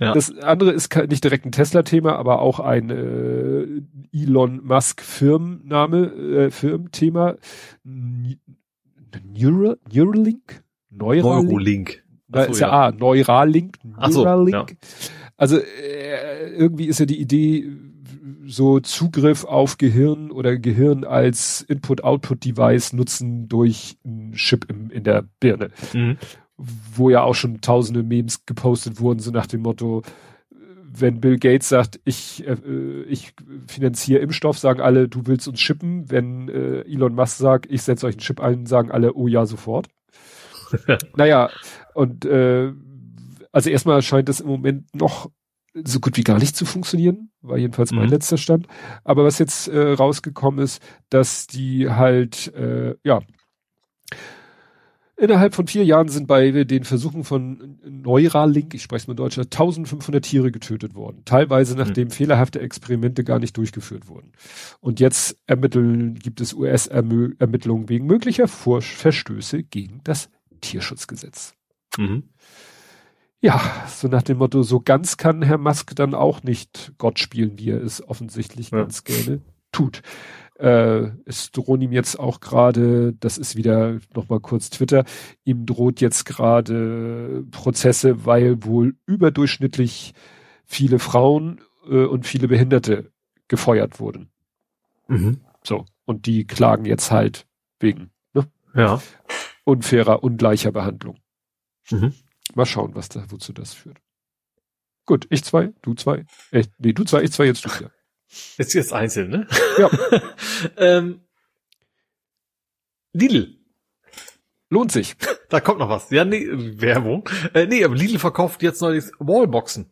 Ja. Das andere ist nicht direkt ein Tesla-Thema, aber auch ein äh, Elon Musk Firmenname, äh, Firmenthema. N- Neura, Neuralink? Neuralink? Neurolink. Da so, ist ja, ja. A, Neuralink, Ach so, Neuralink. Also äh, irgendwie ist ja die Idee, so Zugriff auf Gehirn oder Gehirn als Input-Output-Device nutzen durch einen Chip im, in der Birne, Mhm. Wo ja auch schon tausende Memes gepostet wurden, so nach dem Motto, wenn Bill Gates sagt, ich, äh, ich finanziere Impfstoff, sagen alle, du willst uns chippen. Wenn äh, Elon Musk sagt, ich setze euch einen Chip ein, sagen alle, oh ja, sofort. naja, und äh, also erstmal scheint es im Moment noch so gut wie gar nicht zu funktionieren, war jedenfalls mein Mhm. letzter Stand. Aber was jetzt äh, rausgekommen ist, dass die halt, äh, ja, innerhalb von vier Jahren sind bei den Versuchen von Neuralink, ich spreche es mal Deutsch, 1500 Tiere getötet worden. Teilweise nachdem fehlerhafte Experimente gar nicht durchgeführt wurden. Und jetzt ermitteln, gibt es US-Ermittlungen wegen möglicher Vor Verstöße gegen das Tierschutzgesetz. Mhm. Ja, so nach dem Motto, so ganz kann Herr Musk dann auch nicht Gott spielen, wie er es offensichtlich Ja. ganz gerne tut. Äh, es drohen ihm jetzt auch gerade, das ist wieder nochmal kurz Twitter, ihm droht jetzt gerade Prozesse, weil wohl überdurchschnittlich viele Frauen äh, und viele Behinderte gefeuert wurden. Mhm. So. Und die klagen jetzt halt wegen ne, Ja. unfairer, ungleicher Behandlung. Mhm. Mal schauen, was da, wozu das führt. Gut, ich zwei, du zwei. Äh, nee, du zwei, ich zwei, jetzt du wieder. Jetzt jetzt einzeln, ne? Ja. ähm, Lidl. Lohnt sich. Da kommt noch was. Ja, nee, Werbung. Äh, nee, aber Lidl verkauft jetzt neulich Wallboxen.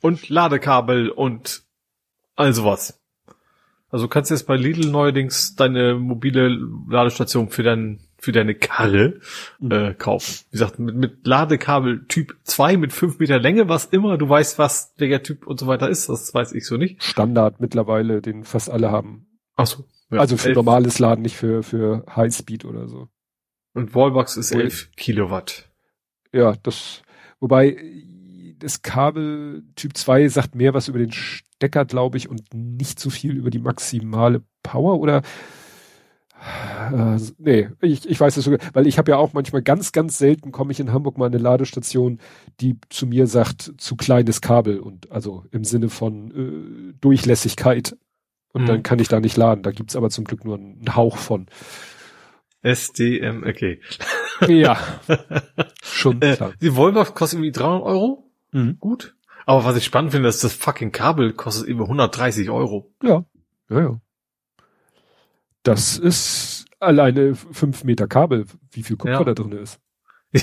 Und Ladekabel und all sowas. Also du kannst jetzt bei Lidl neuerdings deine mobile Ladestation für dein, für deine Karre äh, kaufen. Wie gesagt, mit, mit Ladekabel Typ 2 mit 5 Meter Länge, was immer, du weißt, was der Typ und so weiter ist, das weiß ich so nicht. Standard mittlerweile, den fast alle haben. Ach so. Ja, also für elf- normales Laden, nicht für, für Highspeed oder so. Und Wallbox ist Ui. 11 Kilowatt. Ja, das, wobei das Kabel Typ 2 sagt mehr was über den Stecker, glaube ich, und nicht so viel über die maximale Power oder äh, nee, ich, ich weiß es sogar, weil ich habe ja auch manchmal ganz, ganz selten komme ich in Hamburg mal eine Ladestation, die zu mir sagt, zu kleines Kabel und also im Sinne von äh, Durchlässigkeit. Und Mhm. dann kann ich da nicht laden. Da gibt's aber zum Glück nur einen Hauch von. SDM, okay. Ja, schon Äh, klar. die Wallbox kostet irgendwie 300 Euro. Mhm. Gut. Aber was ich spannend finde, ist, das fucking Kabel kostet über 130 Euro. Ja, ja, ja. Das ist alleine fünf Meter Kabel, wie viel Kupfer Ja. da drin ist.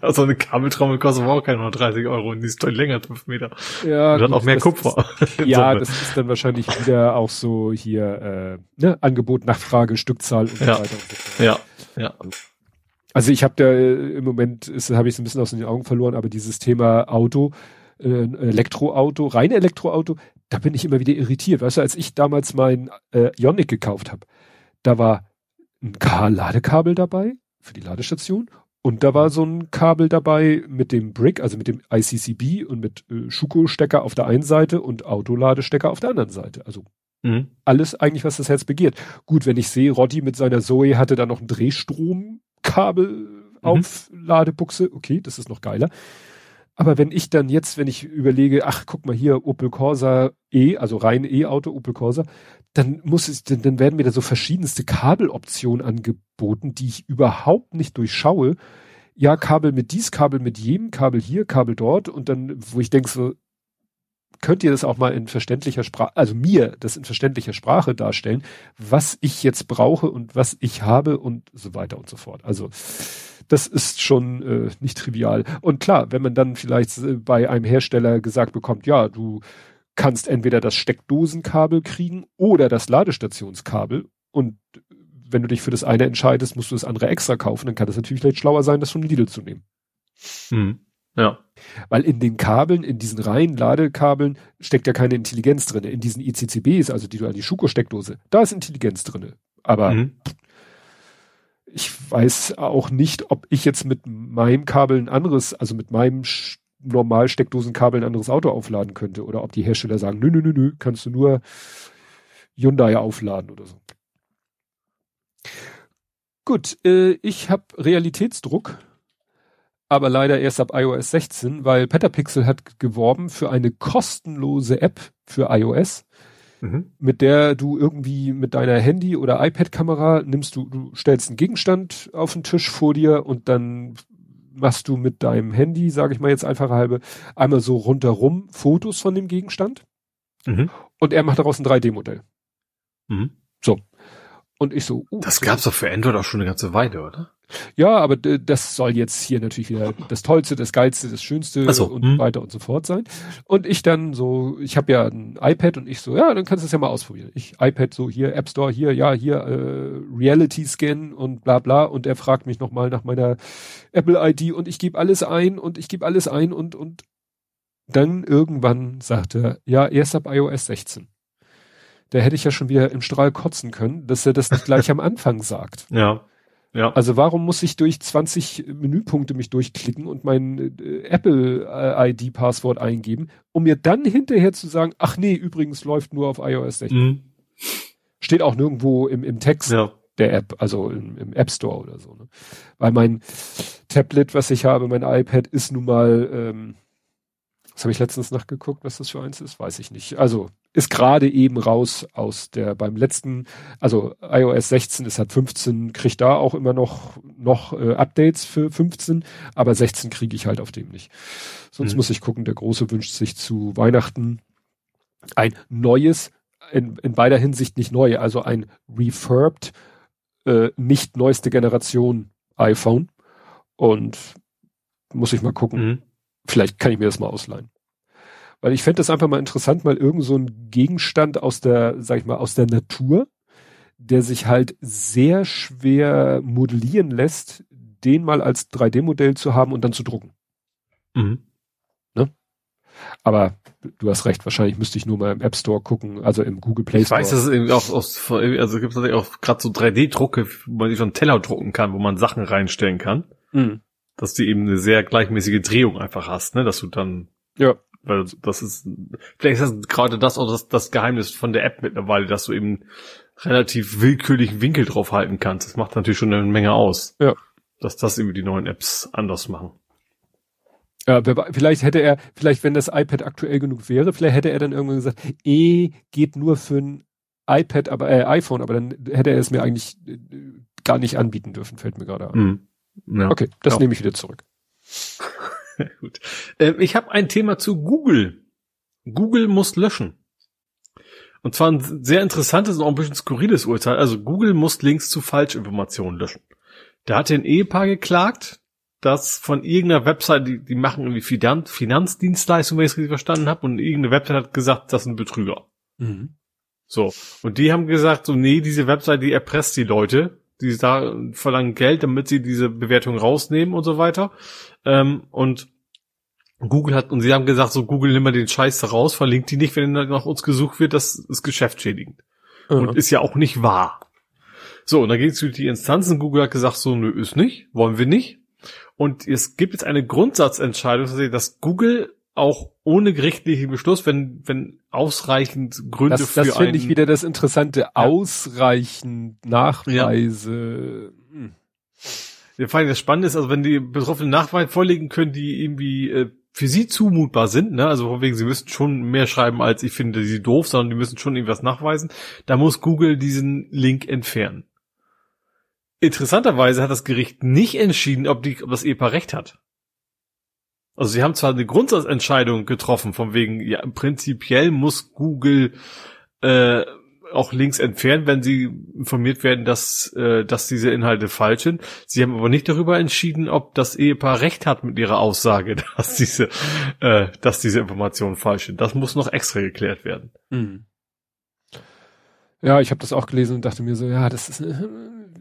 also eine Kabeltrommel kostet aber auch keine 130 Euro und die ist deutlich länger 5 Meter. Ja, und hat gut, auch mehr Kupfer. Ist, ja, Summe. das ist dann wahrscheinlich wieder auch so hier äh, ne, Angebot, Nachfrage, Stückzahl und so Ja. weiter und so fort. ja, ja. Also ich habe da äh, im Moment habe ich es ein bisschen aus den Augen verloren, aber dieses Thema Auto, äh, Elektroauto, rein Elektroauto, da bin ich immer wieder irritiert. Weißt du, als ich damals mein äh, Ioniq gekauft habe, da war ein K- Ladekabel dabei für die Ladestation und da war so ein Kabel dabei mit dem Brick, also mit dem ICCB und mit äh, Schuko-Stecker auf der einen Seite und Autoladestecker auf der anderen Seite. Also Mhm. alles eigentlich, was das Herz begehrt. Gut, wenn ich sehe, Rotti mit seiner Zoe hatte da noch ein Drehstromkabel auf Ladebuchse, okay, das ist noch geiler. Aber wenn ich dann jetzt, wenn ich überlege, ach, guck mal hier, Opel Corsa E, also rein E-Auto, Opel Corsa, dann muss es, dann, dann werden mir da so verschiedenste Kabeloptionen angeboten, die ich überhaupt nicht durchschaue. Ja, Kabel mit dies, Kabel mit jenem, Kabel hier, Kabel dort und dann, wo ich denke so, könnt ihr das auch mal in verständlicher Sprache, also mir das in verständlicher Sprache darstellen, was ich jetzt brauche und was ich habe und so weiter und so fort. Also das ist schon äh, nicht trivial. Und klar, wenn man dann vielleicht äh, bei einem Hersteller gesagt bekommt, ja, du kannst entweder das Steckdosenkabel kriegen oder das Ladestationskabel und wenn du dich für das eine entscheidest, musst du das andere extra kaufen, dann kann das natürlich vielleicht schlauer sein, das von Lidl zu nehmen. Hm. Ja. Weil in den Kabeln, in diesen reinen Ladekabeln steckt ja keine Intelligenz drin. In diesen ICCBs, also die du an die Schuko-Steckdose, da ist Intelligenz drin. Aber mhm. Ich weiß auch nicht, ob ich jetzt mit meinem Kabel ein anderes, also mit meinem normal Steckdosenkabel ein anderes Auto aufladen könnte oder ob die Hersteller sagen, nö, nö, nö, nö, kannst du nur Hyundai aufladen oder so. Gut, äh, ich habe Realitätsdruck aber leider erst ab iOS 16, weil Petapixel hat geworben für eine kostenlose App für iOS, mhm. mit der du irgendwie mit deiner Handy- oder iPad-Kamera nimmst du, du stellst einen Gegenstand auf den Tisch vor dir und dann machst du mit deinem Handy, sage ich mal jetzt einfach halbe, einmal so rundherum Fotos von dem Gegenstand mhm. und er macht daraus ein 3D-Modell. Mhm. Und ich so. Uh, das gab's doch für Android auch schon eine ganze Weile, oder? Ja, aber das soll jetzt hier natürlich wieder das Tollste, das Geilste, das Schönste so, und hm. weiter und so fort sein. Und ich dann so, ich habe ja ein iPad und ich so, ja, dann kannst du es ja mal ausprobieren. Ich iPad so hier, App Store hier, ja, hier äh, Reality Scan und bla bla. Und er fragt mich nochmal nach meiner Apple ID und ich gebe alles ein und ich gebe alles ein und und dann irgendwann sagt er, ja, erst ab iOS 16. Da hätte ich ja schon wieder im Strahl kotzen können, dass er das nicht gleich am Anfang sagt. Ja. Ja. Also warum muss ich durch 20 Menüpunkte mich durchklicken und mein äh, Apple äh, ID Passwort eingeben, um mir dann hinterher zu sagen, ach nee, übrigens läuft nur auf iOS 16. Mhm. Steht auch nirgendwo im, im Text ja. der App, also im, im, App Store oder so. Ne? Weil mein Tablet, was ich habe, mein iPad ist nun mal ähm, das habe ich letztens nachgeguckt, was das für eins ist, weiß ich nicht. Also ist gerade eben raus aus der beim letzten, also iOS 16 ist halt 15, kriegt da auch immer noch noch äh, Updates für 15, aber 16 kriege ich halt auf dem nicht. Sonst mhm. muss ich gucken, der Große wünscht sich zu Weihnachten ein neues, in, in beider Hinsicht nicht neu, also ein refurbed, äh, nicht neueste Generation iPhone. Und muss ich mal gucken. Mhm Vielleicht kann ich mir das mal ausleihen. Weil ich fände das einfach mal interessant, mal irgend so ein Gegenstand aus der, sag ich mal, aus der Natur, der sich halt sehr schwer modellieren lässt, den mal als 3D-Modell zu haben und dann zu drucken. Mhm. Ne? Aber du hast recht, wahrscheinlich müsste ich nur mal im App Store gucken, also im Google Play Store. Ich weiß, dass es irgendwie auch aus, also gibt es auch gerade so 3D-Drucke, wo man sich so einen Teller drucken kann, wo man Sachen reinstellen kann. Mhm dass du eben eine sehr gleichmäßige Drehung einfach hast, ne, dass du dann, ja, weil das ist, vielleicht ist das gerade das auch das, das Geheimnis von der App mittlerweile, dass du eben relativ willkürlichen Winkel drauf halten kannst. Das macht natürlich schon eine Menge aus. Ja. Dass das irgendwie die neuen Apps anders machen. Ja, vielleicht hätte er, vielleicht wenn das iPad aktuell genug wäre, vielleicht hätte er dann irgendwann gesagt, eh geht nur für ein iPad, aber äh, iPhone, aber dann hätte er es mir eigentlich äh, gar nicht anbieten dürfen, fällt mir gerade an. Mhm. Ja. Okay, das ja. nehme ich wieder zurück. Gut. Äh, ich habe ein Thema zu Google. Google muss löschen. Und zwar ein sehr interessantes und auch ein bisschen skurriles Urteil. Also Google muss Links zu Falschinformationen löschen. Da hat ein Ehepaar geklagt, dass von irgendeiner Website, die, die machen irgendwie Finanz, Finanzdienstleistungen, wenn ich es richtig verstanden habe, und irgendeine Website hat gesagt, das sind Betrüger. Mhm. So. Und die haben gesagt, so, nee, diese Website, die erpresst die Leute die da verlangen Geld, damit sie diese Bewertung rausnehmen und so weiter. Ähm, und Google hat, und sie haben gesagt, so Google nimm mal den Scheiß da raus, verlinkt die nicht, wenn nach uns gesucht wird, das ist geschäftsschädigend. Mhm. Und ist ja auch nicht wahr. So, und dann ging es durch die Instanzen, Google hat gesagt, so, nö, ist nicht, wollen wir nicht. Und es gibt jetzt eine Grundsatzentscheidung, dass Google auch ohne gerichtlichen Beschluss, wenn, wenn ausreichend Gründe das, für Das finde ich wieder das Interessante. Ja. Ausreichend Nachweise. Ja. Hm. Ja, vor allem das Spannende ist, also wenn die Betroffenen Nachweise vorlegen können, die irgendwie äh, für sie zumutbar sind, ne, also wegen, sie müssen schon mehr schreiben, als ich finde, sie doof, sondern die müssen schon irgendwas nachweisen, da muss Google diesen Link entfernen. Interessanterweise hat das Gericht nicht entschieden, ob, die, ob das Ehepaar recht hat. Also sie haben zwar eine Grundsatzentscheidung getroffen, von wegen, ja, prinzipiell muss Google äh, auch Links entfernen, wenn sie informiert werden, dass, äh, dass diese Inhalte falsch sind. Sie haben aber nicht darüber entschieden, ob das Ehepaar recht hat mit ihrer Aussage, dass diese, äh, dass diese Informationen falsch sind. Das muss noch extra geklärt werden. Mhm. Ja, ich habe das auch gelesen und dachte mir so, ja, das ist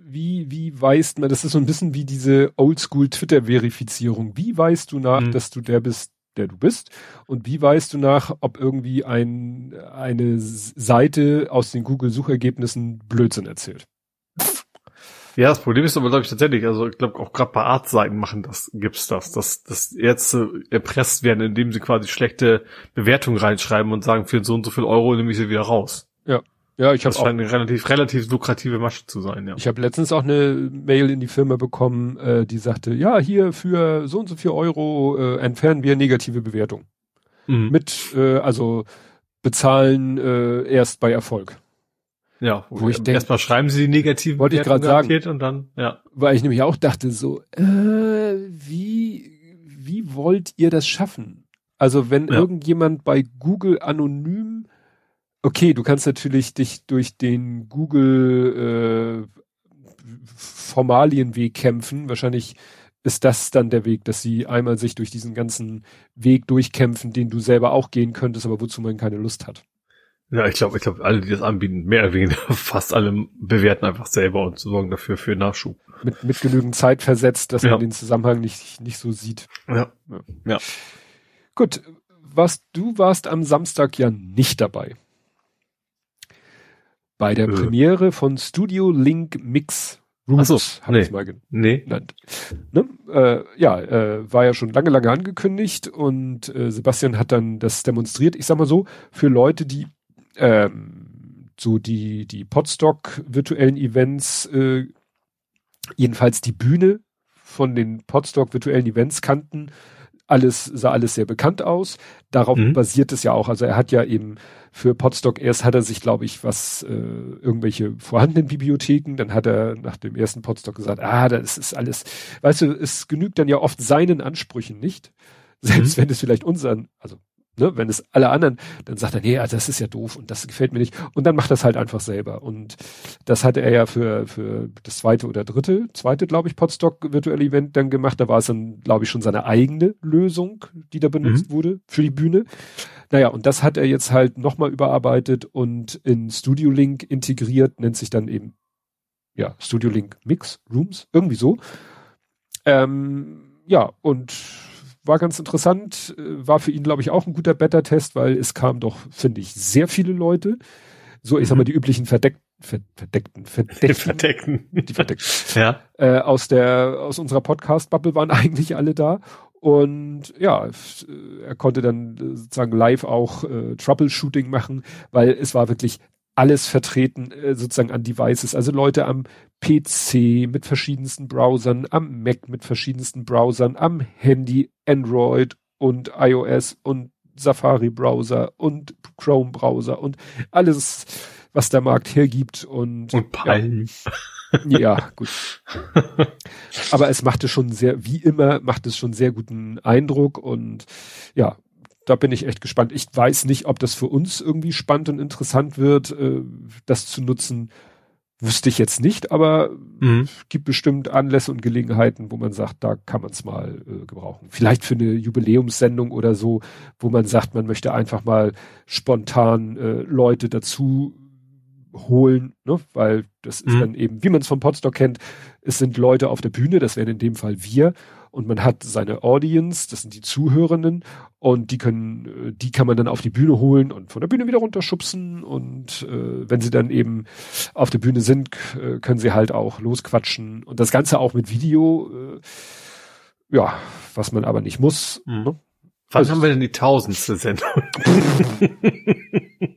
wie wie weißt man, das ist so ein bisschen wie diese Oldschool Twitter Verifizierung. Wie weißt du nach, mhm. dass du der bist, der du bist? Und wie weißt du nach, ob irgendwie ein eine Seite aus den Google Suchergebnissen Blödsinn erzählt? Ja, das Problem ist aber, glaube ich, tatsächlich, also ich glaube auch gerade bei Artseiten machen das, gibt's das, dass, dass Ärzte erpresst werden, indem sie quasi schlechte Bewertungen reinschreiben und sagen, für so und so viel Euro nehme ich sie wieder raus. Ja. Ja, ich habe auch eine relativ relativ lukrative Masche zu sein. Ja. Ich habe letztens auch eine Mail in die Firma bekommen, äh, die sagte, ja, hier für so und so viel Euro äh, entfernen wir negative Bewertung. Mhm. Mit äh, also bezahlen äh, erst bei Erfolg. Ja, wo, wo ich denke, erstmal schreiben sie die negativen wollte ich gerade sagen und dann ja, weil ich nämlich auch dachte so, äh, wie wie wollt ihr das schaffen? Also wenn ja. irgendjemand bei Google anonym okay, du kannst natürlich dich durch den Google äh, Formalienweg kämpfen. Wahrscheinlich ist das dann der Weg, dass sie einmal sich durch diesen ganzen Weg durchkämpfen, den du selber auch gehen könntest, aber wozu man keine Lust hat. Ja, ich glaube, ich glaube, alle, die das anbieten, mehr oder weniger fast alle bewerten einfach selber und sorgen dafür für Nachschub. Mit, mit genügend Zeit versetzt, dass ja. man den Zusammenhang nicht, nicht so sieht. Ja. ja. ja. Gut. Was, du warst am Samstag ja nicht dabei bei der äh. Premiere von Studio Link Mix Rooms, so, haben nee. mal genannt. Ne? Äh, ja, äh, war ja schon lange, lange angekündigt und äh, Sebastian hat dann das demonstriert. Ich sag mal so, für Leute, die ähm, so die, die Podstock virtuellen Events, äh, jedenfalls die Bühne von den Podstock virtuellen Events kannten, alles sah alles sehr bekannt aus. Darauf mhm. basiert es ja auch. Also er hat ja eben für Podstock erst hat er sich, glaube ich, was äh, irgendwelche vorhandenen Bibliotheken, dann hat er nach dem ersten Podstock gesagt, ah, das ist alles, weißt du, es genügt dann ja oft seinen Ansprüchen nicht, selbst mhm. wenn es vielleicht unseren, also Ne, wenn es alle anderen, dann sagt er, nee, also das ist ja doof und das gefällt mir nicht. Und dann macht das halt einfach selber. Und das hatte er ja für, für das zweite oder dritte, zweite, glaube ich, Podstock virtuelle Event dann gemacht. Da war es dann, glaube ich, schon seine eigene Lösung, die da benutzt mhm. wurde für die Bühne. Naja, und das hat er jetzt halt nochmal überarbeitet und in Studio Link integriert, nennt sich dann eben, ja, Studio Link Mix Rooms, irgendwie so. Ähm, ja, und war ganz interessant, äh, war für ihn, glaube ich, auch ein guter Beta-Test, weil es kamen doch, finde ich, sehr viele Leute. So, ich mhm. sag mal, die üblichen verdeckten, verdeckten, verdeckten, verdeckten. die verdeckten. ja. Äh, aus der, aus unserer Podcast-Bubble waren eigentlich alle da. Und ja, er konnte dann sozusagen live auch äh, Troubleshooting machen, weil es war wirklich alles vertreten äh, sozusagen an Devices. Also Leute am PC mit verschiedensten Browsern, am Mac mit verschiedensten Browsern, am Handy, Android und iOS und Safari Browser und Chrome Browser und alles, was der Markt hergibt und, und Palm. Ja, ja, gut. Aber es machte schon sehr, wie immer, macht es schon sehr guten Eindruck und ja, da bin ich echt gespannt. Ich weiß nicht, ob das für uns irgendwie spannend und interessant wird, äh, das zu nutzen. Wüsste ich jetzt nicht, aber mhm. gibt bestimmt Anlässe und Gelegenheiten, wo man sagt, da kann man es mal äh, gebrauchen. Vielleicht für eine Jubiläumssendung oder so, wo man sagt, man möchte einfach mal spontan äh, Leute dazu holen, ne? weil das ist mhm. dann eben, wie man es vom Podstock kennt, es sind Leute auf der Bühne, das wären in dem Fall wir und man hat seine Audience, das sind die Zuhörenden und die können, äh, die kann man dann auf die Bühne holen und von der Bühne wieder runterschubsen und äh, wenn sie dann eben auf der Bühne sind, äh, können sie halt auch losquatschen und das Ganze auch mit Video, äh, ja, was man aber nicht muss. Mhm. Ne? Wann also, haben wir denn die tausendste Sendung?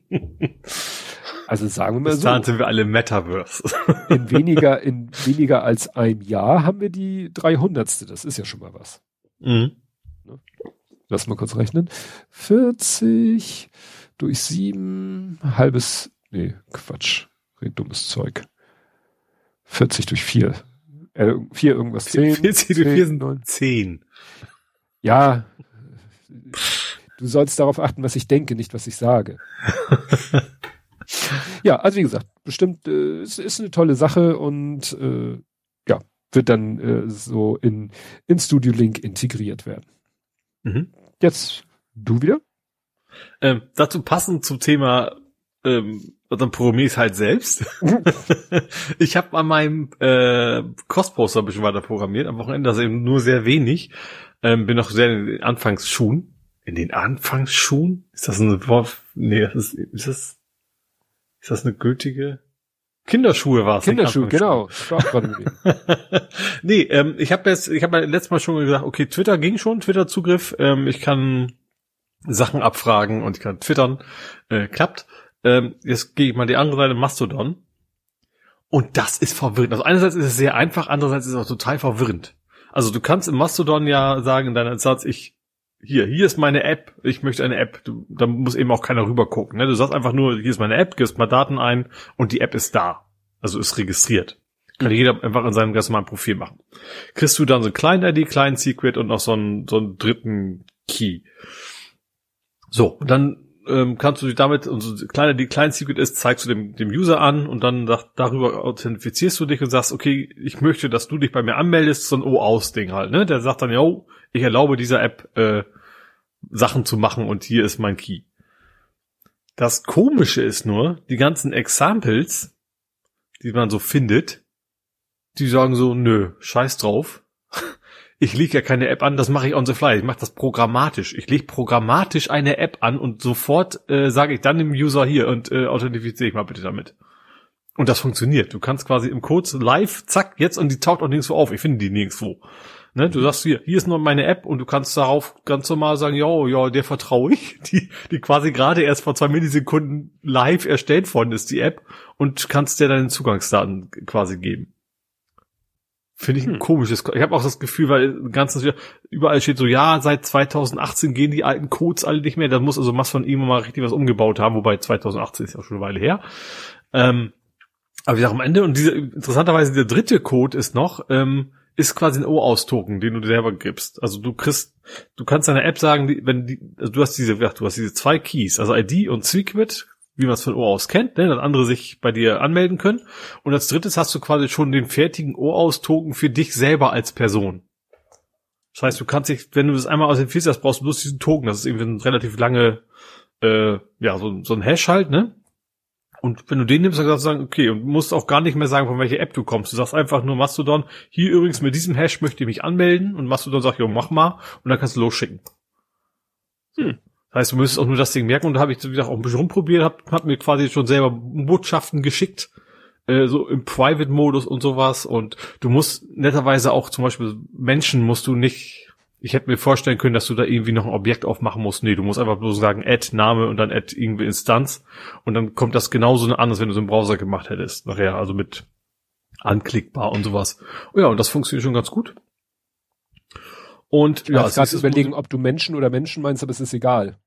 Also sagen wir mal Bis so. sind wir alle Metaverse. in weniger, in weniger als einem Jahr haben wir die 300. Das ist ja schon mal was. Mhm. Ne? Lass mal kurz rechnen. 40 durch 7, halbes, nee, Quatsch. Red dummes Zeug. 40 durch 4. Äh, 4 irgendwas 10. 40 durch 4 sind 9. 10. Ja, Du sollst darauf achten, was ich denke, nicht was ich sage. ja, also wie gesagt, bestimmt äh, es ist eine tolle Sache und äh, ja, wird dann äh, so in, in Studio Link integriert werden. Mhm. Jetzt du wieder? Ähm, dazu passend zum Thema ähm, dann programmiere ich halt selbst. ich habe an meinem äh, Crossposter ein bisschen weiter programmiert, am Wochenende, das eben nur sehr wenig. Ähm, bin noch sehr in den Anfangsschuhen. In den Anfangsschuhen? Ist das ein Wort? Nee, das ist, ist das, ist das eine gültige? Kinderschuhe war es. Kinderschuhe, genau. nee, ähm, ich habe jetzt, ich habe letztes Mal schon gesagt, okay, Twitter ging schon, Twitter-Zugriff. Ähm, ich kann Sachen abfragen und ich kann twittern. Äh, klappt. Ähm, jetzt gehe ich mal die andere Seite, Mastodon. Und das ist verwirrend. Also einerseits ist es sehr einfach, andererseits ist es auch total verwirrend. Also du kannst im Mastodon ja sagen in deinem Satz, ich, hier, hier ist meine App, ich möchte eine App. Du, da muss eben auch keiner rüber gucken. Ne? Du sagst einfach nur, hier ist meine App, gibst mal Daten ein und die App ist da. Also ist registriert. Kann jeder einfach in seinem ganz normalen Profil machen. Kriegst du dann so ein kleinen ID, kleinen Secret und noch so einen, so einen dritten Key. So, dann ähm, kannst du dich damit, und so kleiner die kleinen Secret ist, zeigst du dem, dem User an und dann da, darüber authentifizierst du dich und sagst, okay, ich möchte, dass du dich bei mir anmeldest, so ein O-Aus-Ding halt, ne? Der sagt dann, yo, ich erlaube dieser App äh, Sachen zu machen und hier ist mein Key. Das Komische ist nur, die ganzen Examples, die man so findet, die sagen so, nö, scheiß drauf ich lege ja keine App an, das mache ich on the fly. Ich mache das programmatisch. Ich lege programmatisch eine App an und sofort äh, sage ich dann dem User hier und äh, authentifiziere ich mal bitte damit. Und das funktioniert. Du kannst quasi im Code live, zack, jetzt und die taucht auch nirgendwo auf. Ich finde die nirgendwo. Ne, du sagst hier, hier ist nur meine App und du kannst darauf ganz normal sagen, ja, ja, der vertraue ich, die, die quasi gerade erst vor zwei Millisekunden live erstellt worden ist, die App, und kannst dir deine Zugangsdaten quasi geben. Finde ich ein hm. komisches. Ich habe auch das Gefühl, weil ganzes überall steht so, ja, seit 2018 gehen die alten Codes alle nicht mehr. Da muss also Mass von ihm mal richtig was umgebaut haben, wobei 2018 ist ja schon eine Weile her. Ähm, aber wie gesagt, am Ende, und diese, interessanterweise der dritte Code ist noch, ähm, ist quasi ein O-Aus-Token, den du dir selber gibst. Also du kriegst, du kannst deiner App sagen, wenn die, also du hast diese, ja, du hast diese zwei Keys, also ID und Secret, wie man es von Ohr aus kennt, ne, dass andere sich bei dir anmelden können. Und als drittes hast du quasi schon den fertigen Ohr-Aus-Token für dich selber als Person. Das heißt, du kannst dich, wenn du das einmal aus authentifiziert hast, brauchst du bloß diesen Token. Das ist irgendwie ein relativ lange, äh, ja, so, so ein Hash halt, ne? Und wenn du den nimmst, dann kannst du sagen, okay, und musst auch gar nicht mehr sagen, von welcher App du kommst. Du sagst einfach nur Mastodon, hier übrigens mit diesem Hash möchte ich mich anmelden und Mastodon sagt, jo, mach mal, und dann kannst du losschicken. Hm. Das heißt, du müsstest auch nur das Ding merken und da habe ich, wie gesagt, auch ein bisschen rumprobiert, hab, hab mir quasi schon selber Botschaften geschickt, äh, so im Private-Modus und sowas. Und du musst netterweise auch zum Beispiel Menschen musst du nicht, ich hätte mir vorstellen können, dass du da irgendwie noch ein Objekt aufmachen musst. Nee, du musst einfach bloß sagen, add Name und dann add irgendwie Instanz. Und dann kommt das genauso an, als wenn du so im Browser gemacht hättest. Nachher, also mit anklickbar und sowas. Oh ja, und das funktioniert schon ganz gut. Und ja, ich gerade überlegen, ob du Menschen oder Menschen meinst, aber es ist egal.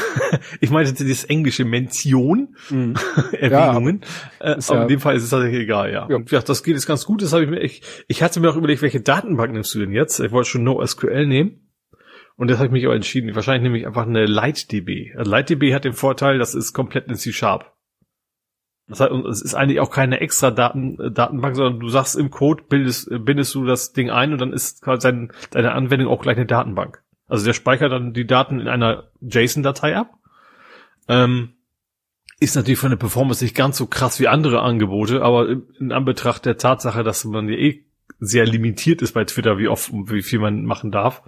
ich meinte das englische Mention, mhm. Erwähnungen. Ja, äh, ja, in dem Fall ist es tatsächlich egal, ja. ja. Und ja, das geht jetzt ganz gut. Das habe ich mir, ich, ich hatte mir auch überlegt, welche Datenbank nimmst du denn jetzt? Ich wollte schon NoSQL nehmen. Und das habe ich mich auch entschieden. Wahrscheinlich nehme ich einfach eine LightDB. Also LightDB hat den Vorteil, das ist komplett in C-Sharp. Das heißt, es ist eigentlich auch keine extra Daten, äh, Datenbank, sondern du sagst im Code, bildest, äh, bindest du das Ding ein und dann ist quasi deine Anwendung auch gleich eine Datenbank. Also der speichert dann die Daten in einer JSON-Datei ab. Ähm, ist natürlich von der Performance nicht ganz so krass wie andere Angebote, aber in Anbetracht der Tatsache, dass man ja eh sehr limitiert ist bei Twitter, wie oft und wie viel man machen darf,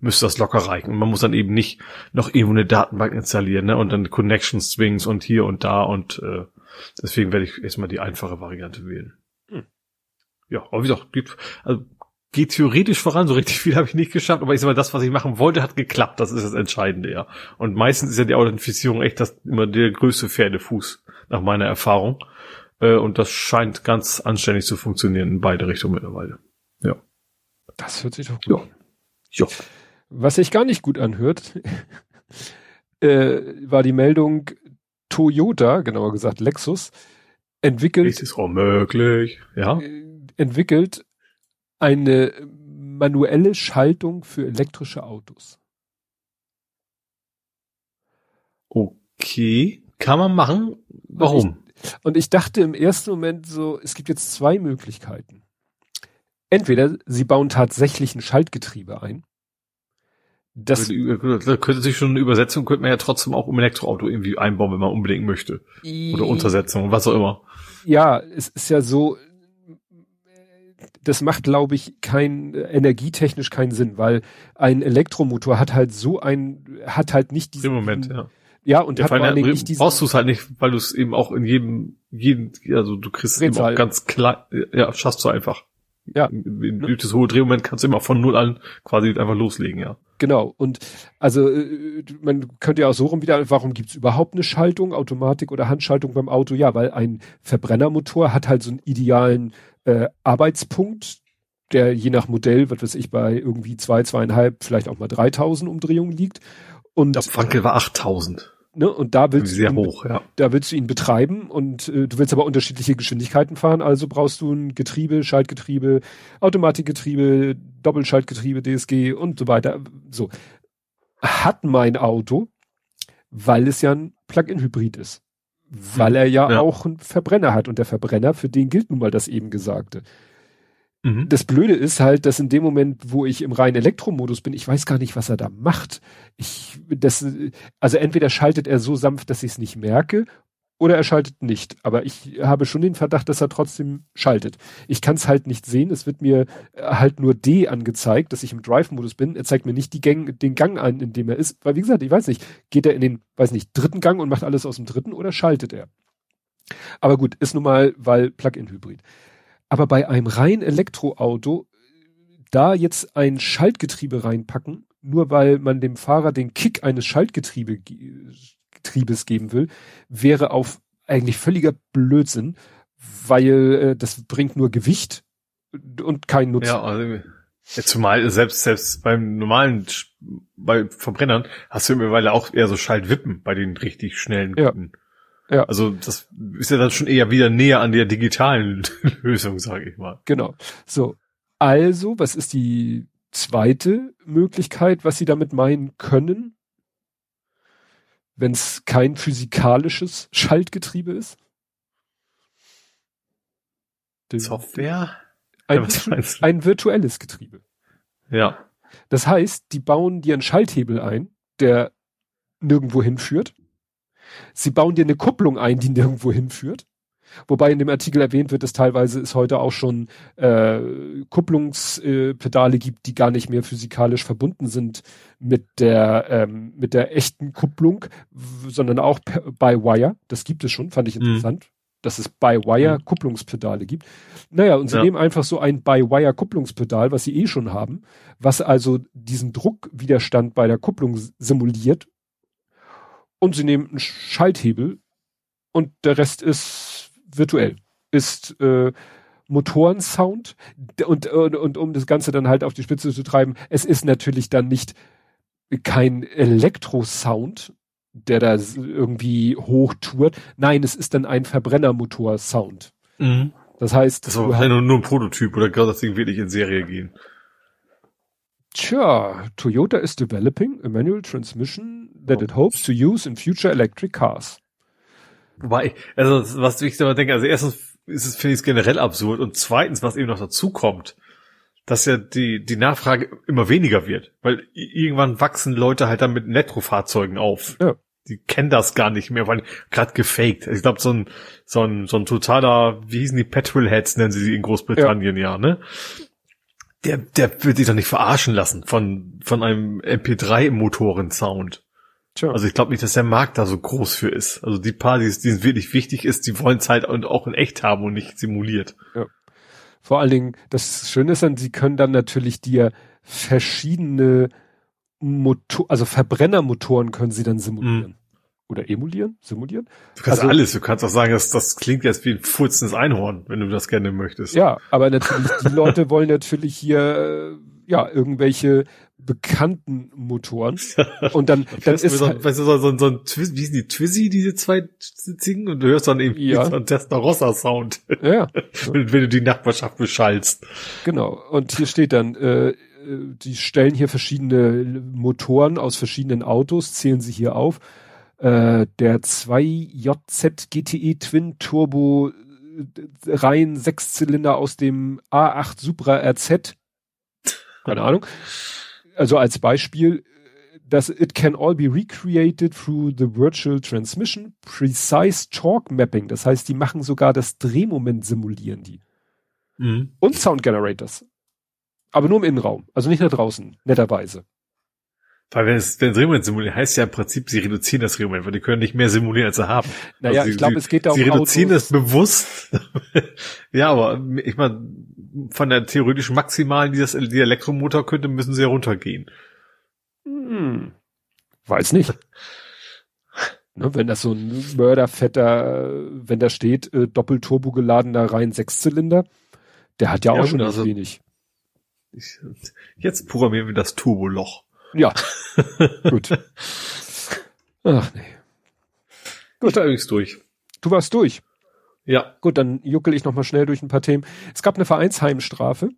müsste das locker reichen. Und man muss dann eben nicht noch irgendwo eine Datenbank installieren, ne? Und dann Connections Swings und hier und da und äh, Deswegen werde ich erstmal die einfache Variante wählen. Hm. Ja, aber wie gesagt, geht, also geht theoretisch voran, so richtig viel habe ich nicht geschafft, aber ich sag mal, das, was ich machen wollte, hat geklappt, das ist das Entscheidende, ja. Und meistens ist ja die Authentifizierung echt das immer der größte Pferdefuß, nach meiner Erfahrung. Äh, und das scheint ganz anständig zu funktionieren in beide Richtungen mittlerweile. Ja. Das hört sich doch gut an. Ja. ja. Was sich gar nicht gut anhört, äh, war die Meldung, Toyota, genauer gesagt Lexus, entwickelt. Ist es möglich, ja. Äh, entwickelt eine manuelle Schaltung für elektrische Autos. Okay. Kann man machen. Warum? Und ich, und ich dachte im ersten Moment so, es gibt jetzt zwei Möglichkeiten. Entweder sie bauen tatsächlich ein Schaltgetriebe ein. Das da könnte sich schon eine Übersetzung, könnte man ja trotzdem auch im Elektroauto irgendwie einbauen, wenn man unbedingt möchte. Oder Untersetzung, was auch immer. Ja, es ist ja so, das macht, glaube ich, kein energietechnisch keinen Sinn, weil ein Elektromotor hat halt so ein, hat halt nicht diesen. Im Moment, ja. Ja, und ja, hat vor allem nicht diesen, brauchst du es halt nicht, weil du es eben auch in jedem, jedem, also du kriegst es eben auch ganz klar, ja, schaffst du einfach. Ja. Durch das hohe Drehmoment kannst du immer von null an quasi einfach loslegen, ja. Genau. Und also äh, man könnte ja auch so rum wieder, warum gibt's überhaupt eine Schaltung, Automatik oder Handschaltung beim Auto? Ja, weil ein Verbrennermotor hat halt so einen idealen äh, Arbeitspunkt, der je nach Modell, was weiß ich, bei irgendwie zwei, zweieinhalb, vielleicht auch mal 3000 Umdrehungen liegt. Und der Frankel war 8000. Ne, und da willst sehr du ihn, hoch, ja. da willst du ihn betreiben und äh, du willst aber unterschiedliche Geschwindigkeiten fahren, also brauchst du ein Getriebe, Schaltgetriebe, Automatikgetriebe, Doppelschaltgetriebe, DSG und so weiter. So hat mein Auto, weil es ja ein Plug-in-Hybrid ist, weil er ja, ja auch einen Verbrenner hat und der Verbrenner, für den gilt nun mal das eben Gesagte. Mhm. Das Blöde ist halt, dass in dem Moment, wo ich im reinen Elektromodus bin, ich weiß gar nicht, was er da macht. Ich, das, also entweder schaltet er so sanft, dass ich es nicht merke, oder er schaltet nicht. Aber ich habe schon den Verdacht, dass er trotzdem schaltet. Ich kann es halt nicht sehen. Es wird mir halt nur D angezeigt, dass ich im Drive-Modus bin. Er zeigt mir nicht die Gang, den Gang an, in dem er ist. Weil wie gesagt, ich weiß nicht, geht er in den, weiß nicht, dritten Gang und macht alles aus dem dritten oder schaltet er? Aber gut, ist nun mal, weil Plug-in-Hybrid. Aber bei einem rein Elektroauto da jetzt ein Schaltgetriebe reinpacken, nur weil man dem Fahrer den Kick eines Schaltgetriebes geben will, wäre auf eigentlich völliger Blödsinn, weil äh, das bringt nur Gewicht und keinen Nutzen. Ja, also, zumal selbst selbst beim normalen bei Verbrennern hast du mittlerweile auch eher so Schaltwippen bei den richtig schnellen. Ja. Ja. Also das ist ja dann schon eher wieder näher an der digitalen Lösung, sage ich mal. Genau. So, also, was ist die zweite Möglichkeit, was Sie damit meinen können, wenn es kein physikalisches Schaltgetriebe ist? Software? Ein, ein virtuelles Getriebe. Ja. Das heißt, die bauen dir einen Schalthebel ein, der nirgendwo hinführt. Sie bauen dir eine Kupplung ein, die nirgendwo hinführt. Wobei in dem Artikel erwähnt wird, dass teilweise es heute auch schon äh, Kupplungspedale äh, gibt, die gar nicht mehr physikalisch verbunden sind mit der ähm, mit der echten Kupplung, sondern auch by Wire. Das gibt es schon, fand ich mhm. interessant, mhm. dass es by Wire mhm. Kupplungspedale gibt. Naja, und sie ja. nehmen einfach so ein by Wire Kupplungspedal, was sie eh schon haben, was also diesen Druckwiderstand bei der Kupplung simuliert und sie nehmen einen Schalthebel und der Rest ist virtuell. Ist äh, Motorensound und, und, und um das Ganze dann halt auf die Spitze zu treiben, es ist natürlich dann nicht kein Elektrosound, der da irgendwie hochtourt. Nein, es ist dann ein Verbrennermotor-Sound. Mhm. Das heißt, das war halt nur, nur ein Prototyp oder gerade das Ding wirklich in Serie gehen. Tja, Toyota is developing a manual transmission that it hopes to use in future electric cars. Wobei, also was ich immer denke, also erstens ist es, finde ich es generell absurd und zweitens, was eben noch dazu kommt, dass ja die, die Nachfrage immer weniger wird, weil irgendwann wachsen Leute halt dann mit Elektrofahrzeugen auf. Ja. Die kennen das gar nicht mehr, weil gerade gefaked. Ich glaube, so ein, so ein, so ein totaler, wie hießen die Petrolheads, nennen sie sie in Großbritannien ja, ja ne? Der, der wird sich doch nicht verarschen lassen von, von einem MP3-Motoren-Sound. Tja. Also ich glaube nicht, dass der Markt da so groß für ist. Also die paar, die es wirklich wichtig ist, die wollen es halt auch in echt haben und nicht simuliert. Ja. Vor allen Dingen, das Schöne ist dann, sie können dann natürlich dir verschiedene Motor, also Verbrennermotoren können sie dann simulieren. Mhm. Oder emulieren? Simulieren? Du kannst also, alles. Du kannst auch sagen, dass das klingt jetzt wie ein furzendes Einhorn, wenn du das gerne möchtest. Ja, aber natürlich, die Leute wollen natürlich hier, ja, irgendwelche bekannten Motoren. Und dann, dann ist so, halt, weißt du, so, so, so ein Twiz, wie sind die Twizzy, diese zwei singen und du hörst dann eben ja. so einen Testarossa Sound. Ja. wenn, wenn, du die Nachbarschaft beschallst. Genau. Und hier steht dann, äh, die stellen hier verschiedene Motoren aus verschiedenen Autos, zählen sie hier auf. Äh, der 2JZ GTE Twin Turbo äh, rein Sechszylinder aus dem A8 Supra RZ. Keine Ahnung. Also als Beispiel, dass it can all be recreated through the virtual transmission, precise torque mapping. Das heißt, die machen sogar das Drehmoment simulieren die. Mhm. Und Sound Generators. Aber nur im Innenraum, also nicht nach draußen, netterweise. Weil wenn es den Drehmoment simulieren, heißt ja im Prinzip, sie reduzieren das Drehmoment, weil die können nicht mehr simulieren, als sie haben. Naja, also ich glaube, es geht da um Sie reduzieren Autos. das bewusst. ja, aber ich meine, von der theoretischen Maximalen, die das die Elektromotor könnte, müssen sie ja runtergehen. Hm. Weiß nicht. ne, wenn das so ein mörderfetter, wenn da steht, äh, doppelturbo geladener rein Sechszylinder, der hat ja, ja auch schon also, wenig. Ich, jetzt programmieren wir das Turboloch. Ja. Gut. Ach nee. Gut. Ich war übrigens durch. Du warst durch. Ja. Gut, dann juckel ich noch mal schnell durch ein paar Themen. Es gab eine Vereinsheimstrafe.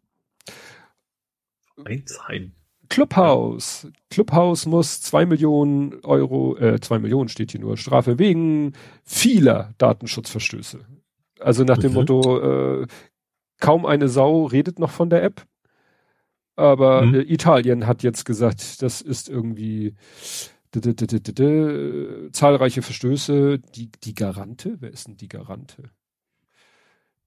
Vereinsheim. Clubhouse. Clubhouse muss zwei Millionen Euro, äh, zwei Millionen steht hier nur, Strafe wegen vieler Datenschutzverstöße. Also nach dem mhm. Motto, äh, kaum eine Sau redet noch von der App. Aber mhm. äh, Italien hat jetzt gesagt, das ist irgendwie zahlreiche Verstöße. Die, die Garante? Wer ist denn die Garante?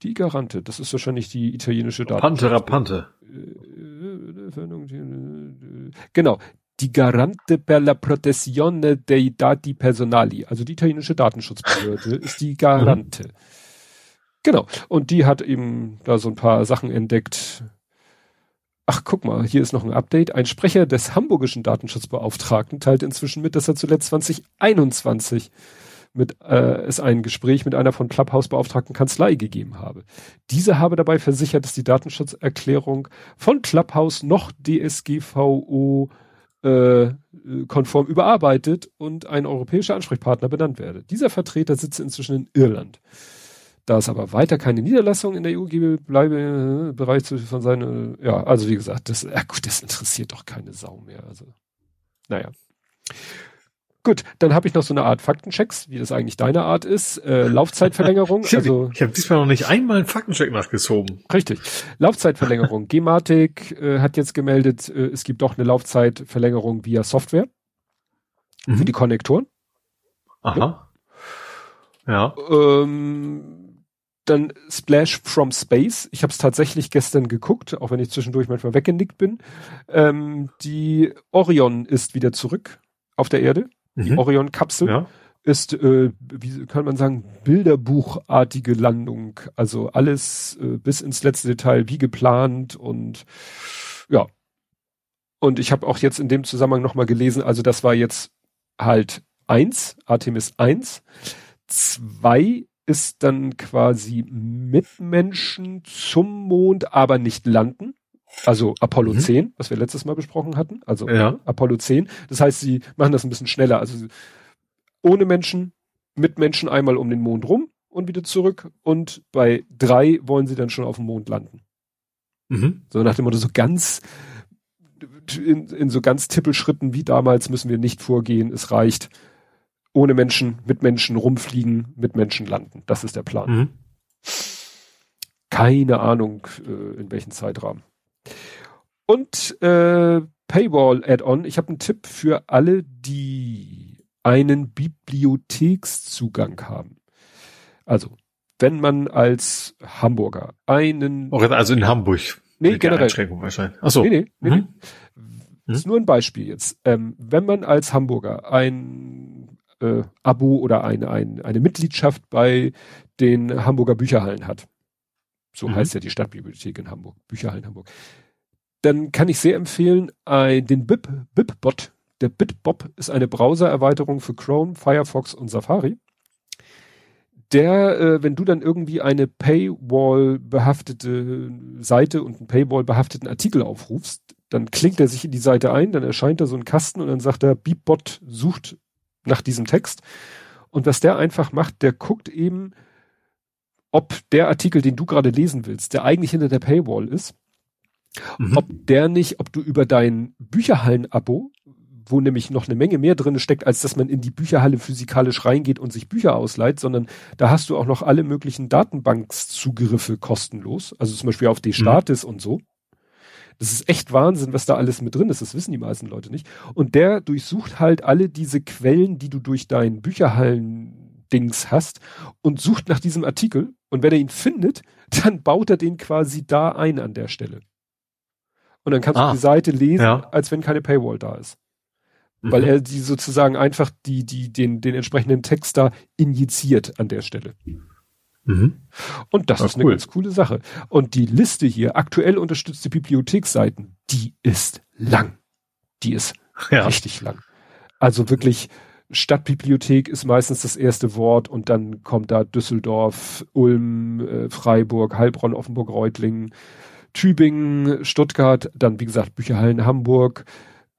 Die Garante, das ist wahrscheinlich die italienische Daten. Pante Rapante. Genau. Die Garante per la protezione dei dati personali. Also die italienische Datenschutzbehörde ist die Garante. Genau. Und die hat eben da so ein paar Sachen entdeckt, Ach, guck mal, hier ist noch ein Update. Ein Sprecher des hamburgischen Datenschutzbeauftragten teilt inzwischen mit, dass er zuletzt 2021 mit äh, es ein Gespräch mit einer von Clubhouse beauftragten Kanzlei gegeben habe. Diese habe dabei versichert, dass die Datenschutzerklärung von Clubhouse noch DSGVO äh, konform überarbeitet und ein europäischer Ansprechpartner benannt werde. Dieser Vertreter sitze inzwischen in Irland. Da es aber weiter keine Niederlassung in der EU gebe, bleibe äh, Bereich von seinen, ja, also wie gesagt, das, ja gut, das interessiert doch keine Sau mehr. Also, naja. Gut, dann habe ich noch so eine Art Faktenchecks, wie das eigentlich deine Art ist. Äh, Laufzeitverlängerung. ich habe also, ich hab diesmal noch nicht einmal einen Faktencheck nachgeschoben. Richtig. Laufzeitverlängerung. Gematik äh, hat jetzt gemeldet, äh, es gibt doch eine Laufzeitverlängerung via Software mhm. für die Konnektoren. Aha. Ja. Ähm, dann Splash from Space. Ich habe es tatsächlich gestern geguckt, auch wenn ich zwischendurch manchmal weggenickt bin. Ähm, die Orion ist wieder zurück auf der Erde. Mhm. Die Orion-Kapsel ja. ist, äh, wie kann man sagen, Bilderbuchartige Landung. Also alles äh, bis ins letzte Detail wie geplant und ja. Und ich habe auch jetzt in dem Zusammenhang nochmal gelesen, also das war jetzt halt eins, Artemis 1. Zwei ist dann quasi mit Menschen zum Mond, aber nicht landen. Also Apollo mhm. 10, was wir letztes Mal besprochen hatten. Also ja. Apollo 10. Das heißt, sie machen das ein bisschen schneller. Also ohne Menschen, mit Menschen einmal um den Mond rum und wieder zurück. Und bei drei wollen sie dann schon auf dem Mond landen. Mhm. So nach dem Motto, so ganz in, in so ganz Tippelschritten wie damals müssen wir nicht vorgehen. Es reicht ohne Menschen, mit Menschen rumfliegen, mit Menschen landen. Das ist der Plan. Mhm. Keine Ahnung, äh, in welchem Zeitrahmen. Und äh, Paywall-Add-on. Ich habe einen Tipp für alle, die einen Bibliothekszugang haben. Also, wenn man als Hamburger einen... Also in Hamburg. Nee, generell. Wahrscheinlich. Ach so. Nee, nee, nee, mhm. nee. ist nur ein Beispiel jetzt. Ähm, wenn man als Hamburger ein äh, Abo oder eine, ein, eine Mitgliedschaft bei den Hamburger Bücherhallen hat. So mhm. heißt ja die Stadtbibliothek in Hamburg, Bücherhallen Hamburg. Dann kann ich sehr empfehlen, äh, den BIP, BipBot. Der BitBob ist eine Browser-Erweiterung für Chrome, Firefox und Safari. Der, äh, wenn du dann irgendwie eine Paywall-behaftete Seite und einen Paywall-behafteten Artikel aufrufst, dann klingt er sich in die Seite ein, dann erscheint da so ein Kasten und dann sagt er, BeepBot sucht nach diesem Text. Und was der einfach macht, der guckt eben, ob der Artikel, den du gerade lesen willst, der eigentlich hinter der Paywall ist, mhm. ob der nicht, ob du über dein Bücherhallen-Abo, wo nämlich noch eine Menge mehr drin steckt, als dass man in die Bücherhalle physikalisch reingeht und sich Bücher ausleiht, sondern da hast du auch noch alle möglichen Datenbankszugriffe kostenlos, also zum Beispiel auf D-Statis mhm. und so. Das ist echt Wahnsinn, was da alles mit drin ist. Das wissen die meisten Leute nicht. Und der durchsucht halt alle diese Quellen, die du durch dein Bücherhallen-Dings hast und sucht nach diesem Artikel. Und wenn er ihn findet, dann baut er den quasi da ein an der Stelle. Und dann kannst ah, du die Seite lesen, ja. als wenn keine Paywall da ist. Mhm. Weil er die sozusagen einfach die, die, den, den entsprechenden Text da injiziert an der Stelle. Mhm. Und das ja, ist eine ganz coole Sache. Und die Liste hier, aktuell unterstützte Bibliotheksseiten, die ist lang. Die ist ja. richtig lang. Also wirklich, Stadtbibliothek ist meistens das erste Wort und dann kommt da Düsseldorf, Ulm, äh, Freiburg, Heilbronn, Offenburg, Reutlingen, Tübingen, Stuttgart, dann wie gesagt Bücherhallen Hamburg,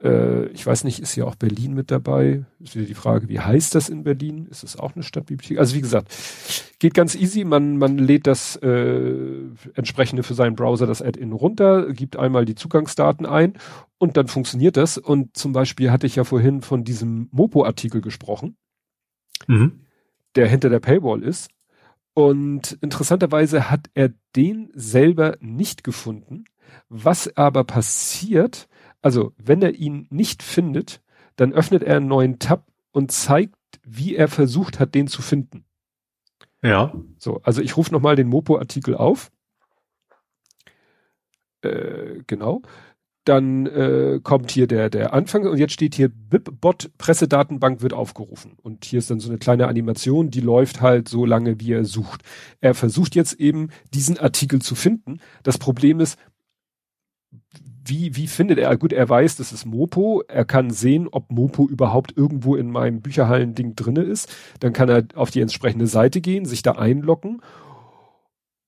äh, ich weiß nicht, ist ja auch Berlin mit dabei. Ist wieder die Frage, wie heißt das in Berlin? Ist es auch eine Stadtbibliothek? Also wie gesagt, geht ganz easy. Man, man lädt das äh, entsprechende für seinen Browser, das Add-in runter, gibt einmal die Zugangsdaten ein und dann funktioniert das. Und zum Beispiel hatte ich ja vorhin von diesem Mopo-Artikel gesprochen, mhm. der hinter der Paywall ist. Und interessanterweise hat er den selber nicht gefunden. Was aber passiert, also wenn er ihn nicht findet, dann öffnet er einen neuen Tab und zeigt, wie er versucht hat, den zu finden. Ja. So, also ich rufe nochmal den Mopo-Artikel auf. Äh, genau. Dann äh, kommt hier der, der Anfang und jetzt steht hier BibBot Pressedatenbank wird aufgerufen. Und hier ist dann so eine kleine Animation, die läuft halt so lange, wie er sucht. Er versucht jetzt eben diesen Artikel zu finden. Das Problem ist, wie, wie findet er? Gut, er weiß, das ist Mopo. Er kann sehen, ob Mopo überhaupt irgendwo in meinem Bücherhallen-Ding drinne ist. Dann kann er auf die entsprechende Seite gehen, sich da einloggen.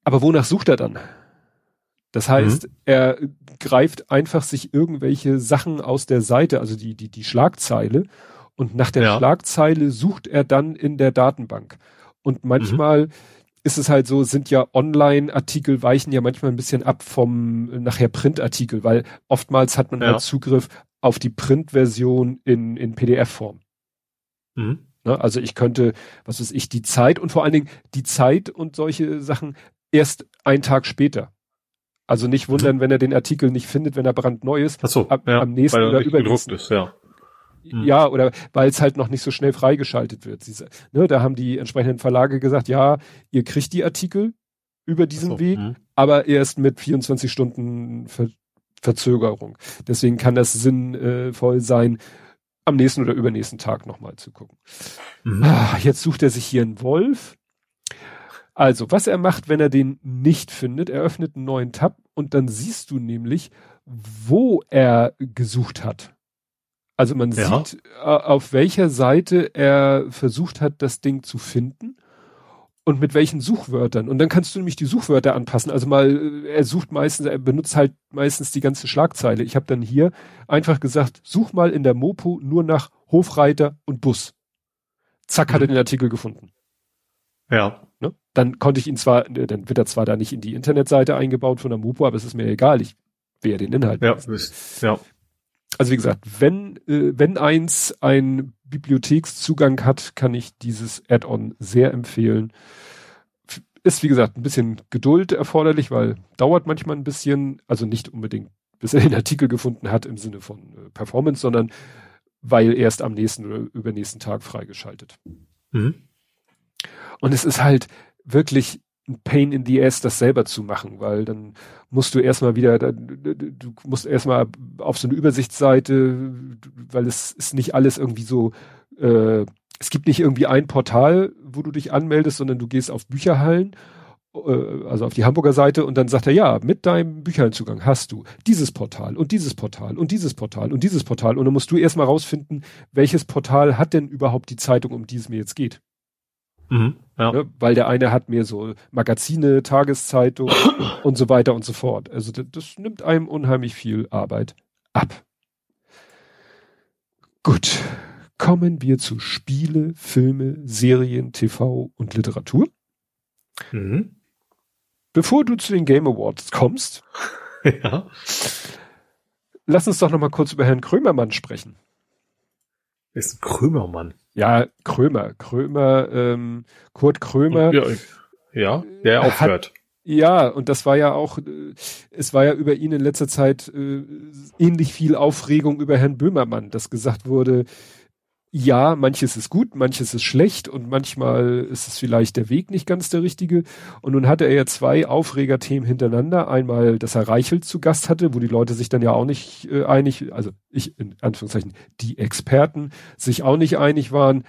Aber wonach sucht er dann? Das heißt, mhm. er greift einfach sich irgendwelche Sachen aus der Seite, also die, die, die Schlagzeile. Und nach der ja. Schlagzeile sucht er dann in der Datenbank. Und manchmal mhm ist es halt so, sind ja Online-Artikel weichen ja manchmal ein bisschen ab vom nachher Print-Artikel, weil oftmals hat man ja. halt Zugriff auf die Print-Version in, in PDF-Form. Mhm. Ne? Also ich könnte, was weiß ich, die Zeit und vor allen Dingen die Zeit und solche Sachen erst einen Tag später. Also nicht wundern, mhm. wenn er den Artikel nicht findet, wenn er brandneu ist. Ach so, ab, ja, am nächsten oder übernächsten. Ist, ja. Mhm. Ja, oder weil es halt noch nicht so schnell freigeschaltet wird. Sie, ne, da haben die entsprechenden Verlage gesagt, ja, ihr kriegt die Artikel über diesen so, Weg, mh. aber erst mit 24 Stunden Ver Verzögerung. Deswegen kann das sinnvoll sein, am nächsten oder übernächsten Tag nochmal zu gucken. Mhm. Ah, jetzt sucht er sich hier einen Wolf. Also, was er macht, wenn er den nicht findet, er öffnet einen neuen Tab und dann siehst du nämlich, wo er gesucht hat. Also man ja. sieht, äh, auf welcher Seite er versucht hat, das Ding zu finden und mit welchen Suchwörtern. Und dann kannst du nämlich die Suchwörter anpassen. Also mal, er sucht meistens, er benutzt halt meistens die ganze Schlagzeile. Ich habe dann hier einfach gesagt, such mal in der Mopo nur nach Hofreiter und Bus. Zack, mhm. hat er den Artikel gefunden. Ja. Ne? Dann konnte ich ihn zwar, äh, dann wird er zwar da nicht in die Internetseite eingebaut von der Mopo, aber es ist mir egal. Ich will ja den Inhalt. Ja, ja also wie gesagt, wenn, äh, wenn eins ein Bibliothekszugang hat, kann ich dieses Add-on sehr empfehlen. Ist wie gesagt ein bisschen Geduld erforderlich, weil dauert manchmal ein bisschen, also nicht unbedingt, bis er den Artikel gefunden hat im Sinne von äh, Performance, sondern weil erst am nächsten oder übernächsten Tag freigeschaltet. Mhm. Und es ist halt wirklich ein Pain in the ass, das selber zu machen, weil dann musst du erstmal wieder, du musst erstmal auf so eine Übersichtsseite, weil es ist nicht alles irgendwie so, äh, es gibt nicht irgendwie ein Portal, wo du dich anmeldest, sondern du gehst auf Bücherhallen, äh, also auf die Hamburger Seite und dann sagt er, ja, mit deinem Bücherhallenzugang hast du dieses Portal und dieses Portal und dieses Portal und dieses Portal und dann musst du erstmal rausfinden, welches Portal hat denn überhaupt die Zeitung, um die es mir jetzt geht. Mhm, ja. ne? Weil der eine hat mehr so Magazine, Tageszeitung und so weiter und so fort. Also das, das nimmt einem unheimlich viel Arbeit ab. Gut, kommen wir zu Spiele, Filme, Serien, TV und Literatur. Mhm. Bevor du zu den Game Awards kommst, ja. lass uns doch noch mal kurz über Herrn Krömermann sprechen. Ist ein Krömermann. Ja, Krömer. Krömer, ähm, Kurt Krömer. Ja, ja der aufhört. Ja, und das war ja auch, äh, es war ja über ihn in letzter Zeit äh, ähnlich viel Aufregung über Herrn Böhmermann, dass gesagt wurde, ja, manches ist gut, manches ist schlecht und manchmal ist es vielleicht der Weg nicht ganz der richtige. Und nun hatte er ja zwei Aufregerthemen hintereinander. Einmal, dass er Reichelt zu Gast hatte, wo die Leute sich dann ja auch nicht äh, einig, also ich in Anführungszeichen, die Experten sich auch nicht einig waren.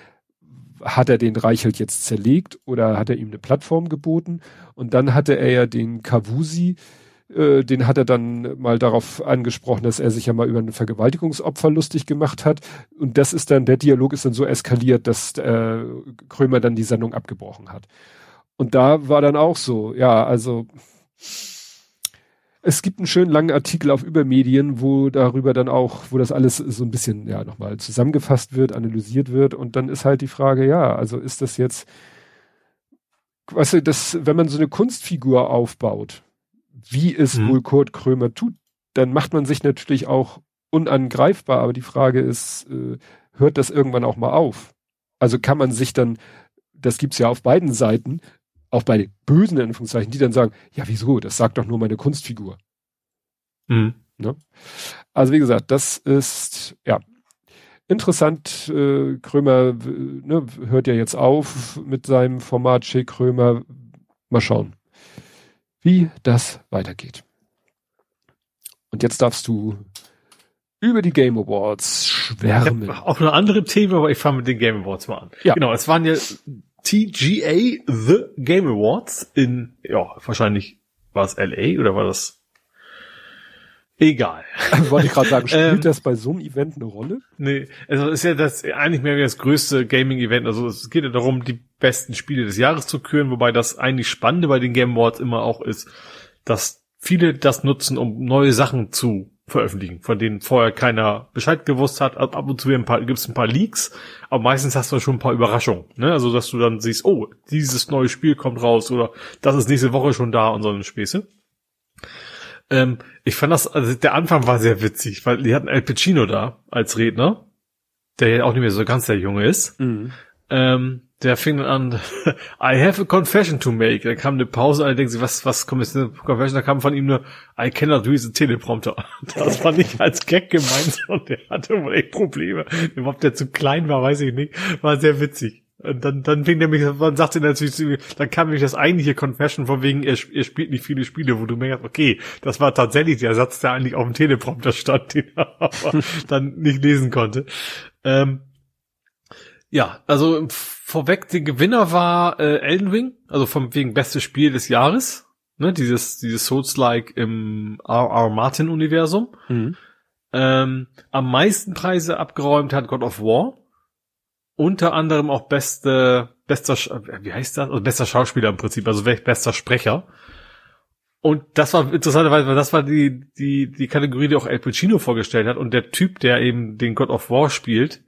Hat er den Reichelt jetzt zerlegt oder hat er ihm eine Plattform geboten? Und dann hatte er ja den Kavusi, äh, den hat er dann mal darauf angesprochen, dass er sich ja mal über ein Vergewaltigungsopfer lustig gemacht hat. Und das ist dann, der Dialog ist dann so eskaliert, dass äh, Krömer dann die Sendung abgebrochen hat. Und da war dann auch so, ja, also es gibt einen schönen langen Artikel auf Übermedien, wo darüber dann auch, wo das alles so ein bisschen, ja, nochmal zusammengefasst wird, analysiert wird. Und dann ist halt die Frage, ja, also ist das jetzt, weißt du, das, wenn man so eine Kunstfigur aufbaut, wie es mhm. wohl Kurt Krömer tut, dann macht man sich natürlich auch unangreifbar. Aber die Frage ist, äh, hört das irgendwann auch mal auf? Also kann man sich dann, das gibt's ja auf beiden Seiten, auch bei den Bösen Anführungszeichen, die dann sagen, ja wieso, das sagt doch nur meine Kunstfigur. Mhm. Ne? Also wie gesagt, das ist, ja, interessant. Äh, Krömer ne, hört ja jetzt auf mit seinem Format Che Krömer. Mal schauen wie das weitergeht. Und jetzt darfst du über die Game Awards schwärmen. Auch eine andere Thema, aber ich fange mit den Game Awards mal an. Ja. Genau, es waren ja TGA The Game Awards in, ja, wahrscheinlich war es LA oder war das Egal. Wollte ich gerade sagen, spielt ähm, das bei so einem Event eine Rolle? Nee, also ist ja das eigentlich mehr wie das größte Gaming-Event. Also es geht ja darum, die besten Spiele des Jahres zu küren, wobei das eigentlich Spannende bei den Game Awards immer auch ist, dass viele das nutzen, um neue Sachen zu veröffentlichen, von denen vorher keiner Bescheid gewusst hat. Ab und zu gibt es ein paar Leaks, aber meistens hast du schon ein paar Überraschungen. Ne? Also dass du dann siehst, oh, dieses neue Spiel kommt raus oder das ist nächste Woche schon da und so eine Späße. Ähm, ich fand das, also der Anfang war sehr witzig, weil die hatten El Pacino da als Redner, der ja auch nicht mehr so ganz der Junge ist. Mhm. Ähm, der fing dann an, I have a confession to make. Da kam eine Pause, alle denken sich, was, was kommt jetzt eine Confession? Da kam von ihm nur, I cannot use a Teleprompter. Das fand ich als Gag gemeint und der hatte wohl echt Probleme. Ob der zu klein war, weiß ich nicht. War sehr witzig. Und dann, dann fing der mich, dann sagte er natürlich zu mir, dann kam mich das eigentliche Confession von wegen, er, er spielt nicht viele Spiele, wo du merkst, okay, das war tatsächlich der Satz, der eigentlich auf dem Teleprompter stand, den er aber dann nicht lesen konnte. Ähm, ja, also vorweg, der Gewinner war äh, Elden Ring, also vom wegen bestes Spiel des Jahres, ne, dieses, dieses Souls-like im R.R. Martin-Universum. Mhm. Ähm, am meisten Preise abgeräumt hat God of War unter anderem auch beste, bester, wie heißt das? Also bester Schauspieler im Prinzip, also bester Sprecher. Und das war interessanterweise, weil das war die, die, die Kategorie, die auch El Pacino vorgestellt hat. Und der Typ, der eben den God of War spielt,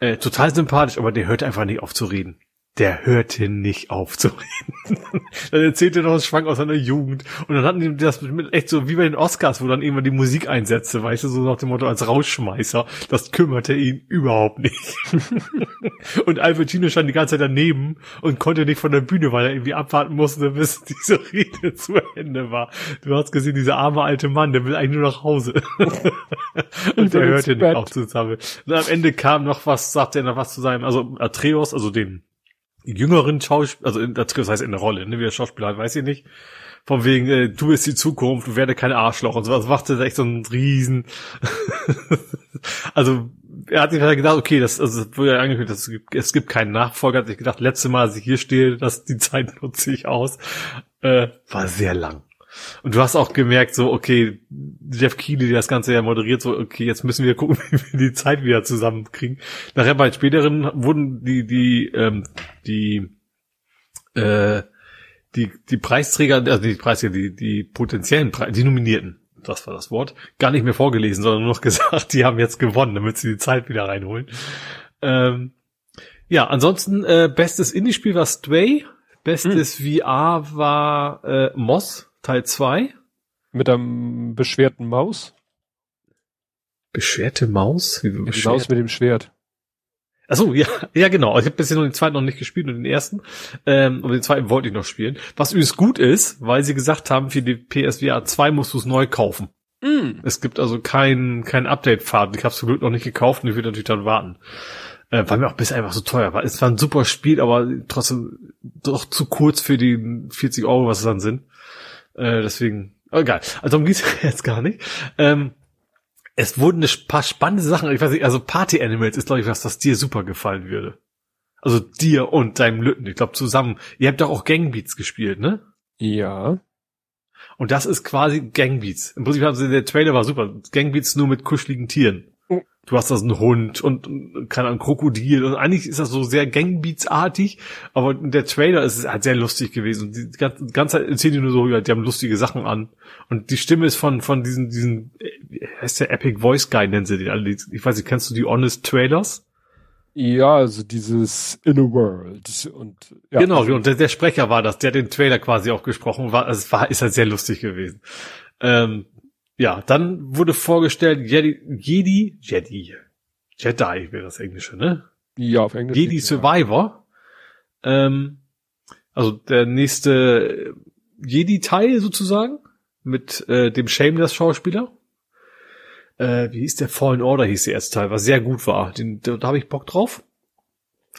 äh, total sympathisch, aber der hört einfach nicht auf zu reden der hörte nicht auf zu reden. dann erzählte er noch, es schwank aus seiner Jugend. Und dann hatten die das mit echt so wie bei den Oscars, wo dann irgendwann die Musik einsetzte, weißt du, so nach dem Motto als Rausschmeißer. Das kümmerte ihn überhaupt nicht. und Albertino stand die ganze Zeit daneben und konnte nicht von der Bühne, weil er irgendwie abwarten musste, bis diese Rede zu Ende war. Du hast gesehen, dieser arme alte Mann, der will eigentlich nur nach Hause. und der hörte nicht auf zusammen. Und am Ende kam noch was, sagte er noch was zu seinem, also Atreus, also den jüngeren Schauspieler, also in, das heißt in der Rolle, ne, wie der Schauspieler hat, weiß ich nicht. Von wegen, äh, du bist die Zukunft, du werde kein Arschloch und so. Das machte echt so einen riesen. also er hat sich halt gedacht, okay, das, also das wurde ja angekündigt, es gibt, es gibt keinen Nachfolger. Hat sich gedacht, letzte Mal, als ich hier stehe, dass die Zeit nutze ich aus. Äh, war sehr lang. Und du hast auch gemerkt, so, okay, Jeff Keighley, der das Ganze ja moderiert, so, okay, jetzt müssen wir gucken, wie wir die Zeit wieder zusammenkriegen. Nachher bei späteren wurden die, die, ähm, die, äh, die, die Preisträger, also die Preisträger, die, die potenziellen Preise, die Nominierten, das war das Wort, gar nicht mehr vorgelesen, sondern nur noch gesagt, die haben jetzt gewonnen, damit sie die Zeit wieder reinholen. Ähm, ja, ansonsten, äh, bestes Indie-Spiel war Stray, bestes hm. VR war äh, Moss, Teil 2. Mit einem beschwerten Maus. Beschwerte Maus? Wie beschwert? Maus mit dem Schwert. Achso, ja, ja genau. Ich habe bisher nur den zweiten noch nicht gespielt und den ersten. Ähm, und den zweiten wollte ich noch spielen. Was übrigens gut ist, weil sie gesagt haben, für die PSVR 2 musst du es neu kaufen. Mm. Es gibt also kein, kein Update-Pfad. Ich habe es zum Glück noch nicht gekauft und ich will natürlich dann warten. Äh, weil mir auch bis einfach so teuer war. Es war ein super Spiel, aber trotzdem doch zu kurz für die 40 Euro, was es dann sind. Äh, deswegen, egal. Also um geht's jetzt gar nicht. Ähm, es wurden ein paar spannende Sachen, ich weiß nicht, also Party Animals ist, glaube ich, was, was dir super gefallen würde. Also dir und deinem Lütten, ich glaube zusammen. Ihr habt doch auch Gangbeats gespielt, ne? Ja. Und das ist quasi Gangbeats. Im Prinzip haben sie, der Trailer war super. Gangbeats nur mit kuscheligen Tieren. Du hast das einen Hund und, und keine Ahnung, Krokodil und eigentlich ist das so sehr Gangbeats-artig, aber der Trailer ist halt sehr lustig gewesen und die ganze, die ganze Zeit erzählen die nur so, ja, die haben lustige Sachen an und die Stimme ist von, von diesen, diesen, wie heißt der Epic Voice Guy, nennen sie den alle, ich weiß nicht, kennst du die Honest Trailers? Ja, also dieses In a World und ja. Genau, und der, der, Sprecher war das, der den Trailer quasi auch gesprochen war. Also es war, ist halt sehr lustig gewesen. Ähm, ja, dann wurde vorgestellt Jedi, Jedi, Jedi, Jedi wäre das Englische, ne? Ja, auf Englisch. Jedi Survivor. Ja. Ähm, also der nächste Jedi-Teil sozusagen mit äh, dem Shameless Schauspieler äh, wie hieß der Fallen Order hieß der erste Teil, was sehr gut war. Den, da, da habe ich Bock drauf.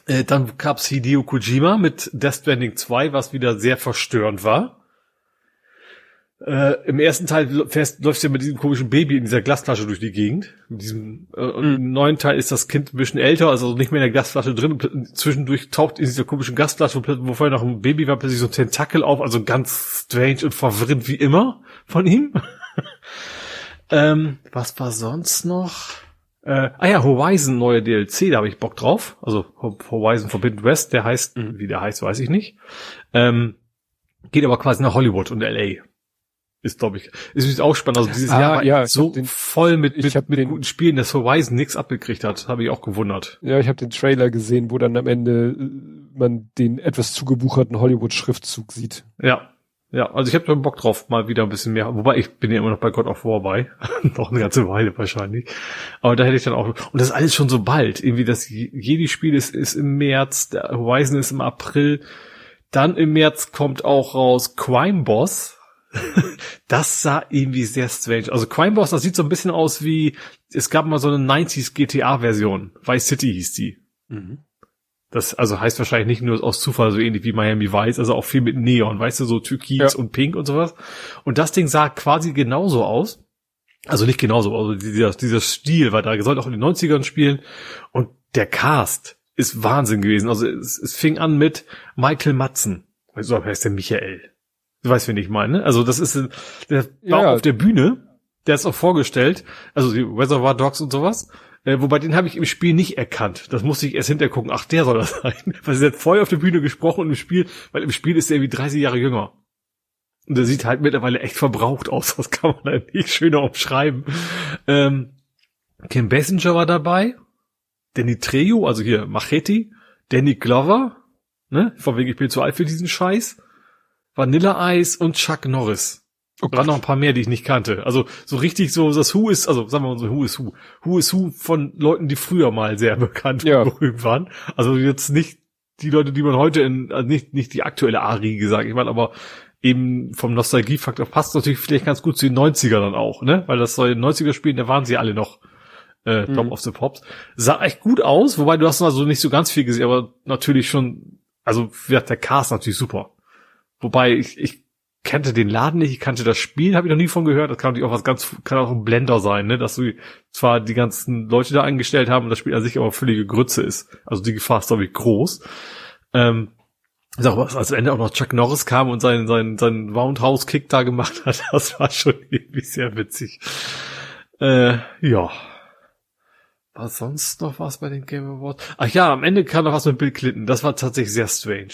Äh, dann gab's Hideo Kojima mit Death Stranding 2, was wieder sehr verstörend war. Äh, Im ersten Teil fährst, läufst du ja mit diesem komischen Baby in dieser Glasflasche durch die Gegend. Mit diesem, äh, mhm. im neuen Teil ist das Kind ein bisschen älter, also nicht mehr in der Glasflasche drin. Und zwischendurch taucht in dieser komischen Glasflasche, wo vorher noch ein Baby war, plötzlich so ein Tentakel auf, also ganz strange und verwirrend wie immer von ihm. Ähm, was war sonst noch? Äh, ah ja, Horizon neue DLC, da habe ich Bock drauf. Also Horizon Forbidden West, der heißt, mhm. wie der heißt, weiß ich nicht. Ähm, geht aber quasi nach Hollywood und LA. Ist, glaube ich, ist ist auch spannend. Also dieses ah, Jahr ja, so den, voll mit, mit, mit den, guten Spielen, dass Horizon nichts abgekriegt hat. Habe ich auch gewundert. Ja, ich habe den Trailer gesehen, wo dann am Ende äh, man den etwas zugebucherten Hollywood-Schriftzug sieht. Ja, ja, also ich habe schon Bock drauf, mal wieder ein bisschen mehr. Wobei ich bin ja immer noch bei God of War bei. noch eine ganze Weile wahrscheinlich. Aber da hätte ich dann auch. Und das ist alles schon so bald. Irgendwie das Jedi-Spiel ist, ist im März, der Horizon ist im April. Dann im März kommt auch raus Crime Boss. Das sah irgendwie sehr strange. Also Crime Boss, das sieht so ein bisschen aus wie, es gab mal so eine 90s GTA-Version. Vice City hieß die. Mhm. Das also heißt wahrscheinlich nicht nur aus Zufall so ähnlich wie Miami Vice, also auch viel mit Neon, weißt du, so Türkis ja. und Pink und sowas. Und das Ding sah quasi genauso aus. Also nicht genauso, also dieser, dieser Stil, weil da soll auch in den 90ern spielen. Und der Cast ist Wahnsinn gewesen. Also es, es fing an mit Michael Matzen. So heißt der Michael. Du weißt, wen ich meine. Ne? Also das ist, der war ja. auf der Bühne, der ist auch vorgestellt, also die Reservoir Dogs und sowas. Äh, wobei den habe ich im Spiel nicht erkannt. Das musste ich erst hinterher gucken. Ach, der soll das sein. Weil sie hat vorher auf der Bühne gesprochen und im Spiel, weil im Spiel ist er wie 30 Jahre jünger. Und der sieht halt mittlerweile echt verbraucht aus. Das kann man halt nicht schöner umschreiben. Ähm, Kim Basinger war dabei. Danny Trejo, also hier Machete. Danny Glover. Ne? Von wegen, ich bin zu alt für diesen Scheiß. Vanilla Ice und Chuck Norris. Oh Gott. noch ein paar mehr, die ich nicht kannte. Also so richtig so das Who ist, also sagen wir mal so Who is Who. Who is Who von Leuten, die früher mal sehr bekannt ja. und berühmt waren. Also jetzt nicht die Leute, die man heute in, also nicht, nicht die aktuelle A-Riege, sag ich mal, aber eben vom Nostalgiefaktor passt natürlich vielleicht ganz gut zu den 90er dann auch, ne? Weil das soll in den 90er spielen, da waren sie alle noch äh, Top mhm. of the Pops. Sah echt gut aus, wobei du hast also nicht so ganz viel gesehen, aber natürlich schon, also wird der Cast natürlich super. Wobei ich, ich kannte den Laden nicht, ich kannte das Spiel, habe ich noch nie von gehört. Das kann natürlich auch was ganz, kann auch ein Blender sein, ne? Dass du zwar die ganzen Leute da eingestellt haben und das Spiel an sich aber völlige Grütze ist. Also die Gefahr ist, glaube ich, groß. Ähm, ich sag, was als Ende auch noch Chuck Norris kam und seinen, seinen, seinen Roundhouse-Kick da gemacht hat, das war schon irgendwie sehr witzig. Äh, ja. Was sonst noch was bei den Game Awards? Ach ja, am Ende kam noch was mit Bill Clinton. Das war tatsächlich sehr strange.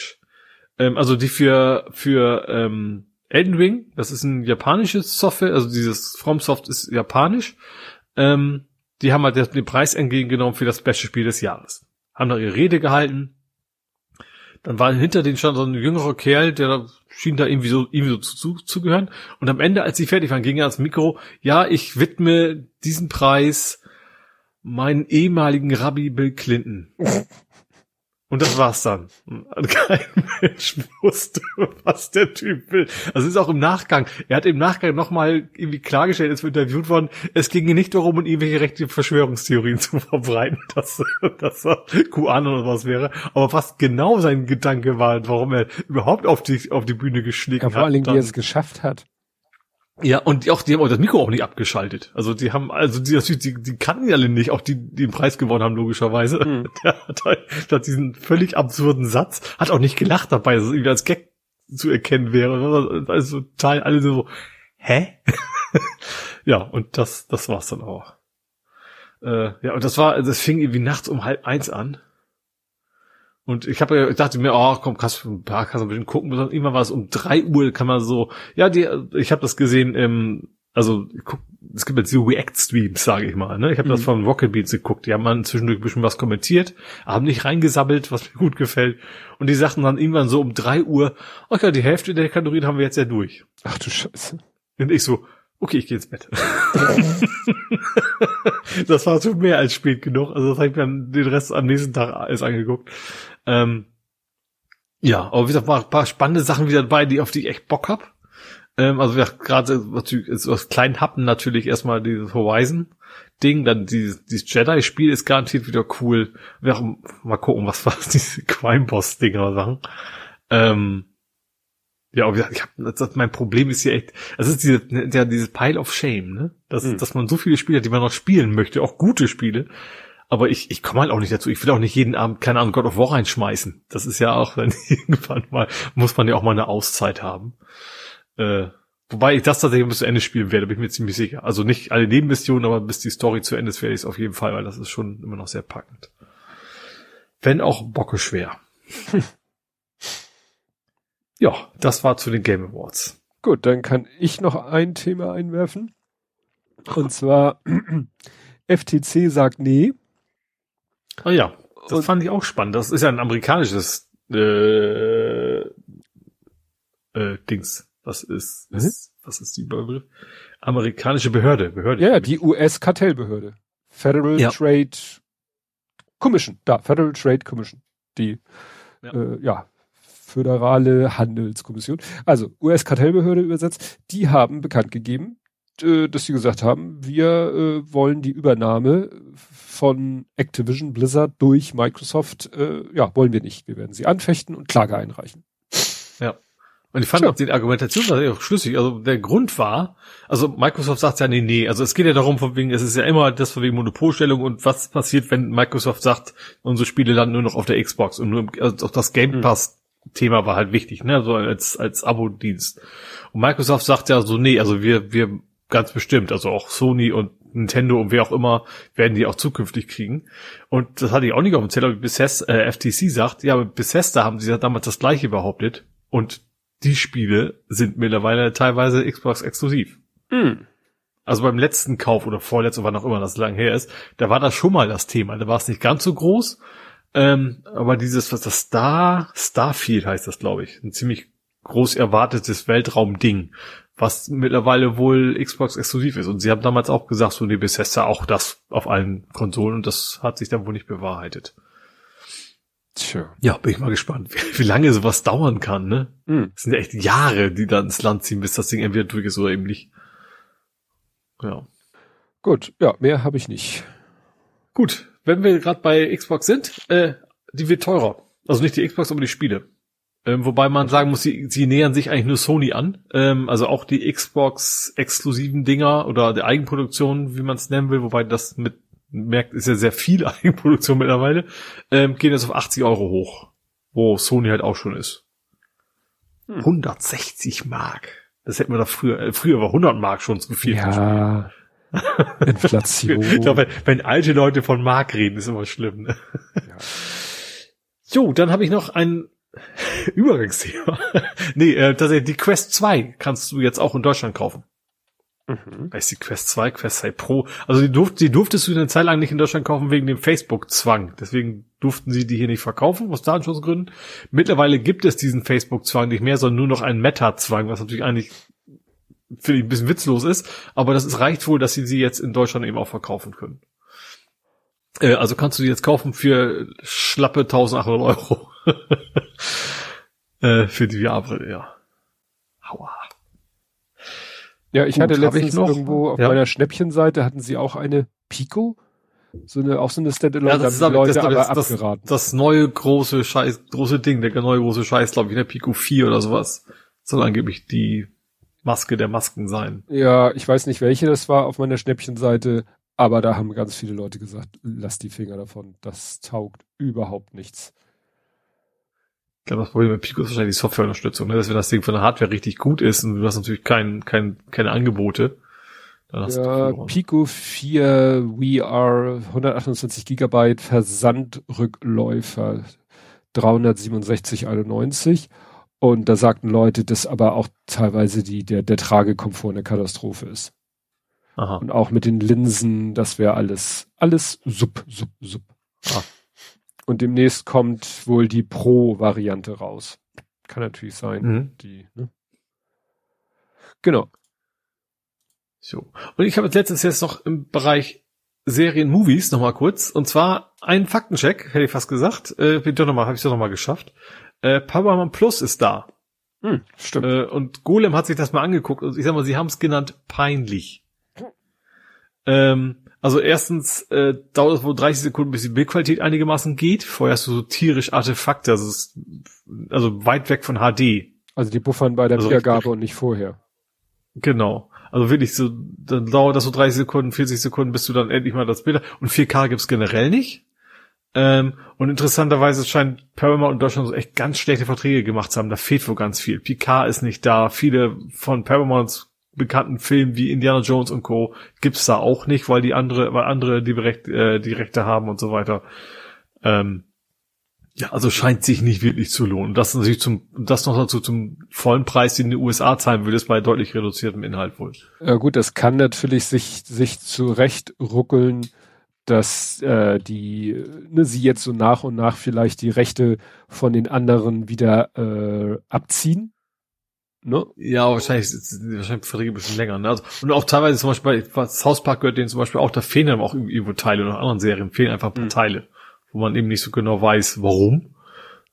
Ähm, also die für, für, ähm, Elden Ring, das ist ein japanisches Software, also dieses FromSoft ist japanisch. Ähm, die haben halt den Preis entgegengenommen für das beste Spiel des Jahres. Haben da ihre Rede gehalten. Dann war hinter denen stand so ein jüngerer Kerl, der schien da irgendwie so, irgendwie so zu, zu, gehören. Und am Ende, als sie fertig waren, ging er ans Mikro, ja, ich widme diesen Preis meinen ehemaligen Rabbi Bill Clinton. Und das war's dann. Und kein Mensch wusste, was der Typ will. Also es ist auch im Nachgang. Er hat im Nachgang nochmal irgendwie klargestellt, es wird interviewt worden, es ging nicht darum, irgendwelche rechte Verschwörungstheorien zu verbreiten, dass, dass er QAnon oder was wäre. Aber was genau sein Gedanke war, warum er überhaupt auf die, auf die Bühne geschlägt ja, vor hat. Vor allem, wie er es geschafft hat. Ja, und die auch, die haben auch das Mikro auch nicht abgeschaltet. Also die haben, also die, die, die, kannten die alle nicht, auch die, die den Preis gewonnen haben, logischerweise. Mhm. Der hat, halt, der hat diesen völlig absurden Satz, hat auch nicht gelacht dabei, dass es irgendwie als Gag zu erkennen wäre. Also total alle so, hä? ja, und das, das war's dann auch. Äh, ja, und das war, das fing irgendwie nachts um halb eins an. Und ich habe, ich dachte mir, oh, komm, kannst du ein paar kannst du ein bisschen gucken. Irgendwann war es um drei Uhr, kann man so, ja, die, ich habe das gesehen, ähm, also guck, es gibt jetzt die React-Streams, sage ich mal. Ne? Ich habe mhm. das von Rocket Beats geguckt. Die haben mal zwischendurch ein bisschen was kommentiert, haben nicht reingesammelt, was mir gut gefällt. Und die sagten dann irgendwann so um drei Uhr, okay, die Hälfte der Kalorien haben wir jetzt ja durch. Ach du Scheiße. Und ich so, okay, ich gehe ins Bett. das war so mehr als spät genug. Also das habe ich mir den Rest am nächsten Tag alles angeguckt. Ähm, ja, aber wie gesagt, war ein paar spannende Sachen wieder dabei, die auf die ich echt Bock hab. Ähm, also gerade ist aus kleinen Happen natürlich erstmal dieses Horizon Ding, dann dieses, dieses Jedi Spiel ist garantiert wieder cool. Wir auch mal gucken, was was diese Crime Boss Dinger sagen. Ähm, ja, aber ich hab, das, mein Problem ist hier echt, das ist diese, ja, dieses Pile of Shame, ne? Dass, mhm. dass man so viele Spiele hat, die man noch spielen möchte, auch gute Spiele, aber ich, ich komme halt auch nicht dazu. Ich will auch nicht jeden Abend, keine Ahnung, God of War reinschmeißen. Das ist ja auch dann irgendwann mal, muss man ja auch mal eine Auszeit haben. Äh, wobei ich das tatsächlich bis zu Ende spielen werde, bin ich mir ziemlich sicher. Also nicht alle Nebenmissionen, aber bis die Story zu Ende ist, werde ich es auf jeden Fall, weil das ist schon immer noch sehr packend. Wenn auch bocke schwer. ja, das war zu den Game Awards. Gut, dann kann ich noch ein Thema einwerfen. Und zwar FTC sagt nee. Oh ja, das und, fand ich auch spannend. Das ist ja ein amerikanisches äh, äh, Dings. Was ist, mhm. ist was ist die Begriff? Amerikanische Behörde, Behörde. Ja, ja die US-Kartellbehörde. Federal ja. Trade Commission, da, Federal Trade Commission. Die, ja, äh, ja föderale Handelskommission. Also US-Kartellbehörde übersetzt, die haben bekannt gegeben, äh, dass sie gesagt haben, wir äh, wollen die Übernahme von Activision Blizzard durch Microsoft, äh, ja, wollen wir nicht. Wir werden sie anfechten und Klage einreichen. Ja. Und ich fand Tja. auch die Argumentation auch schlüssig. Also der Grund war, also Microsoft sagt ja nee, nee. Also es geht ja darum, von wegen, es ist ja immer das von wegen Monopolstellung und was passiert, wenn Microsoft sagt, unsere Spiele landen nur noch auf der Xbox und nur, also auch das Game hm. Pass Thema war halt wichtig, ne, so als, als Abo-Dienst. Und Microsoft sagt ja so, nee, also wir, wir Ganz bestimmt. Also auch Sony und Nintendo und wer auch immer werden die auch zukünftig kriegen. Und das hatte ich auch nicht auf dem Zettel, wie Bethesda, äh, FTC sagt, ja, mit Bethesda haben sie ja damals das gleiche behauptet. Und die Spiele sind mittlerweile teilweise Xbox exklusiv. Mhm. Also beim letzten Kauf oder vorletzten, wann auch immer das lang her ist, da war das schon mal das Thema. Da war es nicht ganz so groß. Ähm, aber dieses, was das Star, Starfield heißt das, glaube ich, ein ziemlich groß erwartetes Weltraumding, was mittlerweile wohl Xbox exklusiv ist. Und sie haben damals auch gesagt, so die Bethesda auch das auf allen Konsolen und das hat sich dann wohl nicht bewahrheitet. Tja. Ja, bin ich mal gespannt, wie, wie lange sowas dauern kann, ne? Mhm. Das sind ja echt Jahre, die dann ins Land ziehen, bis das Ding entweder durch ist oder eben nicht. Ja. Gut, ja, mehr habe ich nicht. Gut, wenn wir gerade bei Xbox sind, äh, die wird teurer. Also nicht die Xbox, aber die Spiele. Ähm, wobei man sagen muss, sie, sie nähern sich eigentlich nur Sony an. Ähm, also auch die Xbox-exklusiven Dinger oder die Eigenproduktion, wie man es nennen will, wobei das mit merkt, ist ja sehr viel Eigenproduktion mittlerweile, ähm, gehen jetzt auf 80 Euro hoch, wo Sony halt auch schon ist. Hm. 160 Mark. Das hätten wir doch früher, äh, früher war 100 Mark schon zu viel. Ja. Inflation. ich glaube, wenn, alte Leute von Mark reden, ist immer schlimm. Ne? Ja. Jo, dann habe ich noch ein Übergangsthema. nee, äh, tatsächlich, die Quest 2 kannst du jetzt auch in Deutschland kaufen. Mhm. Heißt die Quest 2, Quest 2 Pro. Also die, durft, die durftest du eine Zeit lang nicht in Deutschland kaufen wegen dem Facebook-Zwang. Deswegen durften sie die hier nicht verkaufen, aus Datenschutzgründen. Mittlerweile gibt es diesen Facebook-Zwang nicht mehr, sondern nur noch einen Meta-Zwang, was natürlich eigentlich finde ich ein bisschen witzlos ist. Aber das ist, reicht wohl, dass sie sie jetzt in Deutschland eben auch verkaufen können. Äh, also kannst du die jetzt kaufen für schlappe 1800 Euro. äh, für die VR-Brille, ja. Aua. Ja, ich Gut, hatte hab ich letztens noch? irgendwo auf Ja. meiner Schnäppchenseite hatten sie auch eine Pico. So eine, auch so eine Standalone, Ja, da das ist Leute das, aber das, das, abgeraten. das neue große Scheiß, große Ding, der neue große Scheiß, glaube ich, der Pico 4 oder sowas. Soll angeblich die Maske der Masken sein. Ja, ich weiß nicht, welche das war auf meiner Schnäppchenseite, aber da haben ganz viele Leute gesagt, lass die Finger davon. Das taugt überhaupt nichts. Ich glaube, das Problem mit Pico ist wahrscheinlich die Softwareunterstützung, ne? dass wenn das Ding von der Hardware richtig gut ist und du hast natürlich kein, kein, keine Angebote, dann hast Ja, du verloren. Pico 4 VR 128 Gigabyte Versandrückläufer 367,91 und da sagten Leute, dass aber auch teilweise die, der, der Tragekomfort eine Katastrophe ist. Aha. Und auch mit den Linsen, das wäre alles, alles sub, sub, sub. Ah. Und demnächst kommt wohl die Pro-Variante raus. Kann natürlich sein, Mhm. die, ne? Genau. So. Und ich habe jetzt letztes jetzt noch im Bereich Serien, Movies noch mal kurz. Und zwar einen Faktencheck, hätte ich fast gesagt. Äh, bin doch noch mal, habe ich doch noch mal geschafft. Äh, Paramount Plus ist da. Hm, stimmt. Äh, und Golem hat sich das mal angeguckt und ich sag mal, sie haben es genannt peinlich. Ähm, also erstens äh, dauert es wohl 30 Sekunden, bis die Bildqualität einigermaßen geht. Vorher hast du so tierisch Artefakte, also, ist, also weit weg von HD. Also die buffern bei der Also Wiedergabe und nicht vorher. Genau. Also wirklich so, dann dauert das so 30 Sekunden, 40 Sekunden, bis du dann endlich mal das Bild hast. Und 4K gibt's generell nicht. Ähm, und interessanterweise scheint Paramount in Deutschland so echt ganz schlechte Verträge gemacht zu haben. Da fehlt wohl ganz viel. PK ist nicht da. Viele von Paramounts bekannten Filmen wie Indiana Jones und Co. gibt's da auch nicht, weil die andere, weil andere die, Recht, äh, die Rechte haben und so weiter. Ähm, ja, also scheint sich nicht wirklich zu lohnen. Das natürlich zum, das noch dazu zum vollen Preis, den die USA zahlen würde, ist bei deutlich reduziertem Inhalt wohl. Ja gut, das kann natürlich sich, sich zurecht ruckeln, dass äh, die, ne, sie jetzt so nach und nach vielleicht die Rechte von den anderen wieder äh, abziehen. Ne? Ja, wahrscheinlich, wahrscheinlich Verträge ein bisschen länger. Ne? Also, und auch teilweise zum Beispiel, bei South Park gehört denen zum Beispiel auch, da fehlen dann auch irgendwo Teile oder anderen Serien fehlen einfach ein paar Mhm. Teile, wo man eben nicht so genau weiß, warum.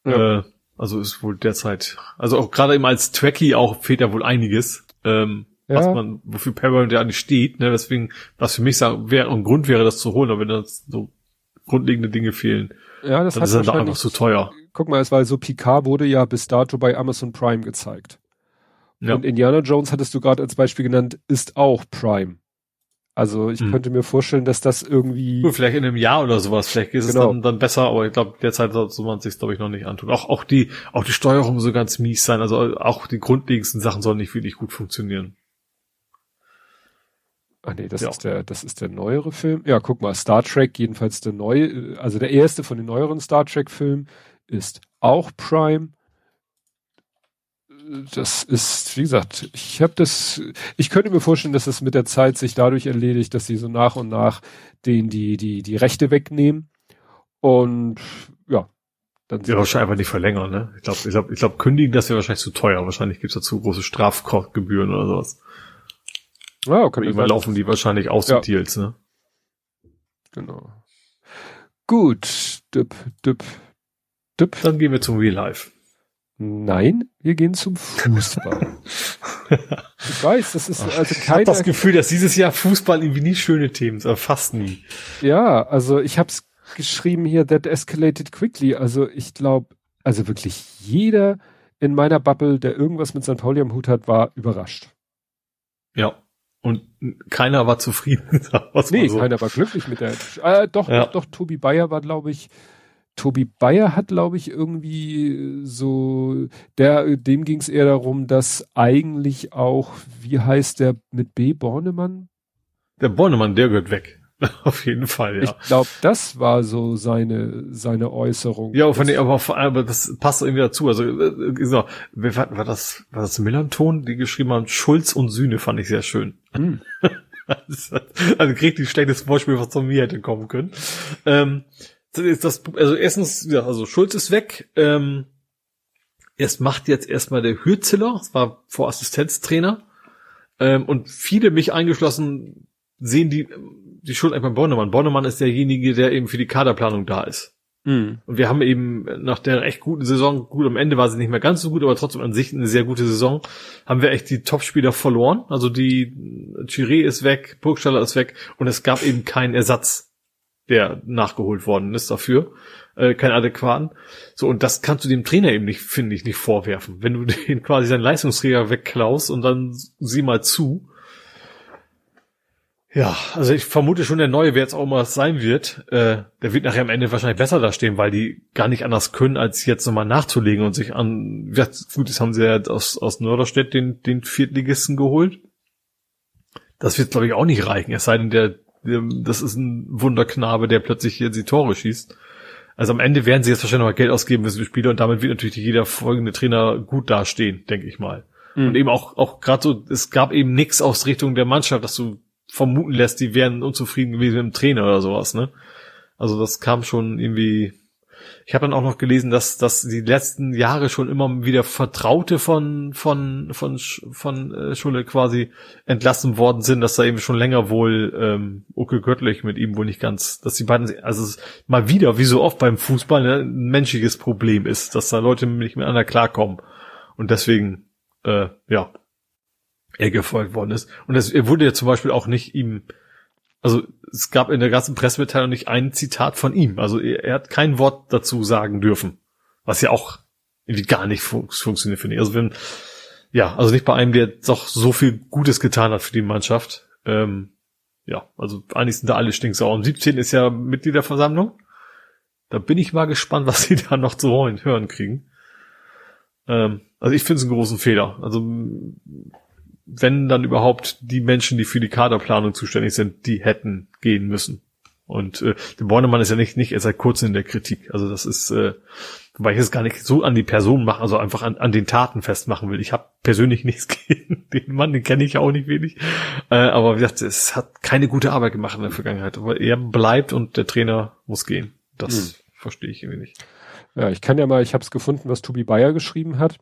Ja. Äh, also ist wohl derzeit, also auch gerade eben als Trekkie auch fehlt ja wohl einiges, ähm, was Ja. man, wofür Paramount ja nicht steht, ne? Deswegen, was für mich sagen, wäre ein Grund wäre, das zu holen, aber wenn das so grundlegende Dinge fehlen, Ja, das dann ist das einfach zu teuer. guck mal, es war so, Picard wurde ja bis dato bei Amazon Prime gezeigt. Ja. Und Indiana Jones hattest du gerade als Beispiel genannt, ist auch Prime. Also ich Mhm. könnte mir vorstellen, dass das irgendwie Gut, vielleicht in einem Jahr oder sowas, vielleicht ist Genau. es dann, dann besser, aber ich glaube, derzeit sollte man sich glaube ich noch nicht antun. Auch auch die auch die Steuerung soll ganz mies sein, also auch die grundlegendsten Sachen sollen nicht wirklich gut funktionieren. Ach nee, das Ja. ist der, das ist der neuere Film. Ja, guck mal, Star Trek, jedenfalls der neue, also der erste von den neueren Star Trek Filmen ist auch Prime. Das ist, wie gesagt, ich habe das, ich könnte mir vorstellen, dass es mit der Zeit sich dadurch erledigt, dass sie so nach und nach den die die die Rechte wegnehmen und ja, dann Ja, wahrscheinlich einfach nicht verlängern, ne? Ich glaube, ich glaube, ich glaube, kündigen, das wäre wahrscheinlich zu teuer. Wahrscheinlich gibt's dazu große Strafgebühren oder sowas. ja, kann ich irgendwann laufen die wahrscheinlich aus, Ja. die Deals, ne? Genau. Gut, düpp, düpp, düpp. Dann gehen wir zum Real Life. Nein, wir gehen zum Fußball. ich weiß, das ist also Ich habe kein. das Gefühl, dass dieses Jahr Fußball irgendwie nie schöne Themen ist, aber fast nie. Ja, also ich habe es geschrieben hier, that escalated quickly. Also ich glaube, also wirklich jeder in meiner Bubble, der irgendwas mit St. Pauli am Hut hat, war überrascht. Ja. Und keiner war zufrieden. mal Nee, so. keiner war glücklich mit der. Äh, doch, Ja. doch, doch, Tobi Bayer war, glaube ich. Tobi Bayer hat, glaube ich, irgendwie so, der, dem ging es eher darum, dass eigentlich auch, wie heißt der mit B, Bornemann? Der Bornemann, der gehört weg. Auf jeden Fall, ja. Ich glaube, das war so seine, seine Äußerung. Ja, von den, aber, vor allem, aber das passt irgendwie dazu. Also, äh, so, wer war, war das, war das Millanton, die geschrieben haben, Schulz und Sühne fand ich sehr schön. Hm. also kriegt die schlechteste Beispiel, was von mir hätte kommen können. Ähm, das also erstens, ja, also Schulz ist weg. Ähm, erst macht jetzt erstmal der Hürziller, das war Vorassistenztrainer. Ähm, und viele, mich eingeschlossen, sehen die, die Schuld einfach Bornemann. Bornemann ist derjenige, der eben für die Kaderplanung da ist. Mhm. Und wir haben eben nach der echt guten Saison, gut, am Ende war sie nicht mehr ganz so gut, aber trotzdem an sich eine sehr gute Saison, haben wir echt die Topspieler verloren. Also die Chiré ist weg, Burgstaller ist weg und es gab eben keinen Ersatz, der nachgeholt worden ist dafür. Äh, keinen adäquaten. So, und das kannst du dem Trainer eben nicht, finde ich, nicht vorwerfen. Wenn du den quasi seinen Leistungsträger wegklaust und dann sieh mal zu, ja, also ich vermute schon, der Neue, wer jetzt auch mal sein wird, äh, der wird nachher am Ende wahrscheinlich besser dastehen, weil die gar nicht anders können, als jetzt nochmal nachzulegen und sich an, ja, gut, das haben sie ja aus, aus Norderstedt den, den Viertligisten geholt. Das wird, glaube ich, auch nicht reichen, es sei denn, der, das ist ein Wunderknabe, der plötzlich jetzt die Tore schießt. Also am Ende werden sie jetzt wahrscheinlich noch Geld ausgeben für diese Spieler und damit wird natürlich jeder folgende Trainer gut dastehen, denke ich mal. Mhm. Und eben auch, auch gerade so, es gab eben nichts aus Richtung der Mannschaft, dass du vermuten lässt, die wären unzufrieden gewesen mit dem Trainer oder sowas, ne? Also das kam schon irgendwie. Ich habe dann auch noch gelesen, dass, dass die letzten Jahre schon immer wieder Vertraute von von von von äh, Schule quasi entlassen worden sind, dass da eben schon länger wohl ähm, Uke Göttlich mit ihm wohl nicht ganz, dass die beiden, also mal wieder, wie so oft beim Fußball, ne, ein menschliches Problem ist, dass da Leute nicht miteinander klarkommen und deswegen äh, ja er gefolgt worden ist. Und es, er wurde ja zum Beispiel auch nicht ihm, also es gab in der ganzen Pressemitteilung nicht ein Zitat von ihm. Also er, er hat kein Wort dazu sagen dürfen. Was ja auch irgendwie gar nicht fun funktioniert, finde ich. Also wenn, ja, also nicht bei einem, der doch so viel Gutes getan hat für die Mannschaft. Ähm, ja, also eigentlich sind da alle stinksauer. Und 17 ist ja Mitgliederversammlung. Da bin ich mal gespannt, was sie da noch zu hören kriegen. Ähm, also ich finde es einen großen Fehler. Also wenn dann überhaupt die Menschen, die für die Kaderplanung zuständig sind, die hätten gehen müssen. Und äh, der Bornemann ist ja nicht, nicht erst seit kurzem in der Kritik. Also das ist, äh, weil ich es gar nicht so an die Person mache, also einfach an, an den Taten festmachen will. Ich habe persönlich nichts gegen den Mann, den kenne ich auch nicht wenig. Äh, aber wie gesagt, es hat keine gute Arbeit gemacht in der Vergangenheit. Aber er bleibt und der Trainer muss gehen. Das hm. verstehe ich irgendwie nicht. Ja, ich kann ja mal, ich habe es gefunden, was Tobi Bayer geschrieben hat.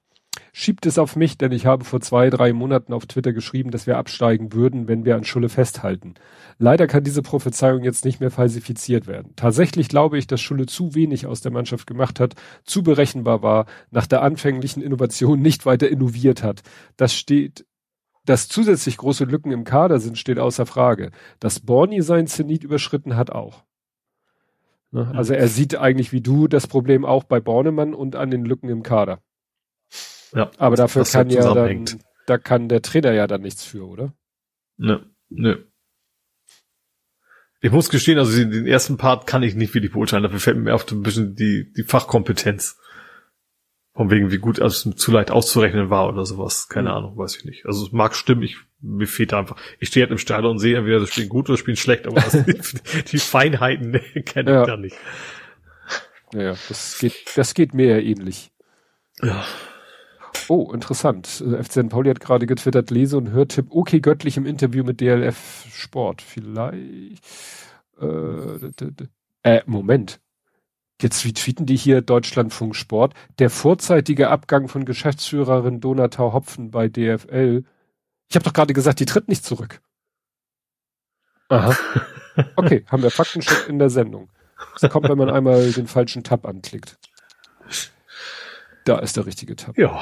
Schiebt es auf mich, denn ich habe vor zwei, drei Monaten auf Twitter geschrieben, dass wir absteigen würden, wenn wir an Schulle festhalten. Leider kann diese Prophezeiung jetzt nicht mehr falsifiziert werden. Tatsächlich glaube ich, dass Schulle zu wenig aus der Mannschaft gemacht hat, zu berechenbar war, nach der anfänglichen Innovation nicht weiter innoviert hat. Das steht dass zusätzlich große Lücken im Kader sind, steht außer Frage. Dass Borny sein Zenit überschritten hat auch. Ne? Also er sieht eigentlich wie du das Problem auch bei Bornemann und an den Lücken im Kader. Ja. Aber dafür kann ja dann, da kann der Trainer ja dann nichts für, oder? Nö, nö. Ich muss gestehen, also den, ersten Part kann ich nicht wirklich beurteilen. Dafür fällt mir auf ein bisschen die, die Fachkompetenz. Von wegen, wie gut also zu leicht auszurechnen war oder sowas. Keine mhm. Ahnung, weiß ich nicht. Also es mag stimmen, ich, mir fehlt einfach. Ich stehe halt im Stadion und sehe entweder das Spiel gut oder das Spiel schlecht, aber das, die, die Feinheiten kenne ja. ich da nicht. Ja, das geht, das geht mir ja ähnlich. Ja. Oh, interessant. Äh, FCN Pauli hat gerade getwittert, lese und hört Tipp okay göttlich im Interview mit DLF Sport. Vielleicht. Äh, äh Moment. Jetzt wie tweeten die hier Deutschlandfunk Sport. Der vorzeitige Abgang von Geschäftsführerin Donatau Hopfen bei DFL. Ich habe doch gerade gesagt, die tritt nicht zurück. Aha. Okay, haben wir Faktencheck in der Sendung. Das kommt, wenn man einmal den falschen Tab anklickt. Da ist der richtige Tab. Ja.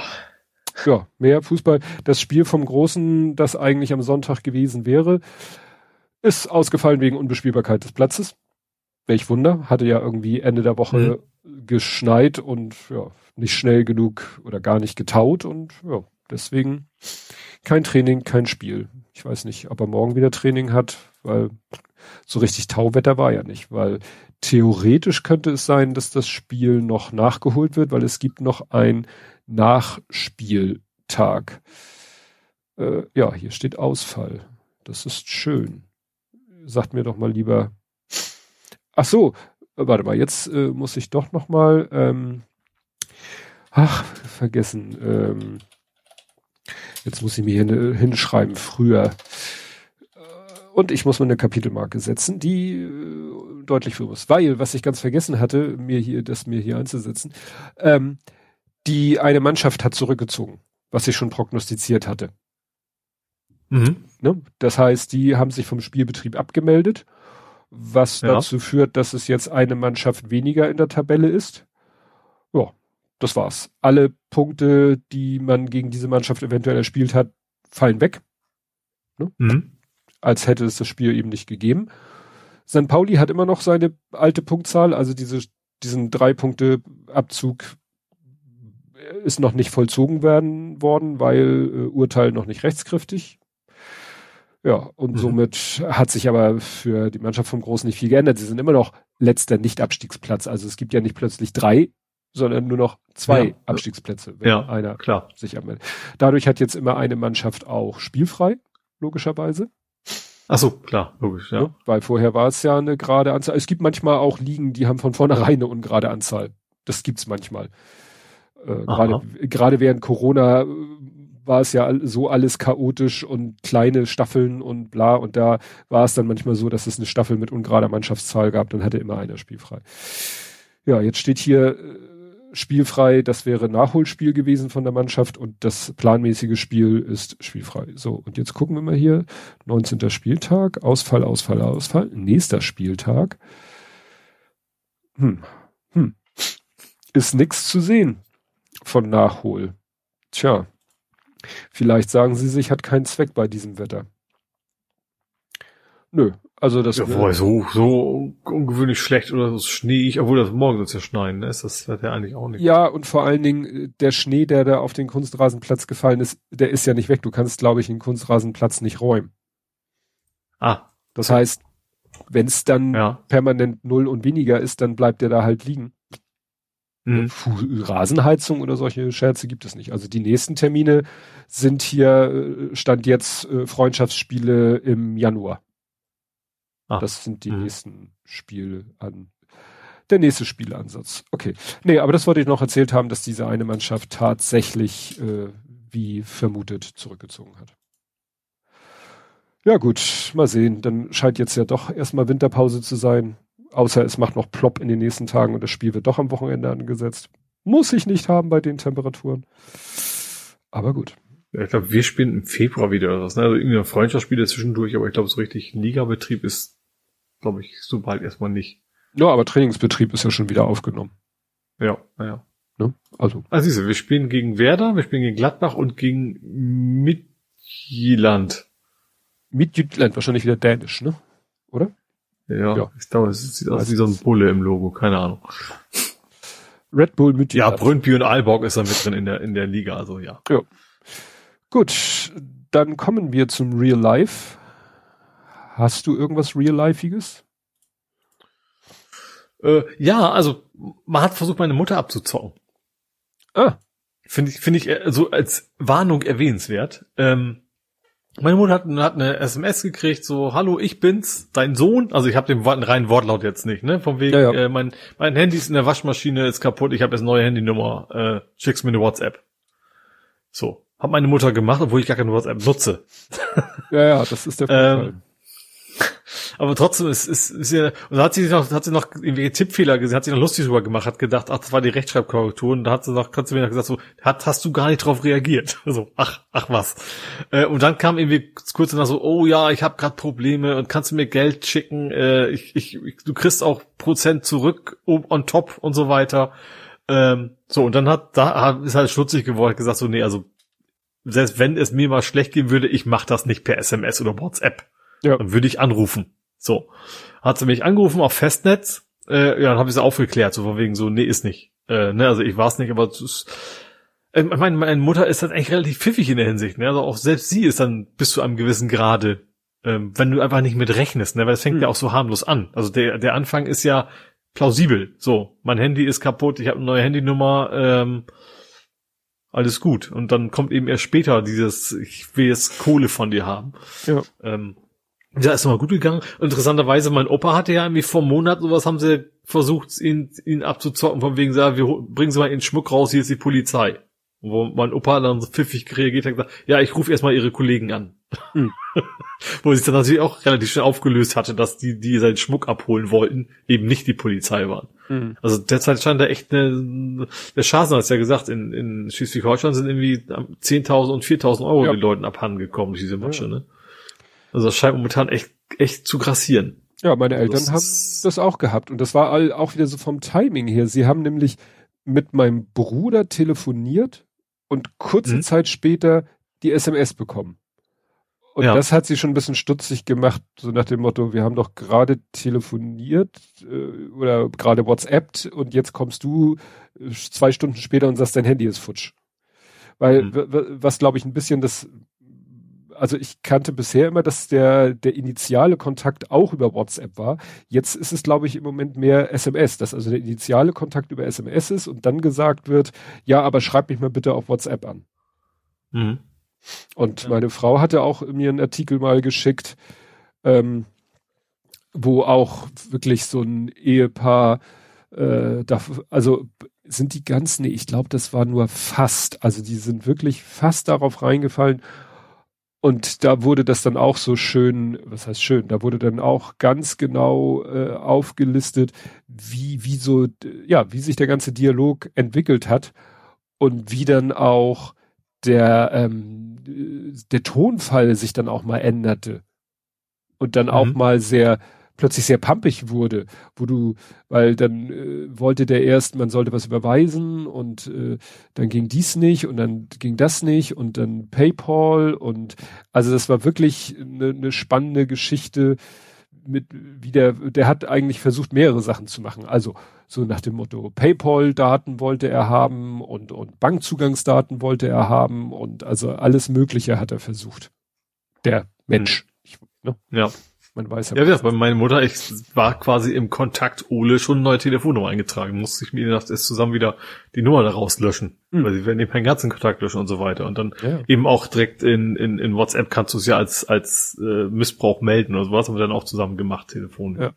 Ja, mehr Fußball. Das Spiel vom Großen, das eigentlich am Sonntag gewesen wäre, ist ausgefallen wegen Unbespielbarkeit des Platzes. Welch Wunder. Hatte ja irgendwie Ende der Woche mhm. geschneit und ja, nicht schnell genug oder gar nicht getaut und ja, deswegen kein Training, kein Spiel. Ich weiß nicht, ob er morgen wieder Training hat, weil so richtig Tauwetter war ja nicht, weil theoretisch könnte es sein, dass das Spiel noch nachgeholt wird, weil es gibt noch ein Nachspieltag. Äh, ja, hier steht Ausfall. Das ist schön. Sagt mir doch mal lieber. Ach so, warte mal, jetzt äh, muss ich doch noch mal. Ähm, ach, vergessen. Ähm, jetzt muss ich mir hier hinschreiben. Früher und ich muss mir eine Kapitelmarke setzen, die äh, deutlich für muss. Weil, was ich ganz vergessen hatte, mir hier, das mir hier einzusetzen, ähm, die eine Mannschaft hat zurückgezogen, was ich schon prognostiziert hatte. Mhm. Ne? Das heißt, die haben sich vom Spielbetrieb abgemeldet was Ja. dazu führt, dass es jetzt eine Mannschaft weniger in der Tabelle ist. Ja, das war's. Alle Punkte, die man gegen diese Mannschaft eventuell erspielt hat, fallen weg, Mhm. als hätte es das Spiel eben nicht gegeben. St. Pauli hat immer noch seine alte Punktzahl, also diese, diesen drei Punkte Abzug ist noch nicht vollzogen werden worden, weil äh, Urteil noch nicht rechtskräftig. Ja, und Mhm. somit hat sich aber für die Mannschaft vom Großen nicht viel geändert. Sie sind immer noch letzter Nicht-Abstiegsplatz. Also es gibt ja nicht plötzlich drei, sondern nur noch zwei Ja. Abstiegsplätze, wenn Ja. einer Klar. sich anmeldet. Dadurch hat jetzt immer eine Mannschaft auch spielfrei, logischerweise. Ach so, klar, logisch, ja. Ne? Weil vorher war es ja eine gerade Anzahl. Es gibt manchmal auch Ligen, die haben von vornherein eine ungerade Anzahl. Das gibt's manchmal. Äh, gerade, gerade während Corona äh, war es ja so alles chaotisch und kleine Staffeln und bla. Und da war es dann manchmal so, dass es eine Staffel mit ungerader Mannschaftszahl gab. Dann hatte immer einer spielfrei. Ja, jetzt steht hier äh, spielfrei. Das wäre Nachholspiel gewesen von der Mannschaft und das planmäßige Spiel ist spielfrei. So, und jetzt gucken wir mal hier. 19. Spieltag, Ausfall, Ausfall, Ausfall. Nächster Spieltag. Hm. Hm. Ist nix zu sehen von Nachhol. Tja. Vielleicht sagen sie sich, hat keinen Zweck bei diesem Wetter. Nö, also das Ja, boah, so, so ungewöhnlich schlecht oder so schneeig, obwohl das morgen soll ja schneien, ne? Ist das Wetter eigentlich auch nicht. Ja, und vor allen Dingen äh, der Schnee, der da auf den Kunstrasenplatz gefallen ist, der ist ja nicht weg. Du kannst, glaube ich, den Kunstrasenplatz nicht räumen. Ah, Das heißt, wenn es dann ja. permanent null und weniger ist, dann bleibt der da halt liegen. Mhm. Rasenheizung oder solche Scherze gibt es nicht. Also die nächsten Termine sind hier, äh, stand jetzt äh, Freundschaftsspiele im Januar. Ah. Das sind die Mhm. nächsten Spiele an. Der nächste Spielansatz. Okay. Nee, aber das wollte ich noch erzählt haben, dass diese eine Mannschaft tatsächlich, äh, wie vermutet, zurückgezogen hat. Ja gut, mal sehen. Dann scheint jetzt ja doch erstmal Winterpause zu sein. Außer es macht noch plopp in den nächsten Tagen und das Spiel wird doch am Wochenende angesetzt. Muss ich nicht haben bei den Temperaturen. Aber gut. Ja, Ich glaube, wir spielen im Februar wieder oder was, ne? Also irgendein Freundschaftsspiel zwischendurch, aber ich glaube, so richtig Ligabetrieb ist, glaube ich, so bald erstmal nicht. Ja, aber Trainingsbetrieb ist ja schon wieder aufgenommen. Ja, naja. Ne? Also, Ah, siehst du, wir spielen gegen Werder, wir spielen gegen Gladbach und gegen Midtjylland. Midtjylland wahrscheinlich wieder dänisch, ne? Oder? Ja, Ja. ich glaube, es sieht aus wie so ein Bulle im Logo, keine Ahnung. Red Bull Ja, Midtjylland. Brøndby und Aalborg ist da mit drin in der, in der Liga, also ja. Gut, dann kommen wir zum Real Life. Hast du irgendwas Real Lifeiges? Äh, ja, also, man hat versucht, meine Mutter abzuzocken. Ah, Finde ich, finde ich äh, so als Warnung erwähnenswert. Ähm, meine Mutter hat, hat eine SMS gekriegt, so, hallo, ich bin's, dein Sohn. Also ich habe den reinen Wortlaut jetzt nicht, ne? Vom wegen, Ja, ja. Äh, mein, mein Handy ist in der Waschmaschine, ist kaputt, ich habe jetzt neue Handynummer, äh, schick's mir eine WhatsApp. So. Hat meine Mutter gemacht, obwohl ich gar keine WhatsApp nutze. ja, ja, das ist der Vorteil. Ähm, Aber trotzdem ist, ist, ist ja, und da hat sie noch, hat sie noch irgendwie Tippfehler gesehen, hat sich noch lustig drüber gemacht, hat gedacht, ach, das war die Rechtschreibkorrektur, und da hat sie noch, hat sie mir noch gesagt, so, hat, hast du gar nicht drauf reagiert. So, ach, ach was. Äh, und dann kam irgendwie kurz danach so, oh ja, ich habe gerade Probleme und kannst du mir Geld schicken, äh, ich, ich, du kriegst auch Prozent zurück, on top und so weiter. Ähm, so, und dann hat, da ist halt schlutzig geworden, hat gesagt so, nee, also, selbst wenn es mir mal schlecht gehen würde, ich mach das nicht per SMS oder WhatsApp. Ja. Dann würde ich anrufen. So. Hat sie mich angerufen auf Festnetz, äh, ja, dann habe ich sie aufgeklärt, so von wegen so, nee, ist nicht. Äh, ne, also ich war es nicht, aber es ist, äh, ich meine, meine Mutter ist halt eigentlich relativ pfiffig in der Hinsicht, ne? Also auch selbst sie ist dann bis zu einem gewissen Grade, ähm, wenn du einfach nicht mit rechnest, ne? Weil es fängt Hm. ja auch so harmlos an. Also der, der Anfang ist ja plausibel. So, mein Handy ist kaputt, ich habe eine neue Handynummer, ähm, alles gut. Und dann kommt eben erst später dieses, ich will jetzt Kohle von dir haben. Ja. Ähm, ja, ist nochmal gut gegangen. Interessanterweise, mein Opa hatte ja irgendwie vor einem Monat sowas, haben sie versucht, ihn, ihn abzuzocken, von wegen, sagen, wir bringen Sie mal Ihren Schmuck raus, hier ist die Polizei. Wo mein Opa dann so pfiffig reagiert hat, gesagt, ja, ich rufe erstmal Ihre Kollegen an. Hm. Wo sich dann natürlich auch relativ schnell aufgelöst hatte, dass die, die seinen Schmuck abholen wollten, eben nicht die Polizei waren. Hm. Also derzeit scheint da echt eine, der Schaden hat ja gesagt, in, in Schleswig-Holstein sind irgendwie 10.000 und 4.000 Euro Ja. den Leuten abhanden gekommen durch diese Matsche, ne? Also das scheint momentan echt, echt zu grassieren. Ja, meine Eltern das haben das auch gehabt und das war all, auch wieder so vom Timing her. Sie haben nämlich mit meinem Bruder telefoniert und kurze mhm. Zeit später die SMS bekommen. Und ja. das hat sie schon ein bisschen stutzig gemacht, so nach dem Motto, wir haben doch gerade telefoniert äh, oder gerade WhatsAppt und jetzt kommst du äh, zwei Stunden später und sagst, dein Handy ist futsch. Weil mhm. was glaube ich ein bisschen das, also ich kannte bisher immer, dass der der initiale Kontakt auch über WhatsApp war. Jetzt ist es glaube ich im Moment mehr SMS, dass also der initiale Kontakt über SMS ist und dann gesagt wird, ja, aber schreib mich mal bitte auf WhatsApp an. Mhm. Und ja. meine Frau hatte auch mir einen Artikel mal geschickt, ähm, wo auch wirklich so ein Ehepaar, äh, da, also sind die ganzen, nee, ich glaube, das war nur fast, also die sind wirklich fast darauf reingefallen. Und da wurde das dann auch so schön, was heißt schön, da wurde dann auch ganz genau äh, aufgelistet, wie, wie so, ja, wie sich der ganze Dialog entwickelt hat und wie dann auch der, ähm, der Tonfall sich dann auch mal änderte und dann mhm. auch mal sehr plötzlich sehr pampig wurde, wo du, weil dann äh, wollte der erst, man sollte was überweisen und äh, dann ging dies nicht und dann ging das nicht und dann PayPal und also das war wirklich eine ne spannende Geschichte mit wie der, der hat eigentlich versucht mehrere Sachen zu machen. Also so nach dem Motto PayPal-Daten wollte er haben und, und Bankzugangsdaten wollte er haben und also alles Mögliche hat er versucht. Der Mensch. Ich, ne? Ja. Man weiß ja. Ja, bei meiner Mutter, ich war quasi im Kontakt Ole schon eine neue Telefonnummer eingetragen. Musste ich mir gedacht, erst zusammen wieder die Nummer daraus löschen. Mhm. Weil sie werden eben keinen ganzen Kontakt löschen und so weiter. Und dann ja. eben auch direkt in, in, in WhatsApp kannst du es ja als, als äh, Missbrauch melden oder sowas, haben wir dann auch zusammen gemacht, Telefon. Ja.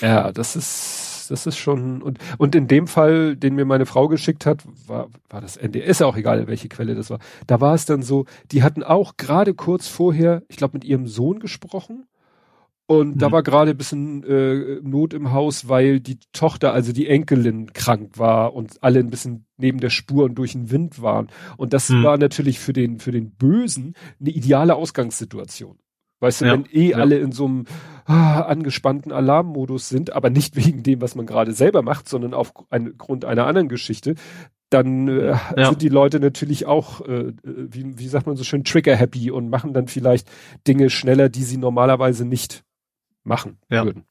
ja, das ist das ist schon, und, und in dem Fall, den mir meine Frau geschickt hat, war, war das NDS auch egal, welche Quelle das war. Da war es dann so, die hatten auch gerade kurz vorher, ich glaube, mit ihrem Sohn gesprochen. Und mhm. da war gerade ein bisschen äh, Not im Haus, weil die Tochter, also die Enkelin, krank war und alle ein bisschen neben der Spur und durch den Wind waren. Und das mhm. war natürlich für den, für den Bösen eine ideale Ausgangssituation. Weißt du, ja, wenn eh ja. alle in so einem ah, angespannten Alarmmodus sind, aber nicht wegen dem, was man gerade selber macht, sondern aufgrund einer anderen Geschichte, dann äh, ja. sind die Leute natürlich auch, äh, wie, wie sagt man so schön, trigger-happy und machen dann vielleicht Dinge schneller, die sie normalerweise nicht machen würden.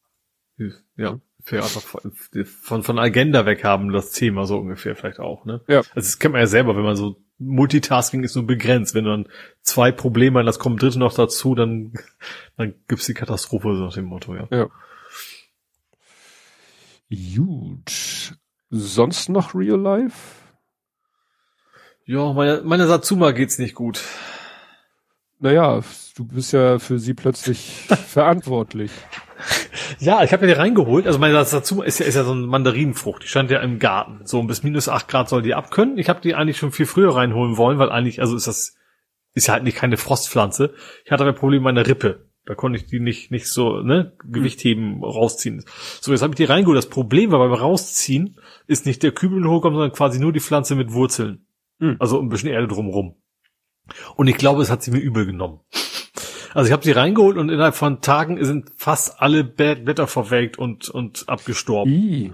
Ja für einfach von, von Agenda weg haben, das Thema so ungefähr vielleicht auch, ne? Ja. Also das kennt man ja selber, wenn man so Multitasking ist nur begrenzt. Wenn du dann zwei Probleme hast, das kommt dritte noch dazu, dann, dann gibt's die Katastrophe, so nach dem Motto, ja. ja. Gut. Sonst noch Real Life? Ja, meine, meine Satsuma geht's nicht gut. Naja, du bist ja für sie plötzlich verantwortlich. Ja, ich habe mir die reingeholt. Also meine Satsuma ist ja, ist ja so eine Mandarinenfrucht. Die stand ja im Garten. So bis minus acht Grad soll die abkönnen. Ich habe die eigentlich schon viel früher reinholen wollen, weil eigentlich, also ist das, ist ja halt nicht keine Frostpflanze. Ich hatte aber ein Problem mit meiner Rippe. Da konnte ich die nicht, nicht so, ne, Gewicht heben, rausziehen. So, jetzt habe ich die reingeholt. Das Problem war beim Rausziehen ist nicht der Kübel hochkommen, sondern quasi nur die Pflanze mit Wurzeln. Mhm. Also ein bisschen Erde drumrum. Und ich glaube, es hat sie mir übel genommen. Also ich habe sie reingeholt und innerhalb von Tagen sind fast alle Blätter verwelkt und, und abgestorben. I.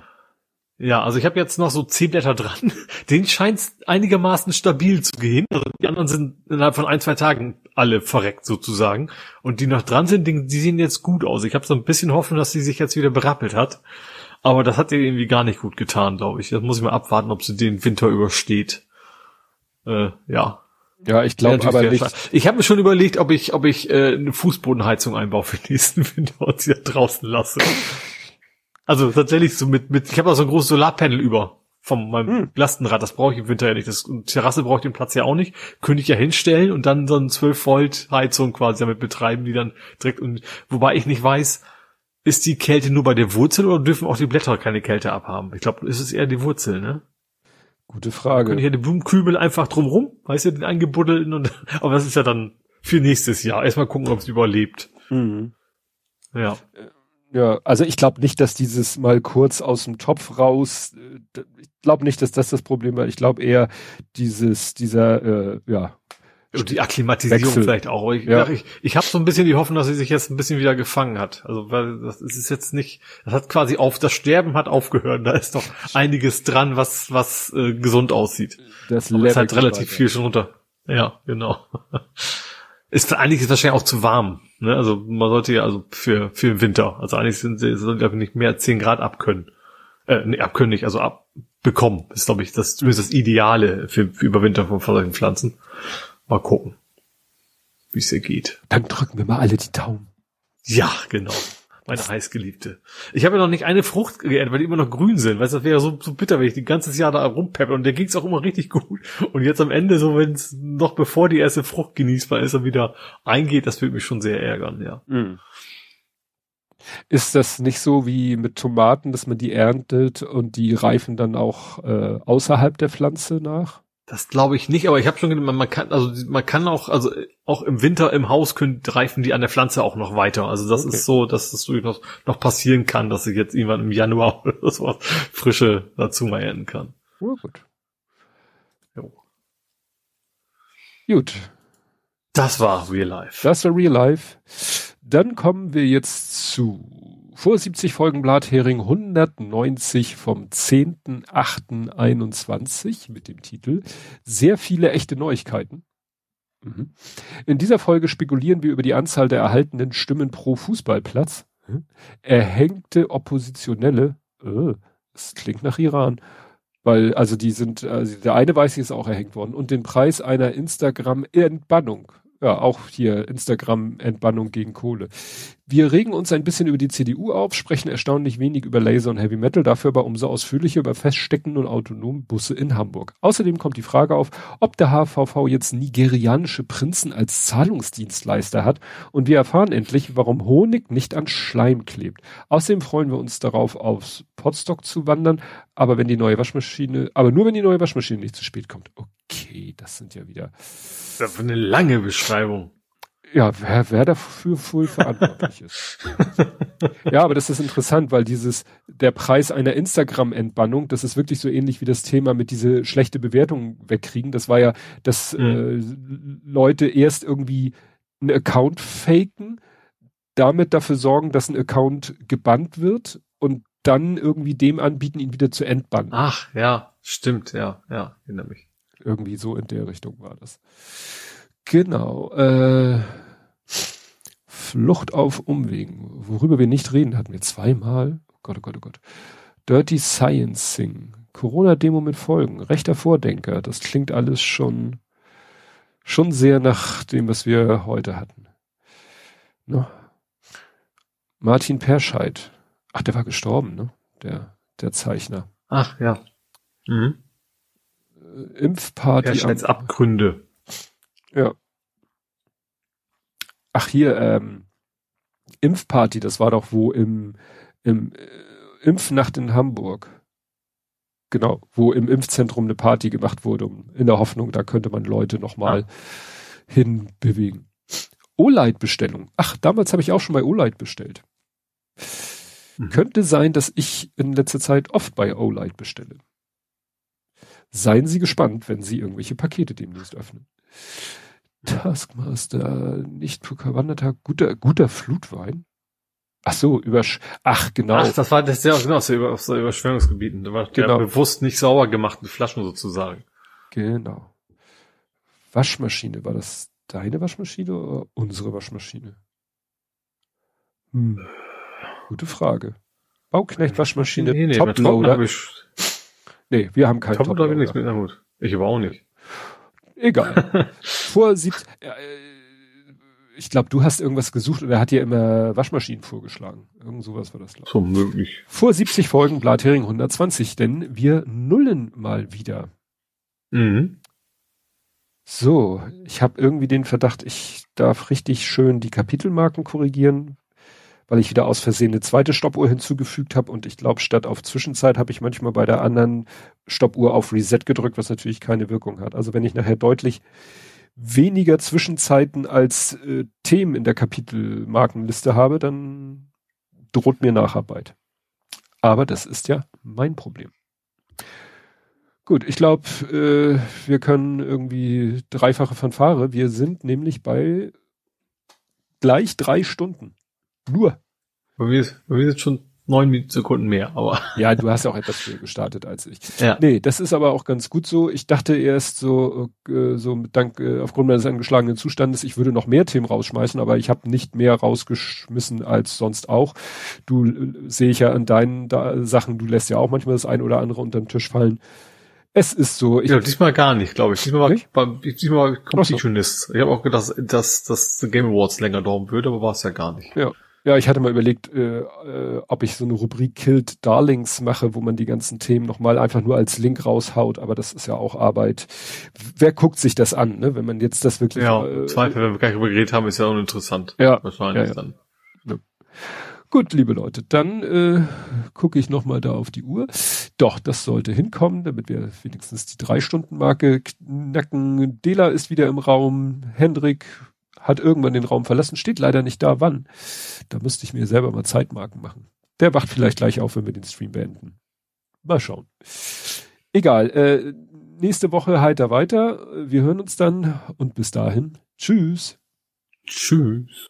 Ja, also ich habe jetzt noch so zehn Blätter dran. Den scheint einigermaßen stabil zu gehen. Also die anderen sind innerhalb von ein, zwei Tagen alle verreckt sozusagen. Und die noch dran sind, die, die sehen jetzt gut aus. Ich habe so ein bisschen Hoffnung, dass sie sich jetzt wieder berappelt hat. Aber das hat ihr irgendwie gar nicht gut getan, glaube ich. Das muss ich mal abwarten, ob sie den Winter übersteht. Äh, ja. Ja, ich glaube aber nicht. Ich habe mir schon überlegt, ob ich, ob ich äh, eine Fußbodenheizung einbaue für den nächsten Winter und sie draußen lasse. also tatsächlich so mit, mit ich habe da so ein großes Solarpanel über von meinem hm. Lastenrad. Das brauche ich im Winter ja nicht. Das Terrasse brauche ich den Platz ja auch nicht. Könnte ich ja hinstellen und dann so eine 12 Volt Heizung quasi damit betreiben, die dann direkt und wobei ich nicht weiß, ist die Kälte nur bei der Wurzel oder dürfen auch die Blätter keine Kälte abhaben? Ich glaube, ist es eher die Wurzel, ne? Gute Frage. Könnte ich ja den Blumenkübel einfach drumrum, weißt du, den eingebuddeln und, aber das ist ja dann für nächstes Jahr. Erstmal gucken, ob es überlebt. Mhm. Ja. Ja, also ich glaube nicht, dass dieses mal kurz aus dem Topf raus, äh, ich glaube nicht, dass das das Problem war. Ich glaube eher dieses, dieser, äh, ja, Und die Akklimatisierung Wechsel. vielleicht auch. Ich, ja. ich, ich habe so ein bisschen die Hoffnung, dass sie sich jetzt ein bisschen wieder gefangen hat. Also weil das ist jetzt nicht, das hat quasi auf, das Sterben hat aufgehört. Da ist doch einiges dran, was was äh, gesund aussieht. Das ist halt relativ weiter. viel schon runter. Ja, genau. Ist eigentlich ist wahrscheinlich auch zu warm. Ne? Also man sollte ja also für für den Winter. Also eigentlich sind sie sollen glaube ich nicht mehr 10 Grad abkönnen. Äh, nee, abkönnen nicht, also abbekommen. Ist glaube ich das zumindest das Ideale für, für Überwinter von solchen Pflanzen. Mal gucken, wie es ihr geht. Dann drücken wir mal alle die Daumen. Ja, genau. Meine heißgeliebte. Ich habe ja noch nicht eine Frucht geerntet, weil die immer noch grün sind. Weißt du, das wäre so, so bitter, wenn ich die ganze Jahr da rumpeppe. Und der ging's auch immer richtig gut. Und jetzt am Ende, so wenn es noch bevor die erste Frucht genießbar ist, er wieder eingeht, das würde mich schon sehr ärgern, ja. Mhm. Ist das nicht so wie mit Tomaten, dass man die erntet und die reifen dann auch äh, außerhalb der Pflanze nach? Das glaube ich nicht, aber ich habe schon gedacht, man kann, also man kann auch, also auch im Winter im Haus können, reifen die an der Pflanze auch noch weiter. Also das okay. ist so, dass das durchaus noch passieren kann, dass ich jetzt irgendwann im Januar oder sowas frische dazu mal ernten kann. Oh, gut. Jo. Gut. Das war Real Life. Das war Real Life. Dann kommen wir jetzt zu vor 70 Folgen Blathering 190 vom 10.8.21 mit dem Titel Sehr viele echte Neuigkeiten. Mhm. In dieser Folge spekulieren wir über die Anzahl der erhaltenen Stimmen pro Fußballplatz. Erhängte Oppositionelle, äh, das klingt nach Iran, weil also die sind, also der eine weiß ich ist auch erhängt worden und den Preis einer Instagram-Entbannung ja, auch hier Instagram-Entbannung gegen Kohle. Wir regen uns ein bisschen über die CDU auf, sprechen erstaunlich wenig über Laser und Heavy Metal, dafür aber umso ausführlicher über feststeckende und autonomen Busse in Hamburg. Außerdem kommt die Frage auf, ob der HVV jetzt nigerianische Prinzen als Zahlungsdienstleister hat und wir erfahren endlich, warum Honig nicht an Schleim klebt. Außerdem freuen wir uns darauf, aufs Potstock zu wandern, aber wenn die neue Waschmaschine, aber nur wenn die neue Waschmaschine nicht zu spät kommt. Okay, das sind ja wieder das ist eine lange Beschreibung. Ja, wer, wer dafür wohl verantwortlich ist. ja, aber das ist interessant, weil dieses, der Preis einer Instagram-Entbannung, das ist wirklich so ähnlich wie das Thema mit diese schlechte Bewertung wegkriegen. Das war ja, dass mhm. äh, Leute erst irgendwie einen Account faken, damit dafür sorgen, dass ein Account gebannt wird und dann irgendwie dem anbieten, ihn wieder zu entbannen. Ach, ja, stimmt, ja, ja, erinnere mich. Irgendwie so in der Richtung war das. Genau. Äh, Flucht auf Umwegen. Worüber wir nicht reden, hatten wir zweimal. Oh Gott, oh Gott, oh Gott. Dirty Sciencing. Corona-Demo mit Folgen. Rechter Vordenker. Das klingt alles schon, schon sehr nach dem, was wir heute hatten. No. Martin Perscheid. Ach, der war gestorben, ne? Der, der Zeichner. Ach, ja. Mhm. Impfparty. Am, Abgründe. Ja. Ach hier, ähm, Impfparty, das war doch wo im, im äh, Impfnacht in Hamburg. Genau, wo im Impfzentrum eine Party gemacht wurde, um, in der Hoffnung, da könnte man Leute nochmal ah. hinbewegen. O-Light-Bestellung. Ach, damals habe ich auch schon bei O-Light bestellt. Mhm. Könnte sein, dass ich in letzter Zeit oft bei O-Light bestelle. Seien Sie gespannt, wenn Sie irgendwelche Pakete demnächst öffnen. Taskmaster, nicht verwanderter, guter, guter Flutwein. Ach so, über, ach, genau. Ach, das war, das ist ja genau, aus der, aus der Überschwemmungsgebieten. Da war genau. der bewusst nicht sauber gemachten Flaschen sozusagen. Genau. Waschmaschine, war das deine Waschmaschine oder unsere Waschmaschine? Hm. Gute Frage. Bauknecht Waschmaschine, nee, nee, Toploader. Ich, Nee, wir haben keinen Top. Top nichts mit, na gut. Ich aber auch nicht. Egal. Vor sieb, äh, ich glaube, du hast irgendwas gesucht und er hat dir immer Waschmaschinen vorgeschlagen. Irgend sowas war das, glaube ich. So möglich. Vor 70 Folgen Blathering 120, denn wir nullen mal wieder. Mhm. So, ich habe irgendwie den Verdacht, ich darf richtig schön die Kapitelmarken korrigieren, weil ich wieder aus Versehen eine zweite Stoppuhr hinzugefügt habe und ich glaube, statt auf Zwischenzeit habe ich manchmal bei der anderen Stoppuhr auf Reset gedrückt, was natürlich keine Wirkung hat. Also wenn ich nachher deutlich weniger Zwischenzeiten als äh, Themen in der Kapitelmarkenliste habe, dann droht mir Nacharbeit. Aber das ist ja mein Problem. Gut, ich glaube, äh, wir können irgendwie dreifache Fanfare. Wir sind nämlich bei gleich drei Stunden. Nur. Bei mir, ist, bei mir ist schon neun Sekunden mehr, aber. Ja, du hast ja auch etwas früher gestartet als ich. Ja. Nee, das ist aber auch ganz gut so. Ich dachte erst so, äh, so dank, äh, aufgrund meines angeschlagenen Zustandes, ich würde noch mehr Themen rausschmeißen, aber ich habe nicht mehr rausgeschmissen als sonst auch. Du äh, sehe ich ja an deinen da, Sachen, du lässt ja auch manchmal das ein oder andere unter den Tisch fallen. Es ist so. Ich, ja, diesmal gar nicht, glaube ich. Diesmal war, Nicht? war, diesmal Ach so. Completionist. Ich habe auch gedacht, dass das Game Awards länger dauern würde, aber war es ja gar nicht. Ja. Ja, ich hatte mal überlegt, äh, äh, ob ich so eine Rubrik Killed Darlings mache, wo man die ganzen Themen nochmal einfach nur als Link raushaut, aber das ist ja auch Arbeit. Wer guckt sich das an, ne? Wenn man jetzt das wirklich. Ja, äh, Zweifel, wenn wir gar nicht drüber geredet haben, ist ja uninteressant. Ja, Wahrscheinlich ja, ja. dann. Gut, liebe Leute, dann äh, gucke ich nochmal da auf die Uhr. Doch, das sollte hinkommen, damit wir wenigstens die Drei-Stunden-Marke knacken. Dela ist wieder im Raum. Hendrik hat irgendwann den Raum verlassen, steht leider nicht da, wann. Da müsste ich mir selber mal Zeitmarken machen. Der wacht vielleicht gleich auf, wenn wir den Stream beenden. Mal schauen. Egal, äh, nächste Woche heiter weiter. Wir hören uns dann und bis dahin. Tschüss. Tschüss.